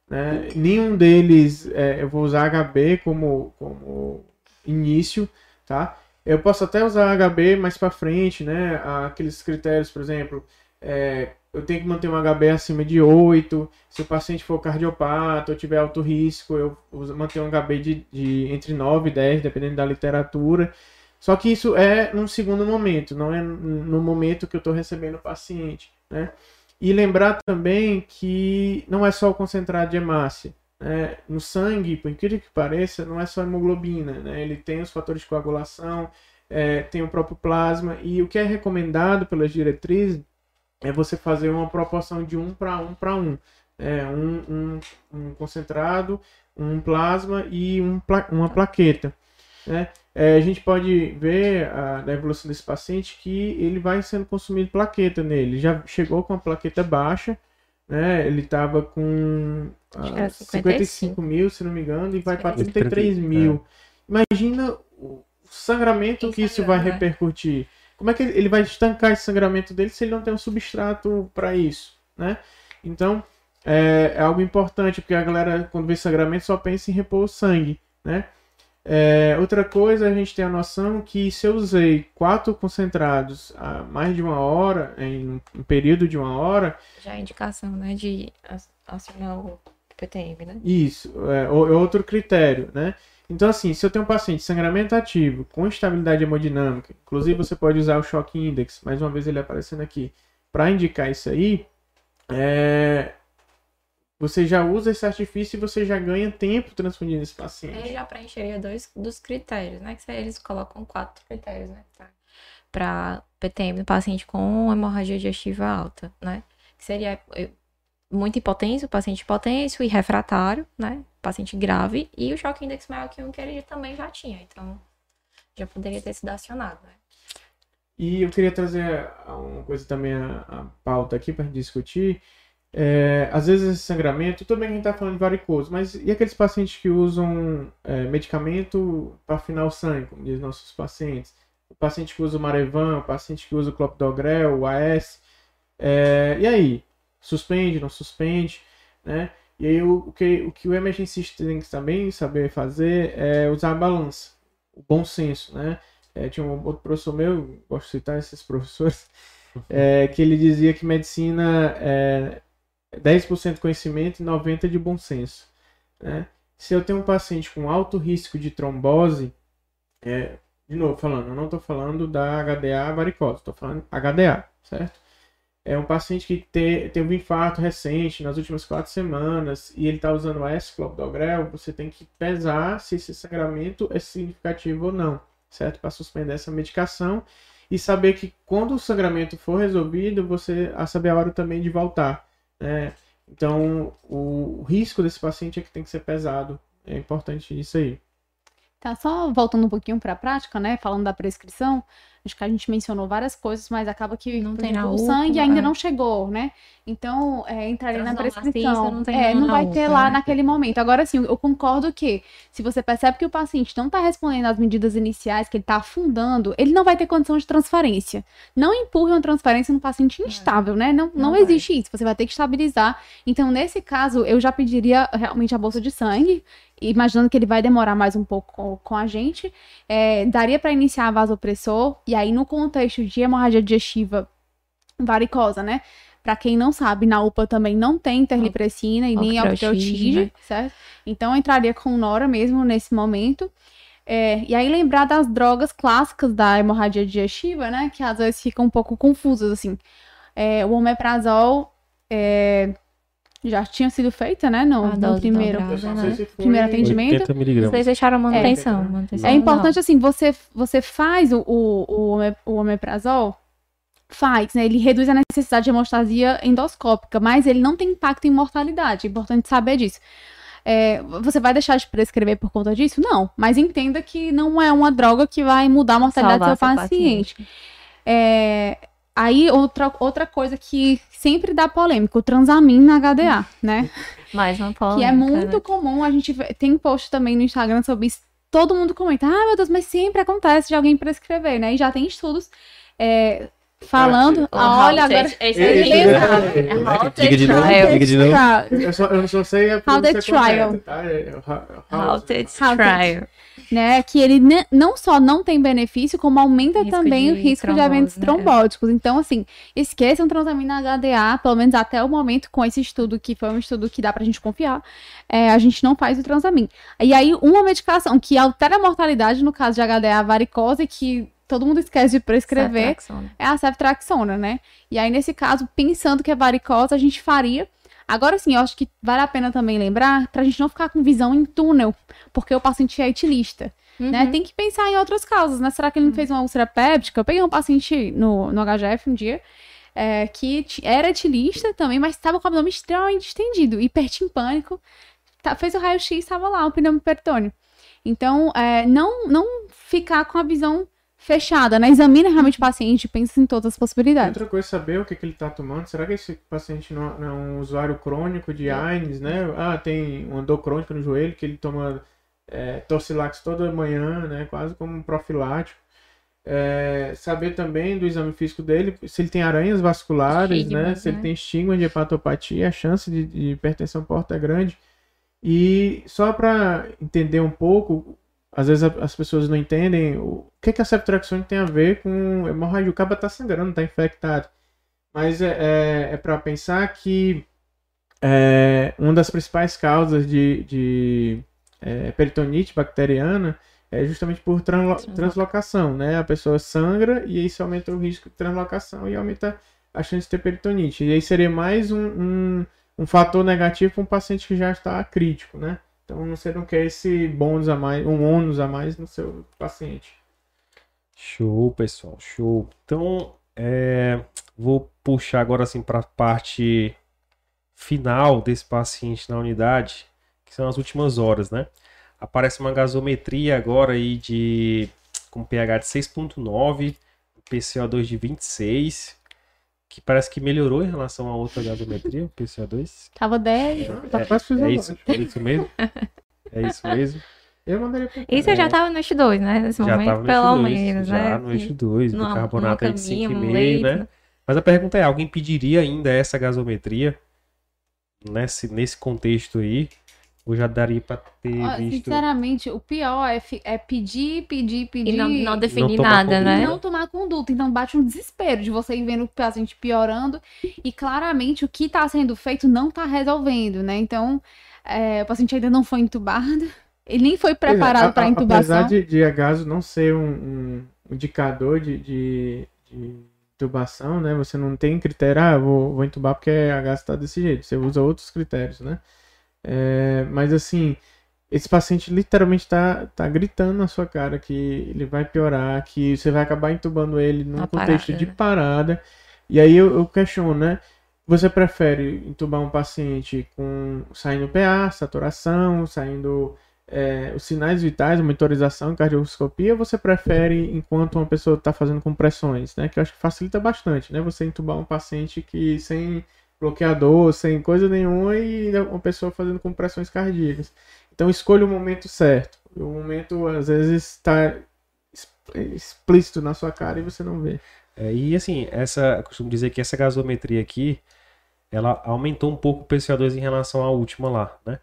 Speaker 4: Né? Nenhum deles é, eu vou usar HB como, como início, tá? Eu posso até usar HB mais para frente, né? Aqueles critérios, por exemplo, é, eu tenho que manter um HB acima de 8. Se o paciente for cardiopata ou tiver alto risco, eu mantenho um HB de, de entre 9 e 10, dependendo da literatura. Só que isso é num segundo momento, não é no momento que eu estou recebendo o paciente, né? E lembrar também que não é só o concentrado de hemácia. Né? No sangue, por incrível que pareça, não é só hemoglobina, né? Ele tem os fatores de coagulação, é, tem o próprio plasma, e o que é recomendado pelas diretrizes é você fazer uma proporção de 1 para 1 para 1. É, um, um, um concentrado, um plasma e um pla- uma plaqueta. Né? é, a gente pode ver a, na evolução desse paciente que ele vai sendo consumido plaqueta nele. Já chegou com a plaqueta baixa, né? Ele estava com ah,
Speaker 3: era
Speaker 4: 55 mil, se não me engano, e vai para
Speaker 1: 55.
Speaker 4: 33 mil. Imagina o sangramento que isso vai
Speaker 3: né?
Speaker 4: repercutir. Como é que ele ele vai estancar esse sangramento dele se ele não tem um substrato para isso, né? Então, é, é algo importante, porque a galera, quando vê sangramento, só pensa em repor o sangue, né? É, outra coisa, a gente tem a noção que se eu usei quatro concentrados há mais de uma hora, em um período de uma hora,
Speaker 3: Já é indicação, né? De acionar o PTM, né?
Speaker 4: Isso, é, é outro critério, né? Então, assim, se eu tenho um paciente sangramento ativo, com estabilidade hemodinâmica, inclusive você pode usar o choque index, mais uma vez ele aparecendo aqui, para indicar isso aí, é, você já usa esse artifício e você já ganha tempo transfundindo esse
Speaker 3: Ele
Speaker 4: paciente.
Speaker 3: já preencheria dois dos critérios, né? Que eles colocam quatro critérios, né? Para PTM do paciente com hemorragia digestiva alta, né? Que seria eh, muito hipotêncio, paciente hipotêncio e refratário, né? Paciente grave. E o choque index maior que um que ele também já tinha. Então, já poderia ter sido acionado, né?
Speaker 4: E eu queria trazer uma coisa também a, a pauta aqui para discutir. É, às vezes esse sangramento, que a gente está falando de varicoso, mas e aqueles pacientes que usam é, medicamento para afinar o sangue, como dizem nossos pacientes? O paciente que usa o Marevan, o paciente que usa o Clopidogrel, o AS. É, e aí? Suspende, não suspende? Né? E aí o, o que, o que o emergencista tem que também saber fazer é usar a balança, o bom senso, né? É, tinha um outro professor meu, gosto de citar esses professores, é, que ele dizia que medicina é 10% conhecimento e 90% de bom senso. Né? Se eu tenho um paciente com alto risco de trombose, é, de novo falando, eu não estou falando da HDA varicose, estou falando HDA, certo? É um paciente que te, teve um infarto recente nas últimas quatro semanas e ele está usando o S-clopidogrel, você tem que pesar se esse sangramento é significativo ou não certo? Para suspender essa medicação e saber que quando o sangramento for resolvido, você a saber a hora também de voltar, né? Então, o, risco desse paciente é que tem que ser pesado. É importante isso aí.
Speaker 2: Tá, só voltando um pouquinho para a prática, né? Falando da prescrição, acho que a gente mencionou várias coisas, mas acaba que
Speaker 3: Não tem na
Speaker 2: exemplo, o sangue ainda
Speaker 3: é.
Speaker 2: não chegou, né? Então, é, entraria na
Speaker 3: Transdormacista
Speaker 2: prescrição.
Speaker 3: não tem
Speaker 2: é,
Speaker 3: na-
Speaker 2: não
Speaker 3: na
Speaker 2: vai ter lá
Speaker 3: né?
Speaker 2: naquele momento. Agora, sim, eu concordo que se você percebe que o paciente não está respondendo às medidas iniciais, que ele está afundando, ele não vai ter condição de transferência. Não empurre uma transferência no paciente instável, né? Não, não,
Speaker 3: Não vai.
Speaker 2: existe isso. Você vai ter que estabilizar. Então, nesse caso, eu já pediria realmente a bolsa de sangue, imaginando que ele vai demorar mais um pouco com, a gente. É, daria para iniciar a vasopressor, e aí no contexto de hemorragia digestiva varicosa, né? Para quem não sabe, na UPA também não tem terlipressina e nem
Speaker 3: octreotide, né?
Speaker 2: certo? Então eu entraria com Nora mesmo nesse momento. É, e aí lembrar das drogas clássicas da hemorragia digestiva, né? Que às vezes ficam um pouco confusas, assim. É, o omeprazol é, já tinha sido feita, né? No,
Speaker 3: A
Speaker 2: no
Speaker 3: dose
Speaker 2: primeiro,
Speaker 3: dobrada.
Speaker 4: Não
Speaker 3: né?
Speaker 4: se
Speaker 2: Primeiro atendimento.
Speaker 1: 80 miligramas.
Speaker 3: Vocês deixaram a manutenção.
Speaker 4: É.
Speaker 3: manutenção
Speaker 2: É
Speaker 3: não.
Speaker 2: importante, assim, você, você faz o, o, o, ome- o omeprazol, faz, né? Ele reduz a necessidade de hemostasia endoscópica, mas ele não tem impacto em mortalidade. É importante saber disso. É, você vai deixar de prescrever por conta disso? Não. Mas entenda que não é uma droga que vai mudar a mortalidade do seu
Speaker 3: Salvar seu
Speaker 2: paciente. É, aí, outra, outra coisa que sempre dá polêmica, o transamin na HDA, né?
Speaker 3: Mais uma
Speaker 2: Que
Speaker 3: polêmica,
Speaker 2: é muito
Speaker 3: né?
Speaker 2: comum, a gente vê- tem post também no Instagram sobre isso. Todo mundo comenta, ah, meu Deus, mas sempre acontece de alguém prescrever, né? E já tem estudos é, falando. Ah, olha,
Speaker 3: Halted-
Speaker 2: agora.
Speaker 3: Esse
Speaker 4: é- é-
Speaker 3: É Halted
Speaker 1: Diga de novo,
Speaker 3: Trial.
Speaker 1: diga de novo.
Speaker 4: Eu só, sei a
Speaker 2: How the
Speaker 4: pronúncia
Speaker 2: trial.
Speaker 4: correta, tá? É, é, how-
Speaker 3: Halted
Speaker 2: Halted.
Speaker 3: Trial.
Speaker 2: Né? Que ele não só não tem benefício, como aumenta
Speaker 3: Risco
Speaker 2: também o
Speaker 3: de
Speaker 2: risco de
Speaker 3: trombose,
Speaker 2: eventos
Speaker 3: né?
Speaker 2: trombóticos. Então, assim, esqueçam transamina HDA, pelo menos até o momento, com esse estudo, que foi um estudo que dá pra gente confiar, é, a gente não faz o transamin. E aí, uma medicação que altera a mortalidade, no caso de HDA varicose, que todo mundo esquece de prescrever,
Speaker 3: Ceftriaxona.
Speaker 2: é a ceftriaxona, né? E aí, nesse caso, pensando que é varicose, a gente faria. Agora sim, eu acho que vale a pena também lembrar, pra gente não ficar com visão em túnel, porque o paciente é etilista, né?
Speaker 3: Uhum.
Speaker 2: Tem que pensar em outras causas, né? Será que ele não fez uma úlcera péptica? Eu peguei um paciente no, no HGF um dia, é, que era etilista também, mas estava com o abdômen extremamente estendido, hipertimpânico, tá, fez o raio-x, estava lá, o pneumoperitônio. Então, é, não, não ficar com a visão fechada, né? Examina realmente o paciente, pensa em todas as possibilidades.
Speaker 4: Outra coisa é saber o que, que ele está tomando. Será que esse paciente não, não é um usuário crônico de AINES, né? Ah, tem uma dor crônica no joelho que ele toma é, Torcilax toda manhã, né? Quase como um profilático. É, saber também do exame físico dele, se ele tem aranhas vasculares,
Speaker 3: Estigmas,
Speaker 4: né? Se ele
Speaker 3: né?
Speaker 4: tem estigma de hepatopatia, a chance de, de hipertensão porta é grande. E só para entender um pouco, às vezes as pessoas não entendem o que, que a ceftriaxone tem a ver com hemorragia. O cabo tá sangrando, tá infectado. Mas é, é, para pensar que é, uma das principais causas de, de é, peritonite bacteriana é justamente por translo-
Speaker 3: Transloca-
Speaker 4: translocação, né? A pessoa sangra e isso aumenta o risco de translocação e aumenta a chance de ter peritonite. E aí seria mais um, um, um fator negativo para um paciente que já está crítico, né? Então você não quer esse bônus a mais, um ônus a mais no seu paciente.
Speaker 1: Show, pessoal, show. Então, é, vou puxar agora assim para a parte final desse paciente na unidade, que são as últimas horas, né? Aparece uma gasometria agora aí de com pH de 6.9, PCO2 de 26, que parece que melhorou em relação a outra gasometria, o PCO2.
Speaker 2: Tava 10.
Speaker 4: Tá quase
Speaker 1: É
Speaker 4: fisiológico.
Speaker 1: isso, é isso mesmo? É isso mesmo?
Speaker 4: Eu mandaria
Speaker 3: Isso eu já tava no eixo 2, né? Nesse
Speaker 1: É. Já
Speaker 3: momento,
Speaker 1: tava no
Speaker 3: pelo
Speaker 1: eixo 2,
Speaker 3: menos,
Speaker 1: já
Speaker 3: né?
Speaker 1: no eixo 2,
Speaker 3: Numa-
Speaker 1: bicarbonato
Speaker 3: numa
Speaker 1: aí de
Speaker 3: caminha, um
Speaker 1: 5,5,
Speaker 3: leite,
Speaker 1: né?
Speaker 3: né?
Speaker 1: Mas a pergunta é, alguém pediria ainda essa gasometria nesse, nesse contexto aí? Ou já daria pra ter
Speaker 2: Ó,
Speaker 1: visto...
Speaker 2: Sinceramente, o pior é, é pedir, pedir, pedir.
Speaker 3: E não, não definir
Speaker 1: tomar
Speaker 3: nada,
Speaker 1: conduta.
Speaker 3: né?
Speaker 2: não tomar conduta. Então bate um desespero de você ir vendo o paciente piorando e claramente o que está sendo feito não está resolvendo, né? Então é, o paciente ainda não foi entubado, ele nem foi
Speaker 4: é,
Speaker 2: preparado
Speaker 4: a-
Speaker 2: para
Speaker 4: a-
Speaker 2: intubação.
Speaker 4: Apesar de, de a gaso não ser um, um indicador de, de, de intubação, né? Você não tem critério, ah, vou, vou intubar porque a gaso está desse jeito. Você usa outros critérios, né? É, mas assim, esse paciente literalmente tá, tá gritando na sua cara que ele vai piorar, que você vai acabar intubando ele num
Speaker 3: Uma
Speaker 4: contexto
Speaker 3: parada,
Speaker 4: de
Speaker 3: né?
Speaker 4: parada. E aí eu, eu questiono, né? Você prefere intubar um paciente com saindo PA, saturação, saindo é, os sinais vitais, monitorização, cardioscopia, ou você prefere enquanto uma pessoa está fazendo compressões, né? Que eu acho que facilita bastante, né? Você intubar um paciente que sem bloqueador, sem coisa nenhuma e uma pessoa fazendo compressões cardíacas. Então escolha o momento certo. O momento às vezes está explícito na sua cara e você não vê.
Speaker 1: É, e assim, essa, eu costumo dizer que essa gasometria aqui, ela aumentou um pouco o PCO2 em relação à última lá, né?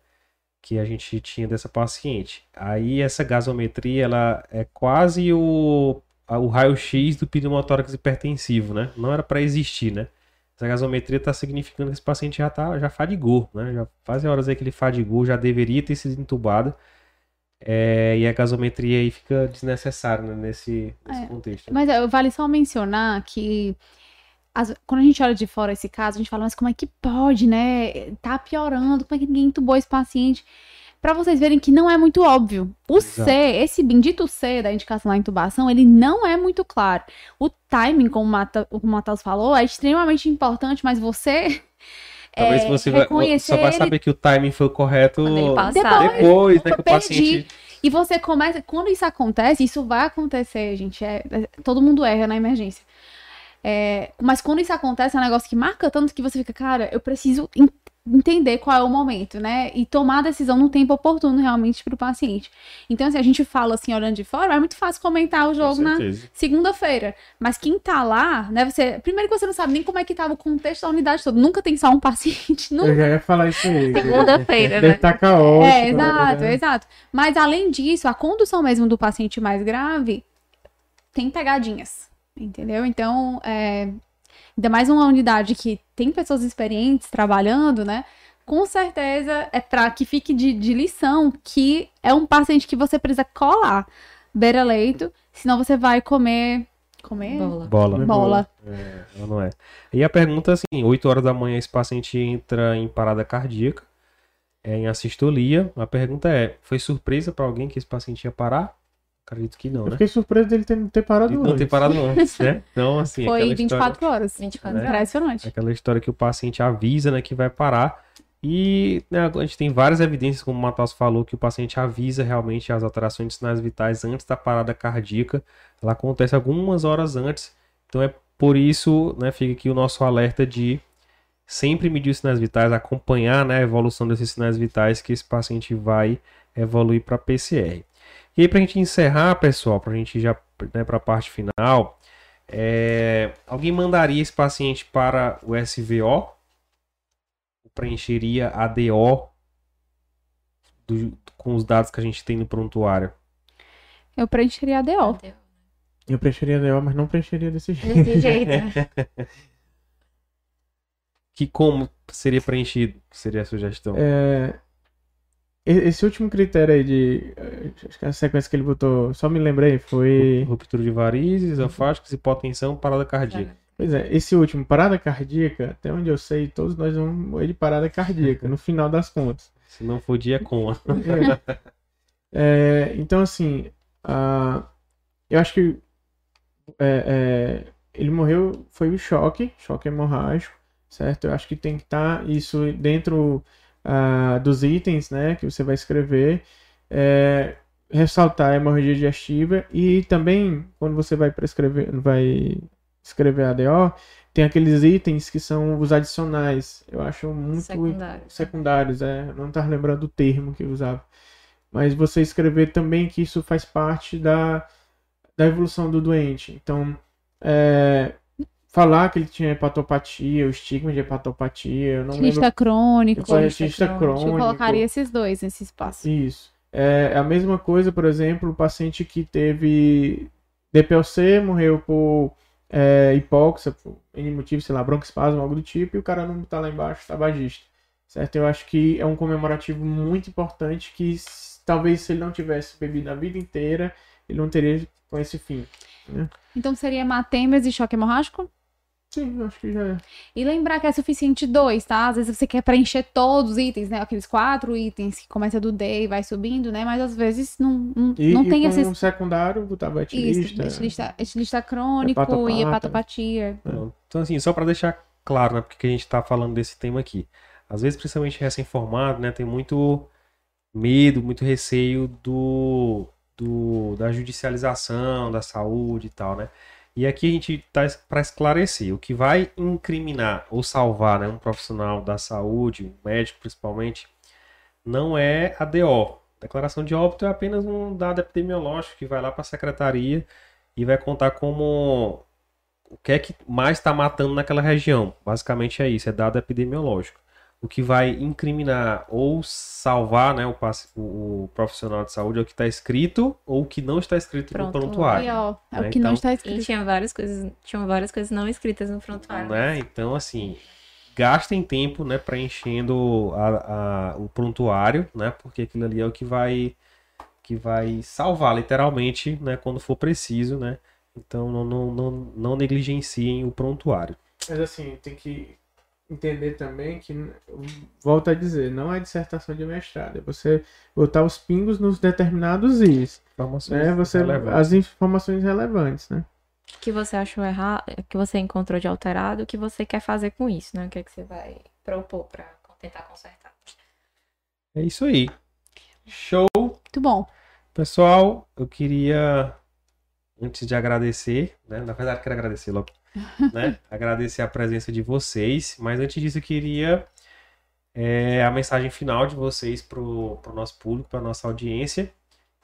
Speaker 1: Que a gente tinha dessa paciente. Aí essa gasometria, ela é quase o, o raio-x do pneumotórax hipertensivo, né? Não era para existir, né? Essa gasometria está significando que esse paciente já, tá, já fadigou, né? Já fazem horas aí que ele fadigou, já deveria ter sido entubado. É, e a gasometria aí fica desnecessária né, nesse, nesse
Speaker 2: É.
Speaker 1: contexto.
Speaker 2: Mas é, vale só mencionar que as- quando a gente olha de fora esse caso, a gente fala, mas como é que pode, né? Tá piorando, como é que ninguém entubou esse paciente? Pra vocês verem que não é muito óbvio. O
Speaker 1: Exato.
Speaker 2: C, esse bendito C da indicação da intubação, ele não é muito claro. O timing, como o Mata- o Matheus falou, é extremamente importante, mas você.
Speaker 1: Talvez
Speaker 2: é,
Speaker 1: você vai, só vai
Speaker 2: ele
Speaker 1: saber que o timing foi correto
Speaker 3: ele passar.
Speaker 2: Depois,
Speaker 1: depois, né? Que o paciente.
Speaker 2: E você começa. Quando isso acontece, isso vai acontecer, gente. é- é- todo mundo erra na emergência. É, mas quando isso acontece, é um negócio que marca tanto que você fica, cara, eu preciso entender qual é o momento, né? E tomar a decisão no tempo oportuno realmente pro paciente. Então, assim, a gente fala assim, olhando de fora, é muito fácil comentar o jogo na segunda-feira. Mas quem tá lá, né? Você. Primeiro que você não sabe nem como é que tava o contexto da unidade toda. Nunca tem só um paciente. Nunca
Speaker 4: Eu já ia falar isso aí.
Speaker 3: Segunda-feira,
Speaker 4: Deve
Speaker 3: né?
Speaker 4: estar caótico.
Speaker 2: é, exato,
Speaker 4: né?
Speaker 2: exato. Mas além disso, a condução mesmo do paciente mais grave tem pegadinhas, entendeu? Então, é, ainda mais uma unidade que tem pessoas experientes trabalhando, né? Com certeza é para que fique de, de lição que é um paciente que você precisa colar beira-leito, senão você vai comer. Comer?
Speaker 3: Bola.
Speaker 1: Bola.
Speaker 2: Bola.
Speaker 1: É, ela não é. E a pergunta assim, 8 horas da manhã esse paciente entra em parada cardíaca, é, em assistolia. A pergunta é, foi surpresa para alguém que esse paciente ia parar? Acredito que não,
Speaker 4: Eu
Speaker 1: né?
Speaker 4: fiquei surpreso dele ter, ter parado
Speaker 1: E não ter
Speaker 4: antes.
Speaker 1: parado antes, né? Então, assim,
Speaker 2: Foi
Speaker 1: aquela
Speaker 2: 24 horas.
Speaker 3: 24
Speaker 1: Né?
Speaker 2: Impressionante.
Speaker 1: Aquela história que o paciente avisa, né, que vai parar. E né, a gente tem várias evidências, como o Matheus falou, que o paciente avisa realmente as alterações de sinais vitais antes da parada cardíaca. Ela acontece algumas horas antes. Então é por isso, né, fica aqui o nosso alerta de sempre medir os sinais vitais, acompanhar né, a evolução desses sinais vitais que esse paciente vai evoluir para PCR. E aí, para a gente encerrar, pessoal, para a gente já né, para a parte final, é... alguém mandaria esse paciente para o SVO? Preencheria a DO do... com os dados que a gente tem no prontuário?
Speaker 2: Eu preencheria a DO.
Speaker 4: Eu preencheria a DO, mas não preencheria desse jeito.
Speaker 3: Desse jeito.
Speaker 1: que como seria preenchido? Seria a sugestão?
Speaker 4: É, esse último critério aí de. Acho que a sequência que ele botou, só me lembrei, foi.
Speaker 1: Ruptura de varizes, esofágicos, hipotensão, parada cardíaca.
Speaker 4: Pois é, esse último, parada cardíaca, até onde eu sei, todos nós vamos morrer de parada cardíaca, no final das contas.
Speaker 1: Se não for dia, com.
Speaker 4: É. é, então, assim, uh, eu acho que é, é, ele morreu, foi o choque, choque hemorrágico, certo? Eu acho que tem que estar tá isso dentro dos itens né, que você vai escrever, é, ressaltar a hemorragia digestiva e também, quando você vai prescrever, vai escrever a DO, tem aqueles itens que são os adicionais. Eu acho muito
Speaker 3: secundários,
Speaker 4: secundários é, não estar lembrando o termo que eu usava. Mas você escrever também que isso faz parte da, da evolução do doente. Então, é, falar que ele tinha hepatopatia, o estigma de hepatopatia. Eu não
Speaker 2: Artista
Speaker 4: lembro.
Speaker 2: crônico.
Speaker 4: Artista crônico.
Speaker 2: Eu colocaria esses dois nesse espaço.
Speaker 4: Isso. É a mesma coisa, por exemplo, o paciente que teve DPLC, morreu por é, hipóxia, por N motivo, sei lá, broncoespasmo, algo do tipo, e o cara não tá lá embaixo, tabagista. Certo? Eu acho que é um comemorativo muito importante que talvez se ele não tivesse bebido a vida inteira, ele não teria com esse fim. Né?
Speaker 2: Então seria hematêmese e choque hemorrágico?
Speaker 4: Sim, acho que já é.
Speaker 2: E lembrar que é suficiente dois, tá? Às vezes você quer preencher todos os itens, né? Aqueles quatro itens que começa do D e vai subindo, né? Mas às vezes não, não,
Speaker 4: e,
Speaker 2: não tem
Speaker 4: com
Speaker 2: esses.
Speaker 4: um secundário, botar
Speaker 2: Isso, estilista, estilista crônico
Speaker 4: Hepatopata.
Speaker 2: e hepatopatia.
Speaker 1: Então, assim, só para deixar claro, né? Porque a gente tá falando desse tema aqui. Às vezes, principalmente recém-formado, né? Tem muito medo, muito receio do, do da judicialização da saúde e tal, né? E aqui a gente está para esclarecer o que vai incriminar ou salvar né, um profissional da saúde, um médico principalmente, não é a DO. Declaração de óbito é apenas um dado epidemiológico que vai lá para a secretaria e vai contar como o que é que mais está matando naquela região. Basicamente é isso, é dado epidemiológico o que vai incriminar ou salvar né, o, o, profissional de saúde é o que está escrito ou o que não está escrito
Speaker 3: Pronto.
Speaker 1: no prontuário.
Speaker 2: Ó, é
Speaker 1: né?
Speaker 2: o que não
Speaker 1: Então-
Speaker 2: está
Speaker 3: E
Speaker 2: escrito.
Speaker 3: tinha várias coisas, tinham várias coisas não escritas no prontuário.
Speaker 1: Né? Então, assim, gastem tempo né, preenchendo a- a- o prontuário, né? Porque aquilo ali é o que vai, que vai salvar, literalmente, né, quando for preciso, né? Então, não, não, não, não negligenciem o prontuário.
Speaker 4: Mas assim, tem que entender também que, volto a dizer, não é dissertação de mestrado. É você botar os pingos nos determinados is.
Speaker 1: Informações
Speaker 4: Né? Você, as informações relevantes, né?
Speaker 3: O que você achou errado, que você encontrou de alterado, o que você quer fazer com isso, né? O que é que você vai propor para tentar consertar.
Speaker 1: É isso aí. Show!
Speaker 2: Muito bom.
Speaker 1: Pessoal, eu queria, antes de agradecer, né? Na verdade, quero agradecer logo, né? agradecer a presença de vocês, mas antes disso, eu queria é, a mensagem final de vocês pro, pro nosso público, pra nossa audiência,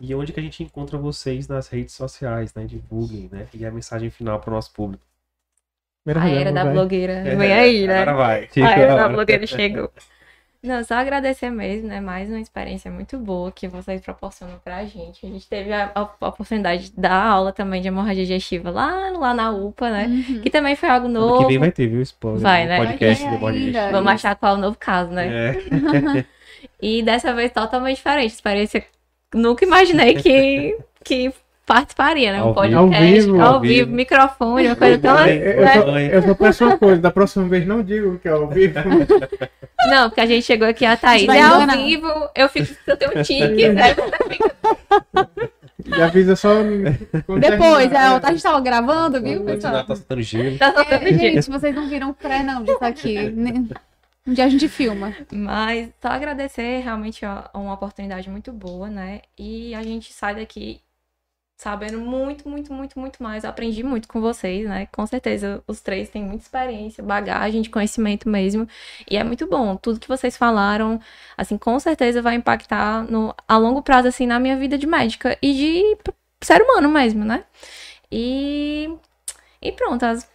Speaker 1: e onde que a gente encontra vocês nas redes sociais, né? Divulguem, né? E a mensagem final pro nosso público.
Speaker 4: Primeira
Speaker 3: A era da
Speaker 4: vai.
Speaker 3: blogueira vem aí, né?
Speaker 1: Agora vai.
Speaker 3: A era da blogueira chegou. Não, só agradecer mesmo, né? Mais uma experiência muito boa que vocês proporcionam pra gente. A gente teve a, a- a oportunidade de dar aula também de hemorragia digestiva lá, lá na UPA, né?
Speaker 2: Uhum.
Speaker 3: Que também foi algo
Speaker 1: Ano
Speaker 3: novo.
Speaker 1: que vem vai ter, viu? Spoiler.
Speaker 3: Vai, né?
Speaker 1: Podcast
Speaker 2: Vai
Speaker 1: do.
Speaker 3: Vamos achar qual é o novo caso, né?
Speaker 1: É.
Speaker 3: E dessa vez totalmente diferente. Experiência nunca imaginei que, que participaria, né? Um
Speaker 1: Ao
Speaker 3: podcast.
Speaker 4: vivo. Ao vivo.
Speaker 3: ao
Speaker 1: Ao
Speaker 3: vivo,
Speaker 1: vivo.
Speaker 3: microfone, uma coisa tão.
Speaker 4: Eu, só, eu só peço uma coisa, da próxima vez não digo que é ao vivo.
Speaker 3: Não, porque a gente chegou aqui, a Thaís. É ao
Speaker 2: enganar.
Speaker 3: vivo, eu fico. Eu tenho um tique, né?
Speaker 4: E avisa só.
Speaker 2: Depois,
Speaker 4: terminar.
Speaker 2: é, a gente tava gravando, viu, pessoal?
Speaker 1: Tá soltando gelo.
Speaker 3: Tá soltando
Speaker 2: É,
Speaker 3: tique.
Speaker 2: gente, vocês não viram o pré, não, disso aqui. Nem- Um dia a gente filma.
Speaker 3: Mas só agradecer, realmente é uma oportunidade muito boa, né? E a gente sai daqui sabendo muito, muito, muito, muito mais. Aprendi muito com vocês, né? Com certeza, os três têm muita experiência, bagagem de conhecimento mesmo. E é muito bom. Tudo que vocês falaram, assim, com certeza vai impactar no, a longo prazo, assim, na minha vida de médica e de ser humano mesmo, né? E, e pronto, as,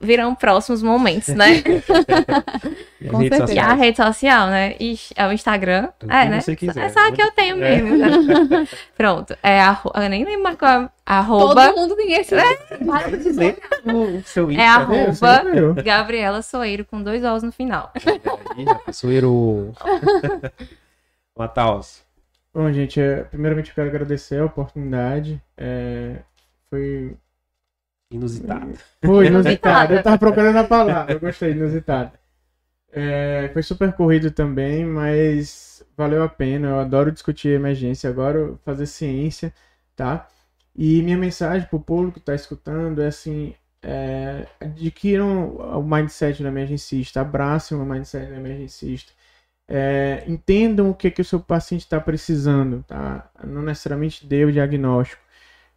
Speaker 3: virão próximos momentos, né?
Speaker 2: Com certeza.
Speaker 3: E a rede social, né? Ixi, é o Instagram.
Speaker 1: O
Speaker 3: é, né?
Speaker 1: quiser.
Speaker 3: É só a que eu tenho
Speaker 1: É.
Speaker 3: mesmo. né? Pronto. É arro... Eu nem lembro qual é. Arroba.
Speaker 2: Todo mundo dizer.
Speaker 1: O seu
Speaker 3: É arroba
Speaker 4: é eu.
Speaker 3: Gabriela Soeiro com dois O's no final.
Speaker 1: Rapaz, Soeiro. Mataus.
Speaker 4: Bom, gente, é, primeiramente eu quero agradecer a oportunidade. É, foi
Speaker 1: Inusitado.
Speaker 4: Foi inusitado. Eu tava procurando a palavra, eu gostei, inusitado. É, foi super corrido também, mas valeu a pena. Eu adoro discutir emergência, adoro fazer ciência, tá? E minha mensagem pro público que tá escutando é assim: é, adquiram o mindset do emergencista, abracem o mindset do emergencista. É, entendam o que, que o seu paciente está precisando, tá? Não necessariamente dê o diagnóstico.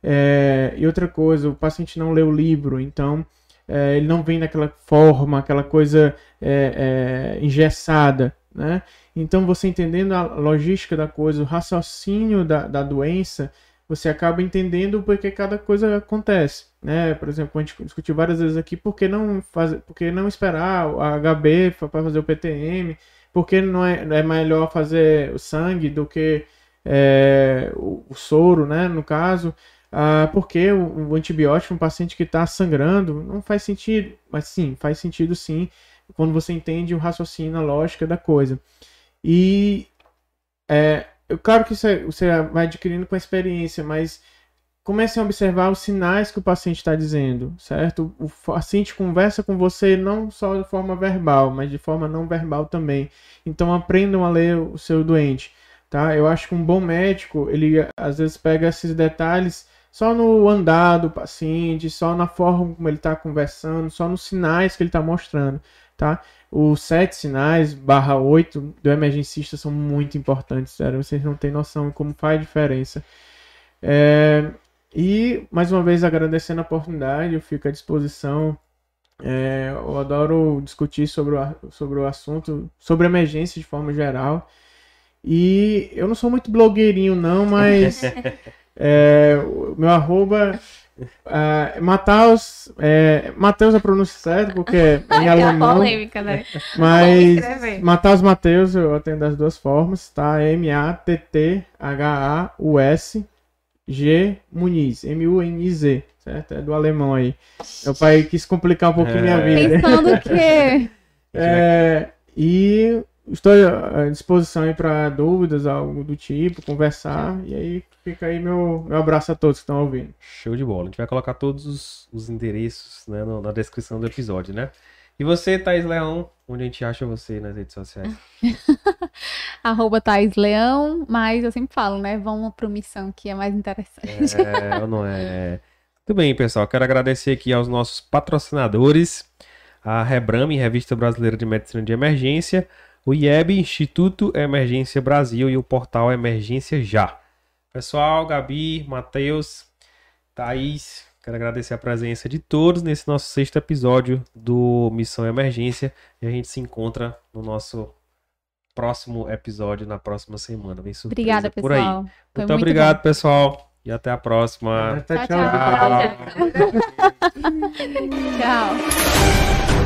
Speaker 4: É, e outra coisa, o paciente não lê o livro, então é, ele não vem daquela forma, aquela coisa é, é, engessada, né? Então você entendendo a logística da coisa, o raciocínio da, da doença, você acaba entendendo por que cada coisa acontece, né? Por exemplo, a gente discutiu várias vezes aqui, por que não fazer, por que não esperar o HB para fazer o PTM? Por que não é, é melhor fazer o sangue do que é, o, o soro, né? No caso, ah, porque o, o antibiótico, um paciente que está sangrando, não faz sentido. Mas sim, faz sentido sim, quando você entende o raciocínio, a lógica da coisa. E é, claro que você, você vai adquirindo com a experiência, mas comece a observar os sinais que o paciente está dizendo, certo? O paciente conversa com você não só de forma verbal, mas de forma não verbal também. Então aprendam a ler o seu doente, tá? Eu acho que um bom médico, ele às vezes pega esses detalhes só no andar do paciente, só na forma como ele está conversando, só nos sinais que ele está mostrando, tá? Os sete sinais, barra oito, do emergencista são muito importantes, sério. Vocês não têm noção de como faz diferença. É, e, mais uma vez, agradecendo a oportunidade, eu fico à disposição. É, eu adoro discutir sobre o, sobre o assunto, sobre emergência de forma geral. E eu não sou muito blogueirinho, não, mas é, o meu arroba ah, é Mateus, é, Mateus é a pronúncia certa, porque é em
Speaker 3: É
Speaker 4: alemão.
Speaker 3: polêmica, né?
Speaker 4: Mas
Speaker 3: escrever.
Speaker 4: Mateus Mateus eu atendo das duas formas, tá? M-A-T-T-H-A-U-S G Muniz, M-U-N-I-Z, certo? É do alemão aí. Meu pai quis complicar um pouquinho minha
Speaker 1: É.
Speaker 4: vida.
Speaker 2: Pensando que.
Speaker 4: É, e estou à disposição aí para dúvidas, algo do tipo, conversar. E aí fica aí meu, meu abraço a todos que estão ouvindo.
Speaker 1: Show de bola. A gente vai colocar todos os, os endereços né, no- na descrição do episódio, né? E você, Thaís Leão, onde a gente acha você nas redes sociais?
Speaker 2: Arroba Thais Leão, mas eu sempre falo, né? Vamos pro missão que é mais interessante.
Speaker 1: É, ou não é? Tudo bem, pessoal. Quero agradecer aqui aos nossos patrocinadores, a Rebrame, Revista Brasileira de Medicina de Emergência, o IEB, Instituto Emergência Brasil e o portal Emergência Já. Pessoal, Gabi, Matheus, Thaís, quero agradecer a presença de todos nesse nosso sexto episódio do Missão Emergência e a gente se encontra no nosso próximo episódio na próxima semana. Vem surpresa
Speaker 2: Obrigada,
Speaker 1: por aí.
Speaker 2: Foi
Speaker 1: Muito obrigado, pessoal. E até a próxima.
Speaker 4: Tchau,
Speaker 2: Tchau,
Speaker 4: tchau.
Speaker 2: tchau. Tchau.